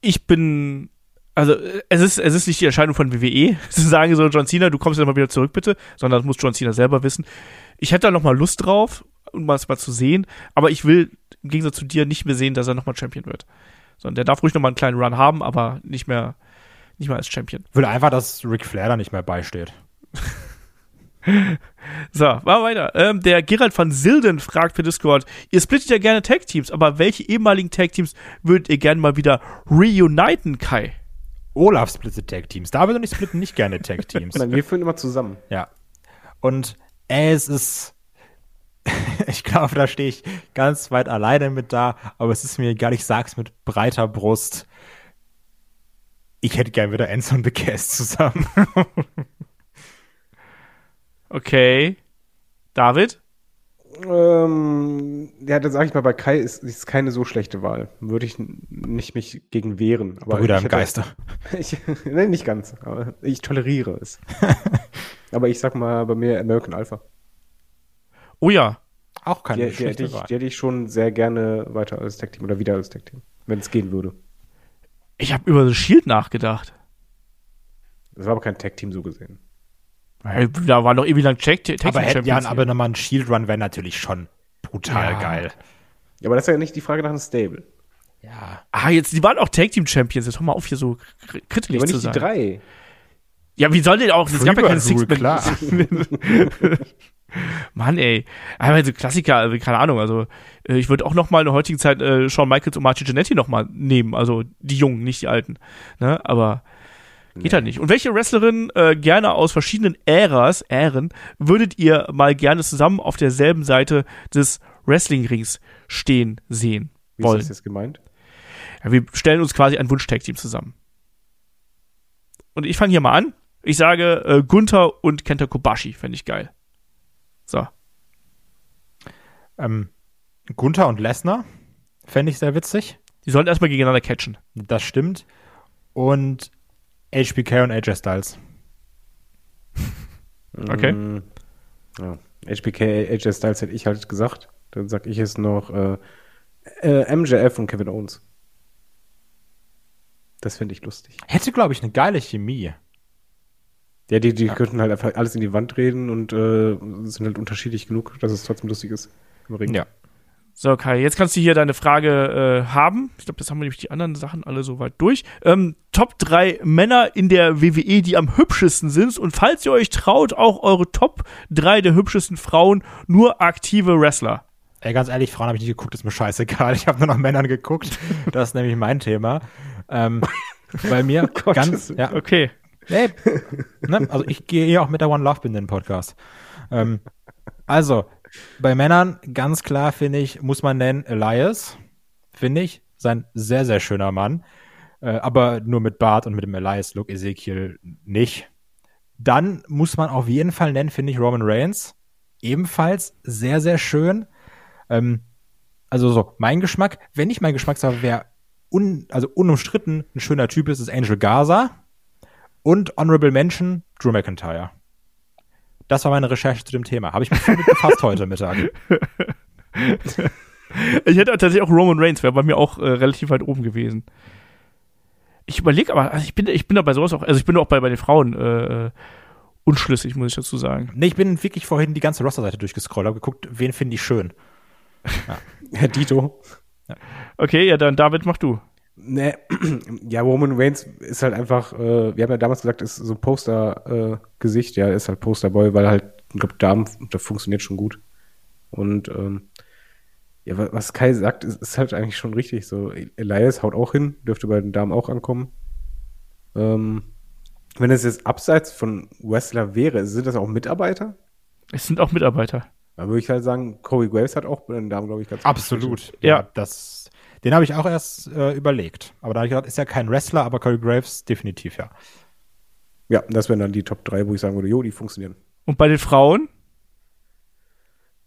ich bin, also es ist, es ist nicht die Erscheinung von WWE, zu sagen so, John Cena, du kommst jetzt mal wieder zurück, bitte, sondern das muss John Cena selber wissen. Ich hätte da noch mal Lust drauf, um das mal zu sehen, aber ich will im Gegensatz zu dir nicht mehr sehen, dass er noch mal Champion wird. Sondern der darf ruhig noch mal einen kleinen Run haben, aber nicht mehr, nicht mehr als Champion. Will einfach, dass Ric Flair da nicht mehr beisteht. so, machen wir weiter. Ähm, der Gerald van Silden fragt per Discord, ihr splittet ja gerne Tag-Teams, aber welche ehemaligen Tag-Teams würdet ihr gerne mal wieder reuniten, Kai? Olaf splittet Tag-Teams. Da würde ich splitten nicht gerne Tag-Teams. Nein, wir führen immer zusammen. Ja. Und es ist, ich glaube, da stehe ich ganz weit alleine mit da, aber es ist mir egal, ich sag's mit breiter Brust. Ich hätte gern wieder Enzo und The Cast zusammen. Okay. David? Ähm, ja, dann sage ich mal, bei Kai ist, ist keine so schlechte Wahl. Würde ich nicht mich gegen wehren. Aber Brüder im Geiste. Ich, nee, nicht ganz. Aber ich toleriere es. aber ich sag mal bei mir American Alpha. Oh ja. Auch keine die, die, Wahl. Die hätte ich schon sehr gerne weiter als Tag Team oder wieder als Tag Team, wenn es gehen würde. Ich habe über The Shield nachgedacht. Das war aber kein Tag Team so gesehen. Da war noch ewig lang. Tag aber hätten ja, aber nochmal ein Shield Run wäre natürlich schon brutal ja. geil. Ja, aber das ist ja nicht die Frage nach einem Stable. Ja. Ah, jetzt, die waren auch Tag Team Champions. Jetzt hör mal auf, hier so kritisch ja, zu sein. die drei. Ja, wie soll denn auch? Es gab ja keine Six klar. Mann, ey. Aber so Klassiker, also, keine Ahnung, also äh, ich würde auch noch mal in der heutigen Zeit äh, Shawn Michaels und Martin Jannetty noch mal nehmen, also die Jungen, nicht die Alten. Ne? Aber Geht halt nicht. Und welche Wrestlerin äh, gerne aus verschiedenen Äras, Ähren, würdet ihr mal gerne zusammen auf derselben Seite des Wrestling-Rings stehen sehen wollen? Wie ist das jetzt gemeint? Ja, wir stellen uns quasi ein Wunsch-Tag-Team zusammen. Und ich fange hier mal an. Ich sage äh, Gunther und Kenta Kobashi, fände ich geil. So. Ähm, Gunther und Lesnar fände ich sehr witzig. Die sollen erstmal gegeneinander catchen. Das stimmt. Und HBK und AJ Styles. okay. Mm, ja. HBK, AJ Styles hätte ich halt gesagt. Dann sag ich es noch äh, äh, MJF und Kevin Owens. Das finde ich lustig. Hätte, glaube ich, eine geile Chemie. Ja, die, die ja. könnten halt einfach alles in die Wand reden und äh, sind halt unterschiedlich genug, dass es trotzdem lustig ist im Ring. Ja. So, Kai, jetzt kannst du hier deine Frage äh, haben. Ich glaube, das haben wir nämlich die anderen Sachen alle soweit durch. Ähm, Top 3 Männer in der WWE, die am hübschesten sind. Und falls ihr euch traut, auch eure Top 3 der hübschesten Frauen, nur aktive Wrestler. Ey, ganz ehrlich, Frauen habe ich nicht geguckt, ist mir scheißegal. Ich habe nur nach Männern geguckt. Das ist nämlich mein Thema. Ähm, bei mir oh ganz, ja. Okay. Ey, ne? Also ich gehe hier auch mit der One Love Bin in den Podcast. Ähm, also, bei Männern ganz klar, finde ich, muss man nennen Elias. Finde ich. Sein sehr, sehr schöner Mann. Äh, aber nur mit Bart und mit dem Elias-Look, Ezekiel nicht. Dann muss man auf jeden Fall nennen, finde ich, Roman Reigns. Ebenfalls sehr, sehr schön. Ähm, also so, mein Geschmack, wenn ich mein Geschmack sage, wer un, also unumstritten ein schöner Typ ist, ist Angel Gaza. Und Honorable Mention, Drew McIntyre. Das war meine Recherche zu dem Thema. Habe ich mich viel mit befasst heute Mittag. Ich hätte tatsächlich auch Roman Reigns, wäre bei mir auch äh, relativ weit oben gewesen. Ich überlege aber, also ich bin, ich bin da bei sowas auch, also ich bin auch bei, bei den Frauen äh, unschlüssig, muss ich dazu sagen. Nee, ich bin wirklich vorhin die ganze Roster-Seite durchgescrollt, habe geguckt, wen finde ich schön. Ja. Herr Dito. Ja. Okay, ja, dann David, mach du. Ne, ja, Roman Reigns ist halt einfach, äh, wir haben ja damals gesagt, ist so Poster-Gesicht, äh, ja, ist halt Posterboy, weil halt, ich glaube, Damen, das funktioniert schon gut. Und ähm, ja, was Kai sagt, ist, ist, halt eigentlich schon richtig. So, Elias haut auch hin, dürfte bei den Damen auch ankommen. Ähm, wenn es jetzt abseits von Wrestler wäre, sind das auch Mitarbeiter? Es sind auch Mitarbeiter. Da würde ich halt sagen, Corey Graves hat auch bei den Damen, glaube ich, ganz Absolut. Ja, ja, das Den habe ich auch erst äh, überlegt. Aber da habe ich gedacht, ist ja kein Wrestler, aber Corey Graves definitiv, ja. Ja, das wären dann die Top 3, wo ich sagen würde, jo, die funktionieren. Und bei den Frauen?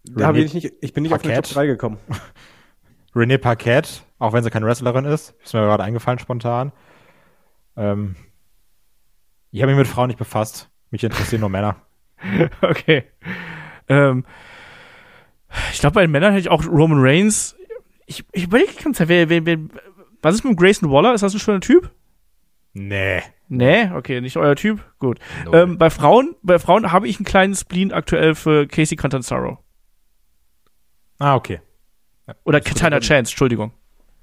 Da bin ich nicht, ich bin nicht auf eine Top 3 gekommen. René Paquette, auch wenn sie keine Wrestlerin ist, ist mir gerade eingefallen spontan. Ähm, ich habe mich mit Frauen nicht befasst. Mich interessieren nur Männer. okay. Ähm, ich glaube, bei den Männern hätte ich auch Roman Reigns. Ich, ich überlege ganz wer, wer, wer, was ist mit Grayson Waller? Ist das ein schöner Typ? Nee. Nee, okay, nicht euer Typ. Gut. No. Ähm, bei Frauen, bei Frauen habe ich einen kleinen Spleen aktuell für Casey Cantanzaro. Ah, okay. Oder Katana Chance, Entschuldigung.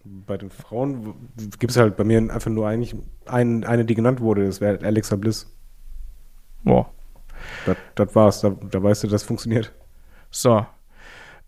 Bei den Frauen gibt es halt bei mir einfach nur eigentlich ein, eine, die genannt wurde, das wäre Alexa Bliss. Boah. Das, das war's, da, da weißt du, das funktioniert. So.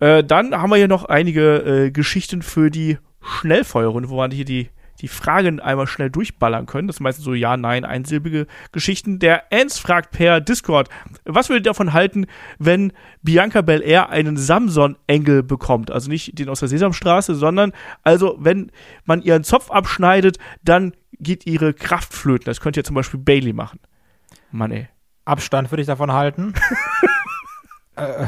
Äh, dann haben wir hier noch einige äh, Geschichten für die Schnellfeuerrunde, wo man hier die die Fragen einmal schnell durchballern können. Das sind meistens so Ja, Nein, einsilbige Geschichten. Der Ernst fragt per Discord, was würdet ihr davon halten, wenn Bianca Belair einen Samson-Engel bekommt? Also nicht den aus der Sesamstraße, sondern also wenn man ihren Zopf abschneidet, dann geht ihre Kraft flöten. Das könnte ja zum Beispiel Bailey machen. Mann, ey. Abstand würde ich davon halten. Äh,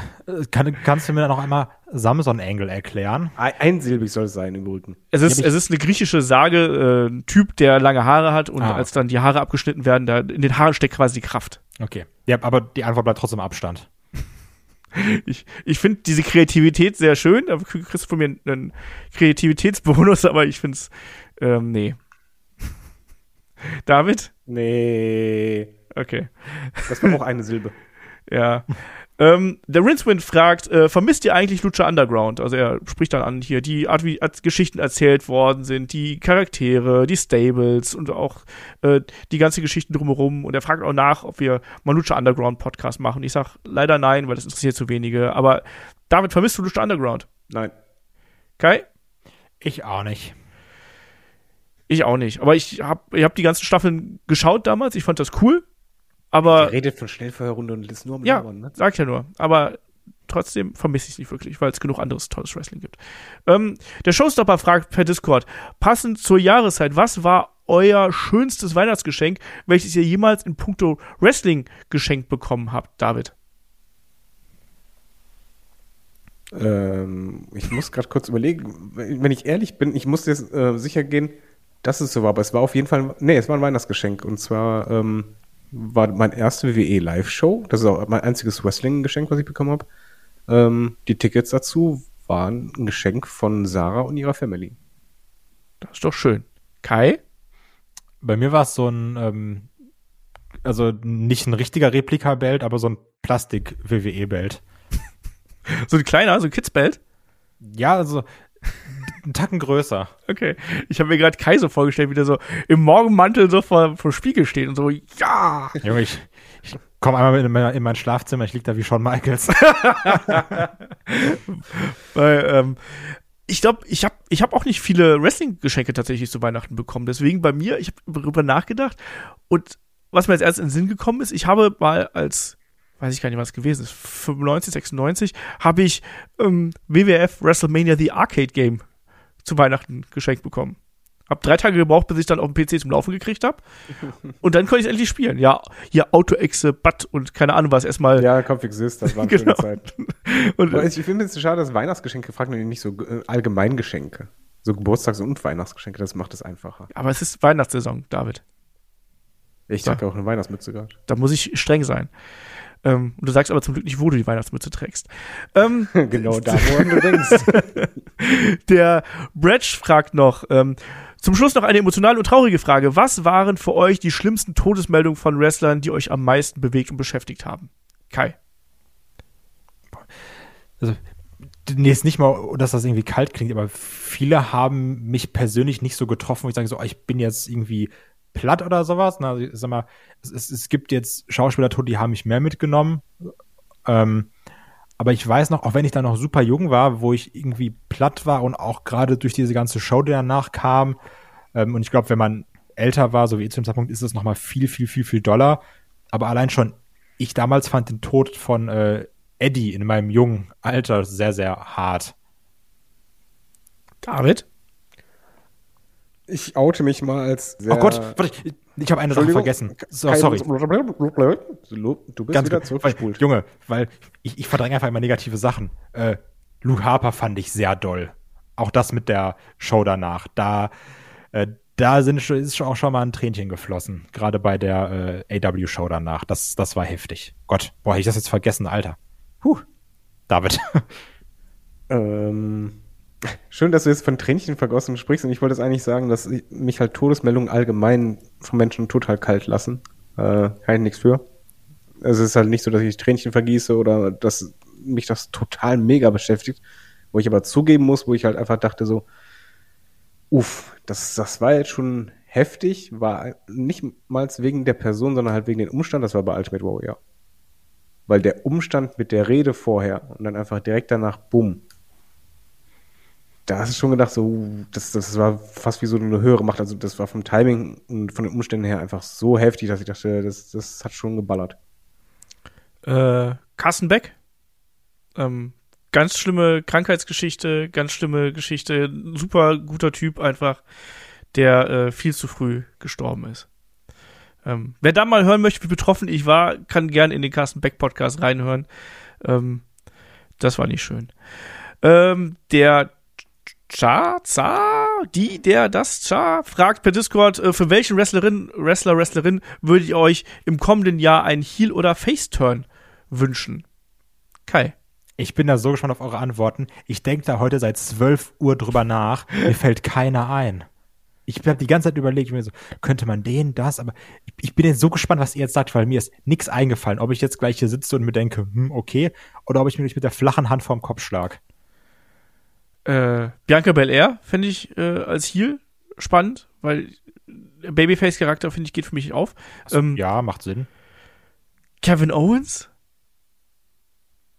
kann, kannst du mir noch einmal Samson-Engel erklären? Einsilbig soll es sein im Rücken. Es ist, es ist eine griechische Sage, äh, ein Typ, der lange Haare hat und ah. als dann die Haare abgeschnitten werden, da in den Haaren steckt quasi die Kraft. Okay. Ja, aber die Antwort bleibt trotzdem Abstand. ich ich finde diese Kreativität sehr schön. Da kriegst du von mir einen Kreativitätsbonus, aber ich finde es, ähm, nee. David? Nee. Okay. Das war auch eine Silbe. ja. Ähm, der Rincewind fragt, äh, vermisst ihr eigentlich Lucha Underground? Also er spricht dann an hier die Art, wie als Geschichten erzählt worden sind, die Charaktere, die Stables und auch äh, die ganze Geschichten drumherum. Und er fragt auch nach, ob wir mal Lucha Underground Podcast machen. Ich sag leider nein, weil das interessiert zu wenige. Aber damit vermisst du Lucha Underground? Nein. Kai? Ich auch nicht. Ich auch nicht. Aber ich habe ich hab die ganzen Staffeln geschaut damals. Ich fand das cool. Aber. Der redet von Schnellfeuerrunde und ist nur am Ja, Labern, ne? sag ich ja nur. Aber trotzdem vermisse ich es nicht wirklich, weil es genug anderes tolles Wrestling gibt. Ähm, der Showstopper fragt per Discord, passend zur Jahreszeit, was war euer schönstes Weihnachtsgeschenk, welches ihr jemals in puncto Wrestling geschenkt bekommen habt, David? Ähm, ich muss gerade kurz überlegen, wenn ich ehrlich bin, ich muss jetzt äh, sicher gehen, dass es so war, aber es war auf jeden Fall, nee, es war ein Weihnachtsgeschenk und zwar ähm, war mein erste WWE Live-Show. Das ist auch mein einziges Wrestling-Geschenk, was ich bekommen habe. Ähm, die Tickets dazu waren ein Geschenk von Sarah und ihrer Family. Das ist doch schön. Kai? Bei mir war es so ein, ähm, also nicht ein richtiger Replika-Belt, aber so ein Plastik-WWE-Belt. so ein kleiner, so ein Kids-Belt? Ja, also einen Tacken größer. Okay. Ich habe mir gerade Kai so vorgestellt, wie der so im Morgenmantel so vor, vor Spiegel steht und so, ja. Junge, ich, ich komme einmal in mein, in mein Schlafzimmer, ich lieg da wie Shawn Michaels. Weil, ähm, ich glaube, ich habe ich hab auch nicht viele Wrestling-Geschenke tatsächlich zu Weihnachten bekommen. Deswegen bei mir, ich habe darüber nachgedacht und was mir als erstes in den Sinn gekommen ist, ich habe mal als weiß ich gar nicht, was gewesen ist, 95, 96, habe ich ähm, WWF WrestleMania The Arcade Game zu Weihnachten geschenkt bekommen. Hab drei Tage gebraucht, bis ich dann auf dem PC zum Laufen gekriegt habe. Und dann konnte ich endlich spielen. Ja, hier Auto-Exe, Butt und keine Ahnung was. Erstmal. Ja, Kopf Exist, das war eine genau. schöne Zeit. und, ich finde es schade, dass Weihnachtsgeschenke fragen und nicht so äh, Allgemeingeschenke. So Geburtstags- und Weihnachtsgeschenke, das macht es einfacher. Aber es ist Weihnachtssaison, David. Ich trage ja auch eine Weihnachtsmütze gerade. Da muss ich streng sein. Ähm, und du sagst aber zum Glück nicht, wo du die Weihnachtsmütze trägst. Ähm, genau da, woran du denkst. Der Bretsch fragt noch, ähm, zum Schluss noch eine emotionale und traurige Frage. Was waren für euch die schlimmsten Todesmeldungen von Wrestlern, die euch am meisten bewegt und beschäftigt haben? Kai. Also, nee, ist nicht mal, dass das irgendwie kalt klingt, aber viele haben mich persönlich nicht so getroffen, wo ich sage so, oh, ich bin jetzt irgendwie platt oder sowas. Na, ich sag mal, es, es, es gibt jetzt Schauspieler tot, die haben mich mehr mitgenommen. Ähm, aber ich weiß noch, auch wenn ich da noch super jung war, wo ich irgendwie platt war und auch gerade durch diese ganze Show, die danach kam, ähm, und ich glaube, wenn man älter war, so wie ich zu dem Zeitpunkt, ist das noch mal viel, viel, viel, viel doller. Aber allein schon, ich damals fand den Tod von äh, Eddie in meinem jungen Alter sehr, sehr hart. David? Ich oute mich mal als sehr Oh Gott, warte, ich, ich habe eine Sache vergessen. So, sorry. Du bist Ganz wieder zurückgespult. Junge, weil ich, ich verdränge einfach immer negative Sachen. Äh, Luke Harper fand ich sehr doll. Auch das mit der Show danach. Da, äh, da sind, ist auch schon mal ein Tränchen geflossen. Gerade bei der äh, AW-Show danach. Das, das war heftig. Gott, boah, ich das jetzt vergessen, Alter. Huh. David. ähm, schön, dass du jetzt von Tränchen vergossen sprichst. Und ich wollte es eigentlich sagen, dass mich halt Todesmeldungen allgemein von Menschen total kalt lassen. Äh, kann ich nichts für. Es ist halt nicht so, dass ich Tränchen vergieße oder dass mich das total mega beschäftigt. Wo ich aber zugeben muss, wo ich halt einfach dachte so, uff, das, das war jetzt schon heftig, war nicht mal wegen der Person, sondern halt wegen den Umstand, das war bei Ultimate Warrior. Weil der Umstand mit der Rede vorher und dann einfach direkt danach, bumm. Da hast du schon gedacht, so, das, das war fast wie so eine höhere Macht. Also das war vom Timing und von den Umständen her einfach so heftig, dass ich dachte, das, das hat schon geballert. Äh, Carsten Beck? Ähm, ganz schlimme Krankheitsgeschichte, ganz schlimme Geschichte, super guter Typ einfach, der äh, viel zu früh gestorben ist. Ähm, wer da mal hören möchte, wie betroffen ich war, kann gerne in den Carsten Beck Podcast reinhören. Ähm, das war nicht schön. Ähm, der Cha, Za, die, der, das, Cha, fragt per Discord, äh, für welchen Wrestlerin, Wrestler, Wrestlerin würdet ihr euch im kommenden Jahr einen Heel- oder Face-Turn wünschen? Kai. Ich bin da so gespannt auf eure Antworten. Ich denke da heute seit 12 Uhr drüber nach. Mir fällt keiner ein. Ich habe die ganze Zeit überlegt, mir so, könnte man den, das, aber ich, ich, bin jetzt so gespannt, was ihr jetzt sagt, weil mir ist nichts eingefallen. Ob ich jetzt gleich hier sitze und mir denke, hm, okay, oder ob ich mich mit der flachen Hand vorm Kopf schlag. Äh, Bianca Belair finde ich äh, als Heal spannend, weil Babyface-Charakter, finde ich, geht für mich auf. Also, ähm, ja, macht Sinn. Kevin Owens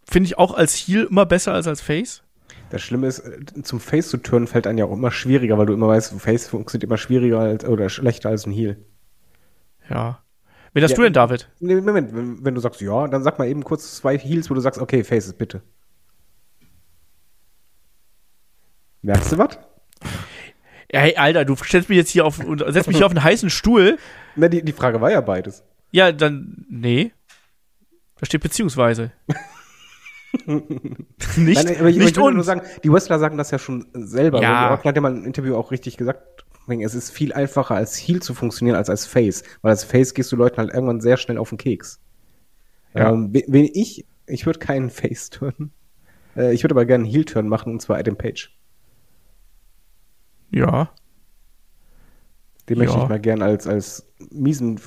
Finde ich auch als Heal immer besser als als Face. Das Schlimme ist, zum Face zu turnen fällt einem ja auch immer schwieriger, weil du immer weißt, Face funktioniert immer schwieriger als, oder schlechter als ein Heal. Ja. Wen hast ja, du denn, David? Moment, wenn, wenn, du sagst ja, dann sag mal eben kurz zwei Heals, wo du sagst, okay, Faces, bitte. Merkst du was? Hey, Alter, du stellst mich jetzt hier auf und setzt mich hier auf einen heißen Stuhl. Na, die, die Frage war ja beides. Ja, dann, nee. Da steht beziehungsweise. nicht, Nein, aber ich, nicht ich nur sagen, die Wrestler sagen das ja schon selber. Ja. Orton hat ja mal im Interview auch richtig gesagt, es ist viel einfacher als Heel zu funktionieren als als Face, weil als Face gehst du Leuten halt irgendwann sehr schnell auf den Keks. Ja. Ähm, wenn ich, ich würde keinen Face-Turn, äh, ich würde aber gerne einen Heel-Turn machen und zwar Adam Page. Ja. Den ja. möchte ich mal gern als, als miesen,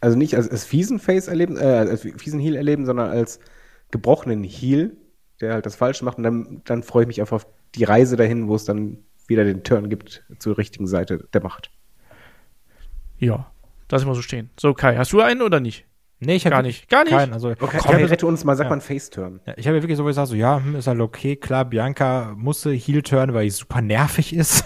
also nicht als, als fiesen Face erleben, äh, als fiesen Heel erleben, sondern als gebrochenen Heel, der halt das Falsche macht. Und dann, dann freue ich mich einfach auf die Reise dahin, wo es dann wieder den Turn gibt zur richtigen Seite der Macht. Ja, lass ich mal so stehen. So, Kai, hast du einen oder nicht? Nee, ich habe gar nicht. Gar nicht. Keinen, also, okay, komm, rette uns mal, sag ja. mal einen Face-Turn. Ja, ich habe ja wirklich so gesagt, so, ja, hm, ist halt okay, klar, Bianca musste Heel-Turn, weil sie super nervig ist.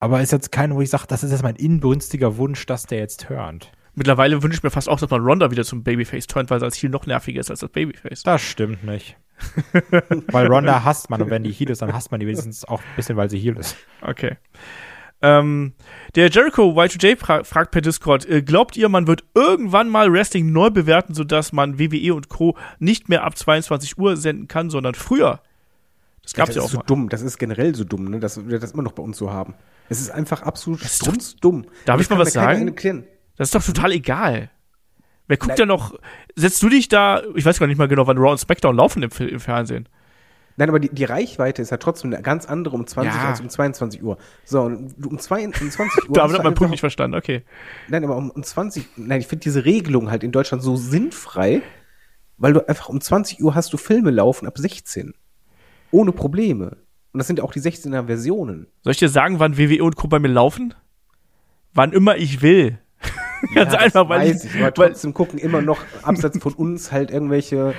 Aber ist jetzt kein, wo ich sage, das ist jetzt mein inbrünstiger Wunsch, dass der jetzt turnt. Mittlerweile wünsche ich mir fast auch, dass man Ronda wieder zum Babyface turnt, weil sie als Heel noch nerviger ist als das Babyface. Das stimmt nicht. weil Ronda hasst man und wenn die Heel ist, dann hasst man die wenigstens auch ein bisschen, weil sie Heel ist. Okay. Ähm, der Jericho Y2J fragt per Discord, äh, glaubt ihr, man wird irgendwann mal Wrestling neu bewerten, sodass man WWE und Co. nicht mehr ab 22 Uhr senden kann, sondern früher? Das gab's ja, das ja auch ist so mal. dumm. Das ist generell so dumm, ne? dass wir das immer noch bei uns so haben. Es ist einfach absolut dumm. Darf ich mal was sagen? Das ist doch total egal. Wer guckt ja noch, setzt du dich da, ich weiß gar nicht mal genau, wann Raw und SmackDown laufen im, im Fernsehen. Nein, aber die, die Reichweite ist ja trotzdem eine ganz andere um 20 ja. als um 22 Uhr. So, und um, 22 Uhr. Damit hat mein Punkt nicht verstanden, okay. Nein, aber um, um 20, nein, ich finde diese Regelung halt in Deutschland so sinnfrei, weil du einfach um 20 Uhr hast du Filme laufen ab 16. Ohne Probleme. Und das sind ja auch die 16er Versionen. Soll ich dir sagen, wann WWE und Co. bei mir laufen? Wann immer ich will. Ganz ja, einfach, weil weiß ich, aber trotzdem gucken immer noch abseits von uns halt irgendwelche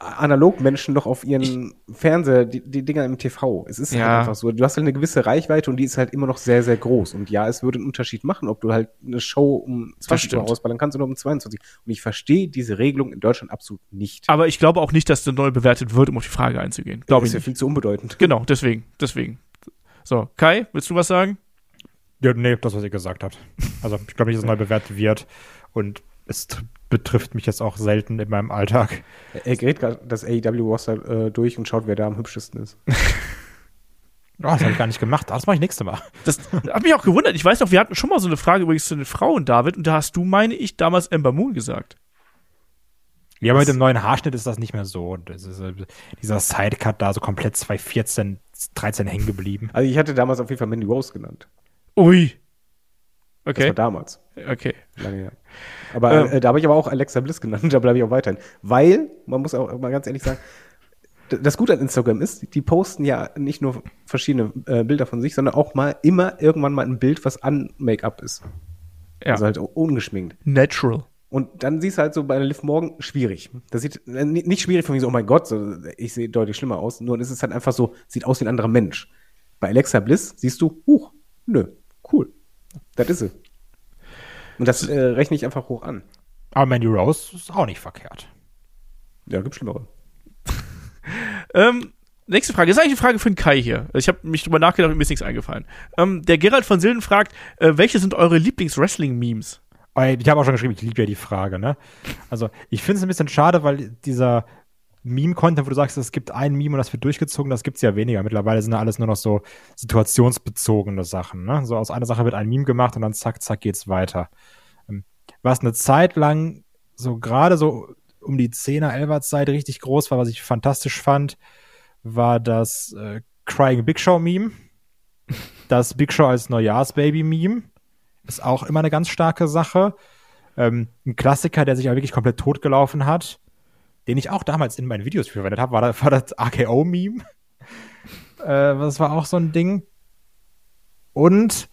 Analogmenschen noch auf ihren Fernseher, die, die Dinger im TV. Es ist halt ja. halt einfach so. Du hast halt eine gewisse Reichweite und die ist halt immer noch sehr, sehr groß. Und ja, es würde einen Unterschied machen, ob du halt eine Show um 20 Uhr ausballern kannst oder um 22. Und ich verstehe diese Regelung in Deutschland absolut nicht. Aber ich glaube auch nicht, dass der neu bewertet wird, um auf die Frage einzugehen. Glaube ich. Ist ja viel zu unbedeutend. Genau, deswegen, deswegen. So, Kai, willst du was sagen? Ja, nee, das, was ihr gesagt habt. Also ich glaube nicht, dass es neu bewertet wird. Und es betrifft mich jetzt auch selten in meinem Alltag. Er gerät gerade das AEW-Roster äh, durch und schaut, wer da am hübschesten ist. oh, das habe ich gar nicht gemacht. Das mache ich nächste Mal. Das hat mich auch gewundert. Ich weiß noch, wir hatten schon mal so eine Frage übrigens zu den Frauen, David, und da hast du, meine ich, damals Ember Moon gesagt. Ja, aber mit dem neuen Haarschnitt ist das nicht mehr so. Das ist, äh, dieser Sidecut da so komplett 2014, 13 hängen geblieben. Also ich hatte damals auf jeden Fall Mandy Rose genannt. Ui. Das Okay. war damals. Okay. Lange her. Aber Ähm. äh, da habe ich aber auch Alexa Bliss genannt, da bleibe ich auch weiterhin. Weil, man muss auch mal ganz ehrlich sagen, das Gute an Instagram ist, die posten ja nicht nur verschiedene äh, Bilder von sich, sondern auch mal immer irgendwann mal ein Bild, was an Make-up ist. Ja. Also halt ungeschminkt. Natural. Und dann siehst du halt so bei Liv Morgan schwierig. Das sieht äh, ni- nicht schwierig von mir so, oh mein Gott, so, ich sehe deutlich schlimmer aus. Nur es ist halt einfach so, sieht aus wie ein anderer Mensch. Bei Alexa Bliss siehst du, huch, nö, cool. Das ist sie. Und das äh, rechne ich einfach hoch an. Aber Mandy Rose ist auch nicht verkehrt. Ja, gibt schlimmere. Ähm, nächste Frage. Das ist eigentlich eine Frage für den Kai hier. Ich habe mich drüber nachgedacht und mir ist nichts eingefallen. Ähm, der Gerald von Silden fragt, äh, welche sind eure Lieblings-Wrestling-Memes? Aber Ich habe auch schon geschrieben, ich liebe ja die Frage, ne? Also, ich finde es ein bisschen schade, weil dieser Meme-Content, wo du sagst, es gibt ein Meme und das wird durchgezogen, das gibt's ja weniger. Mittlerweile sind ja alles nur noch so situationsbezogene Sachen, ne? So aus einer Sache wird ein Meme gemacht und dann zack, zack geht's weiter. Ähm, Was eine Zeit lang so gerade so um die 10er, 11er Zeit richtig groß war, was ich fantastisch fand, war das äh, Crying Big Show Meme. Das Big Show als Neujahrsbaby Meme ist auch immer eine ganz starke Sache. Ähm, ein Klassiker, der sich aber wirklich komplett totgelaufen hat, den ich auch damals in meinen Videos verwendet habe, war, das- war das AKO-Meme. äh, das war auch so ein Ding. Und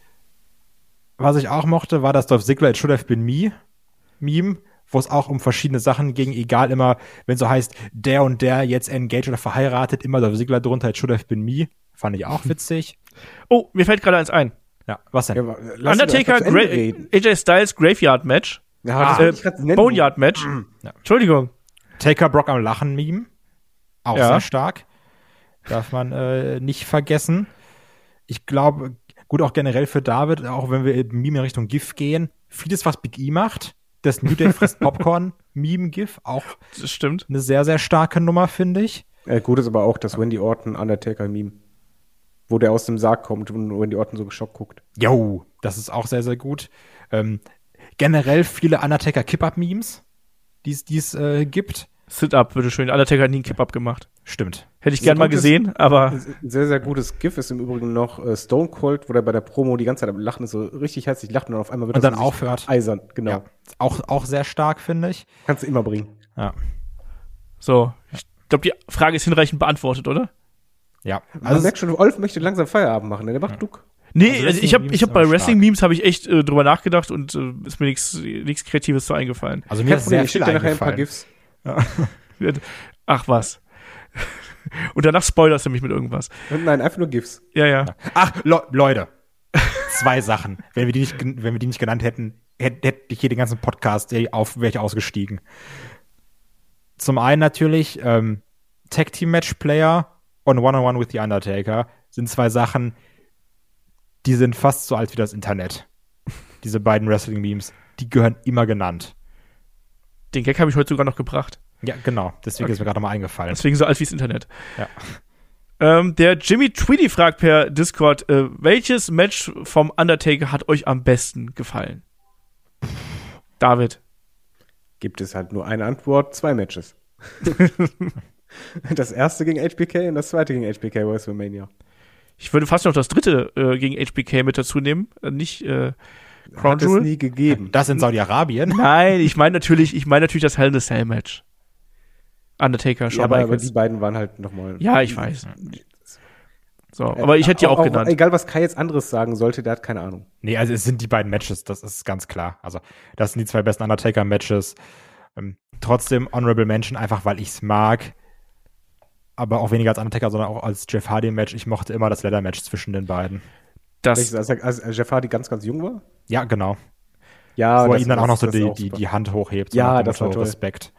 was ich auch mochte, war das Dolph Ziggler It Should Have Been Me Meme, wo es auch um verschiedene Sachen ging, egal immer, wenn so heißt, der und der jetzt engaged oder verheiratet, immer Dolph Ziggler drunter It Should Have Been Me. Fand ich auch witzig. Oh, mir fällt gerade eins ein. Ja, was denn? Ja, Undertaker. AJ Styles Graveyard Match. Ja, das Ah, nennen. Boneyard Match. Ja. Entschuldigung. Taker Brock am Lachen Meme. Auch Ja. sehr stark. Darf man äh, nicht vergessen. Ich glaube, gut auch generell für David, auch wenn wir im Meme in Richtung GIF gehen, vieles, was Big E macht, das New Day frisst Popcorn Meme GIF, auch Das stimmt. eine sehr, sehr starke Nummer, finde ich. Äh, gut ist aber auch das Wendy Orton Undertaker Meme. Wo der aus dem Sarg kommt und Wendy Orton so geschockt guckt. Jo, das ist auch sehr, sehr gut. Ähm, generell viele Undertaker Kip-Up-Memes, die es äh, gibt. Sit-Up, bitteschön. Undertaker hat nie einen Kip-Up gemacht. Stimmt. Hätte ich gern mal gesehen, aber Ein sehr, sehr gutes GIF ist im Übrigen noch äh, Stone Cold, wo der bei der Promo die ganze Zeit am Lachen ist, so richtig herzlich lacht und dann auf einmal wird Und das dann aufhört. Eisern, genau. Ja. Auch, auch sehr stark, finde ich. Kannst du immer bringen. Ja. so. Ich glaube, die Frage ist hinreichend beantwortet, oder? Ja. Also Also, merkt schon, Olf möchte langsam Feierabend machen, ne? der macht Duck. Nee, Also also ich habe ich hab bei sind aber Wrestling-Memes habe ich echt äh, drüber nachgedacht und äh, ist mir nichts nichts Kreatives so eingefallen. also mir Kein ist Problem, sehr ich schicke dir nachher ein paar. GIFs. Ach was. und danach spoilerst du mich mit irgendwas. Nein, einfach nur GIFs. Ja, ja. Ach, Le Leute. Zwei Sachen. Wenn wir die nicht, wenn wir die nicht genannt hätten, hätte hätte ich hier den ganzen Podcast ey, auf, wäre ich ausgestiegen. Zum einen natürlich, ähm, Tag Team Match Player und One-on-One with the Undertaker sind zwei Sachen, die sind fast so alt wie das Internet. Diese beiden Wrestling-Memes, die gehören immer genannt. Den Gag habe ich heute sogar noch gebracht. Ja, genau. Deswegen Okay. ist mir gerade mal eingefallen. Deswegen so alt wie das Internet. Ja. Ähm, der Jimmy Tweedy fragt per Discord, äh, welches Match vom Undertaker hat euch am besten gefallen? David. Gibt es halt nur eine Antwort, zwei Matches. das erste gegen HBK und das zweite gegen HBK WrestleMania. Ich würde fast noch das dritte äh, gegen HBK mit dazu nehmen. Äh, nicht äh, Crown Hat es Jewel. nie gegeben. Das in Saudi-Arabien. Nein, ich meine natürlich, ich meine natürlich das Hell in a Cell Match. Undertaker, Ja, Shawn aber, aber Michaels. die beiden waren halt nochmal. Ja, ich weiß. So, aber ich hätte die auch, genannt. Egal, was Kai jetzt anderes sagen sollte, der hat keine Ahnung. Nee, also es sind die beiden Matches, das ist ganz klar. Also, das sind die zwei besten Undertaker-Matches. Ähm, trotzdem Honorable Mention, einfach weil ich es mag. Aber auch weniger als Undertaker, sondern auch als Jeff Hardy-Match. Ich mochte immer das Leather-Match zwischen den beiden. Welches, Das, als, als, als Jeff Hardy ganz, ganz jung war? Ja, genau. Ja, Wo er ihm dann auch noch so die, auch die, die Hand hochhebt. Ja, das war toll. Respekt.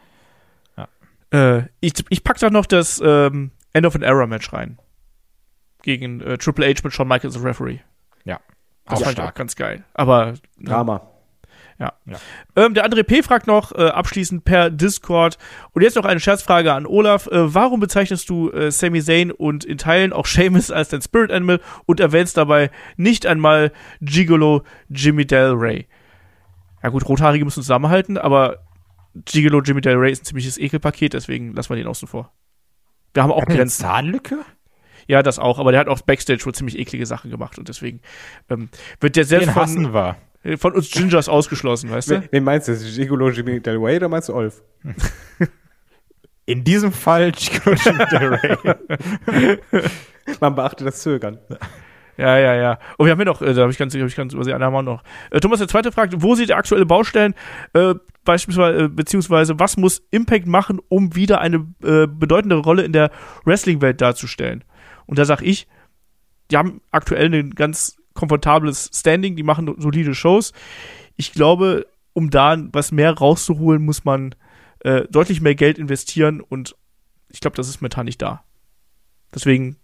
äh, ich, ich pack da noch das ähm, End of an Era Match rein. Gegen äh, Triple H mit Shawn Michaels als Referee. Das fand ich auch ganz geil. Aber. Drama. Ja. ja. Ähm, der André P. fragt noch äh, abschließend per Discord. Und jetzt noch eine Scherzfrage an Olaf. Äh, warum bezeichnest du äh, Sami Zayn und in Teilen auch Seamus als dein Spirit Animal und erwähnst dabei nicht einmal Gigolo Jimmy Del Rey? Ja gut, Rothaarige müssen zusammenhalten, aber Gigolo Jimmy Del Rey ist ein ziemliches Ekelpaket, deswegen lassen wir den außen vor. Wir haben auch Hat Grenzen. Zahnlücke? Ja, das auch, aber der hat auch Backstage wohl ziemlich eklige Sachen gemacht und deswegen ähm, wird der selbst Den von, war. Von uns Gingers ausgeschlossen, weißt du? Wen meinst du? Gigolo Jimmy Del Rey oder meinst du Olf? In diesem Fall Gigolo Jimmy Del Rey. Man beachte das Zögern. Ja, ja, ja. Und wir haben hier noch, äh, da habe ich ganz, hab ich ganz übersehen, einen haben wir noch. Äh, Thomas, der zweite fragt, wo sieht ihr aktuelle Baustellen, äh, beispielsweise, äh, beziehungsweise was muss Impact machen, um wieder eine äh, bedeutende Rolle in der Wrestling-Welt darzustellen? Und da sag ich, die haben aktuell ein ganz komfortables Standing, die machen solide Shows. Ich glaube, um da was mehr rauszuholen, muss man äh, deutlich mehr Geld investieren und ich glaube, das ist momentan nicht da. Deswegen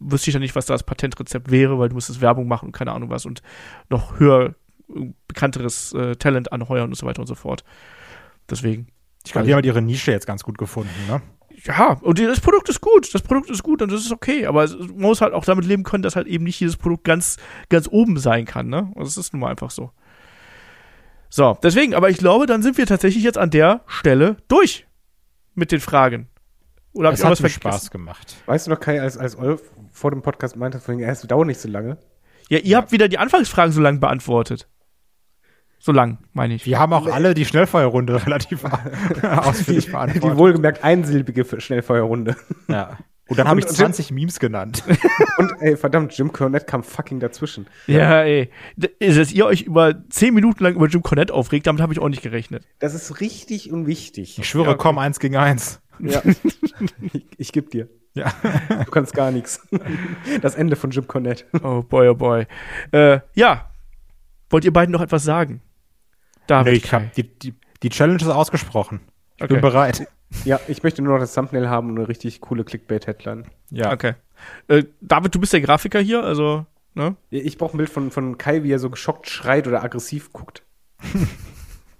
wüsste ich ja nicht, was da das Patentrezept wäre, weil du müsstest Werbung machen und keine Ahnung was und noch höher äh, bekannteres äh, Talent anheuern und so weiter und so fort. Deswegen. Ich glaube, die haben ihre Nische jetzt ganz gut gefunden, ne? Ja, und das Produkt ist gut, das Produkt ist gut und das ist okay, aber man muss halt auch damit leben können, dass halt eben nicht jedes Produkt ganz, ganz oben sein kann, ne? Und das ist nun mal einfach so. So, deswegen, aber ich glaube, dann sind wir tatsächlich jetzt an der Stelle durch mit den Fragen. Oder das hat mir Spaß gemacht. Weißt du noch, Kai, als, als Olf vor dem Podcast meinte, vorhin, es dauert nicht so lange. Ja, ihr ja. habt wieder die Anfangsfragen so lang beantwortet. So lang, meine ich. Wir haben auch alle die Schnellfeuerrunde relativ ausführlich beantwortet. Die wohlgemerkt einsilbige Schnellfeuerrunde. Ja. Und dann habe ich 20 Jim, Memes genannt. Und ey, verdammt, Jim Cornette kam fucking dazwischen. Ja, ja, ey. Dass ihr euch über 10 Minuten lang über Jim Cornette aufregt, damit habe ich auch nicht gerechnet. Das ist richtig unwichtig. Ich schwöre, ja, okay. komm, eins gegen eins. Ja. ich, ich geb dir. Ja. Du kannst gar nichts. Das Ende von Jim Cornette. Oh boy, oh boy. Äh, ja. Wollt ihr beiden noch etwas sagen? David. Nee, ich hab die, die, die Challenge ist ausgesprochen. Ich okay. bin bereit. Ja, ich möchte nur noch das Thumbnail haben und eine richtig coole Clickbait-Headline. Ja. Okay. Äh, David, du bist der Grafiker hier, also, ne? Ich brauche ein Bild von, von Kai, wie er so geschockt schreit oder aggressiv guckt.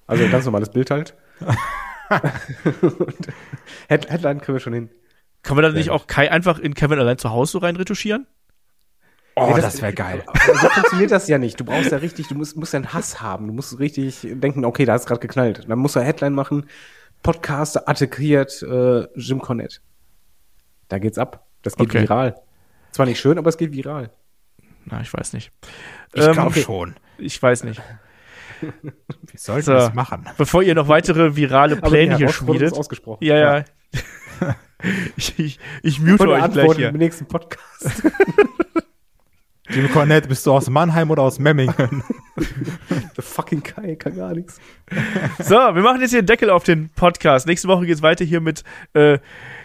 also ein ganz normales Bild halt. Headline kriegen wir schon hin. Können wir dann nicht auch Kai einfach in Kevin allein zu Hause so rein retuschieren? Oh, nee, das, das wäre geil. So funktioniert das ja nicht. Du brauchst ja richtig, du musst, musst ja einen Hass haben. Du musst richtig denken, okay, da ist gerade geknallt. Dann musst du Headline machen, Podcaster attackiert äh, Jim Cornette. Da geht's ab. Das geht okay. viral. Zwar nicht schön, aber es geht viral. Na, ich weiß nicht. Ich ähm, glaube okay. schon. Ich weiß nicht. Wie sollten so, das machen? Bevor ihr noch weitere virale Pläne hier schmiedet. Ausgesprochen. Ja, ja. ja. ich, ich, ich mute euch gleich hier. im nächsten Podcast. Jim Cornette, bist du aus Mannheim oder aus Memmingen? The fucking Kai, kann gar nichts. So, wir machen jetzt hier einen Deckel auf den Podcast. Nächste Woche geht's weiter hier mit äh,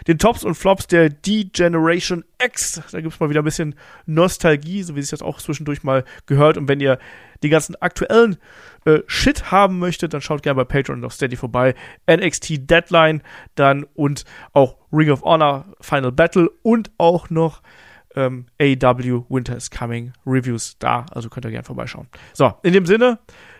den Tops und Flops der D-Generation X. Da gibt's mal wieder ein bisschen Nostalgie, so wie sich das auch zwischendurch mal gehört. Und wenn ihr die ganzen aktuellen äh, Shit haben möchtet, dann schaut gerne bei Patreon und auf Steady vorbei. NXT Deadline dann und auch Ring of Honor Final Battle und auch noch ähm, AEW Winter is Coming Reviews da. Also könnt ihr gerne vorbeischauen. So, in dem Sinne,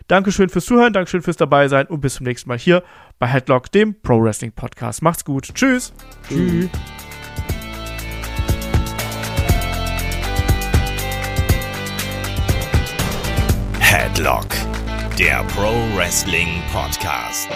Dankeschön fürs Zuhören, Dankeschön fürs dabei sein und bis zum nächsten Mal hier bei Headlock, dem Pro Wrestling Podcast. Macht's gut. Tschüss. Tschüss. Headlock, der Pro Wrestling Podcast.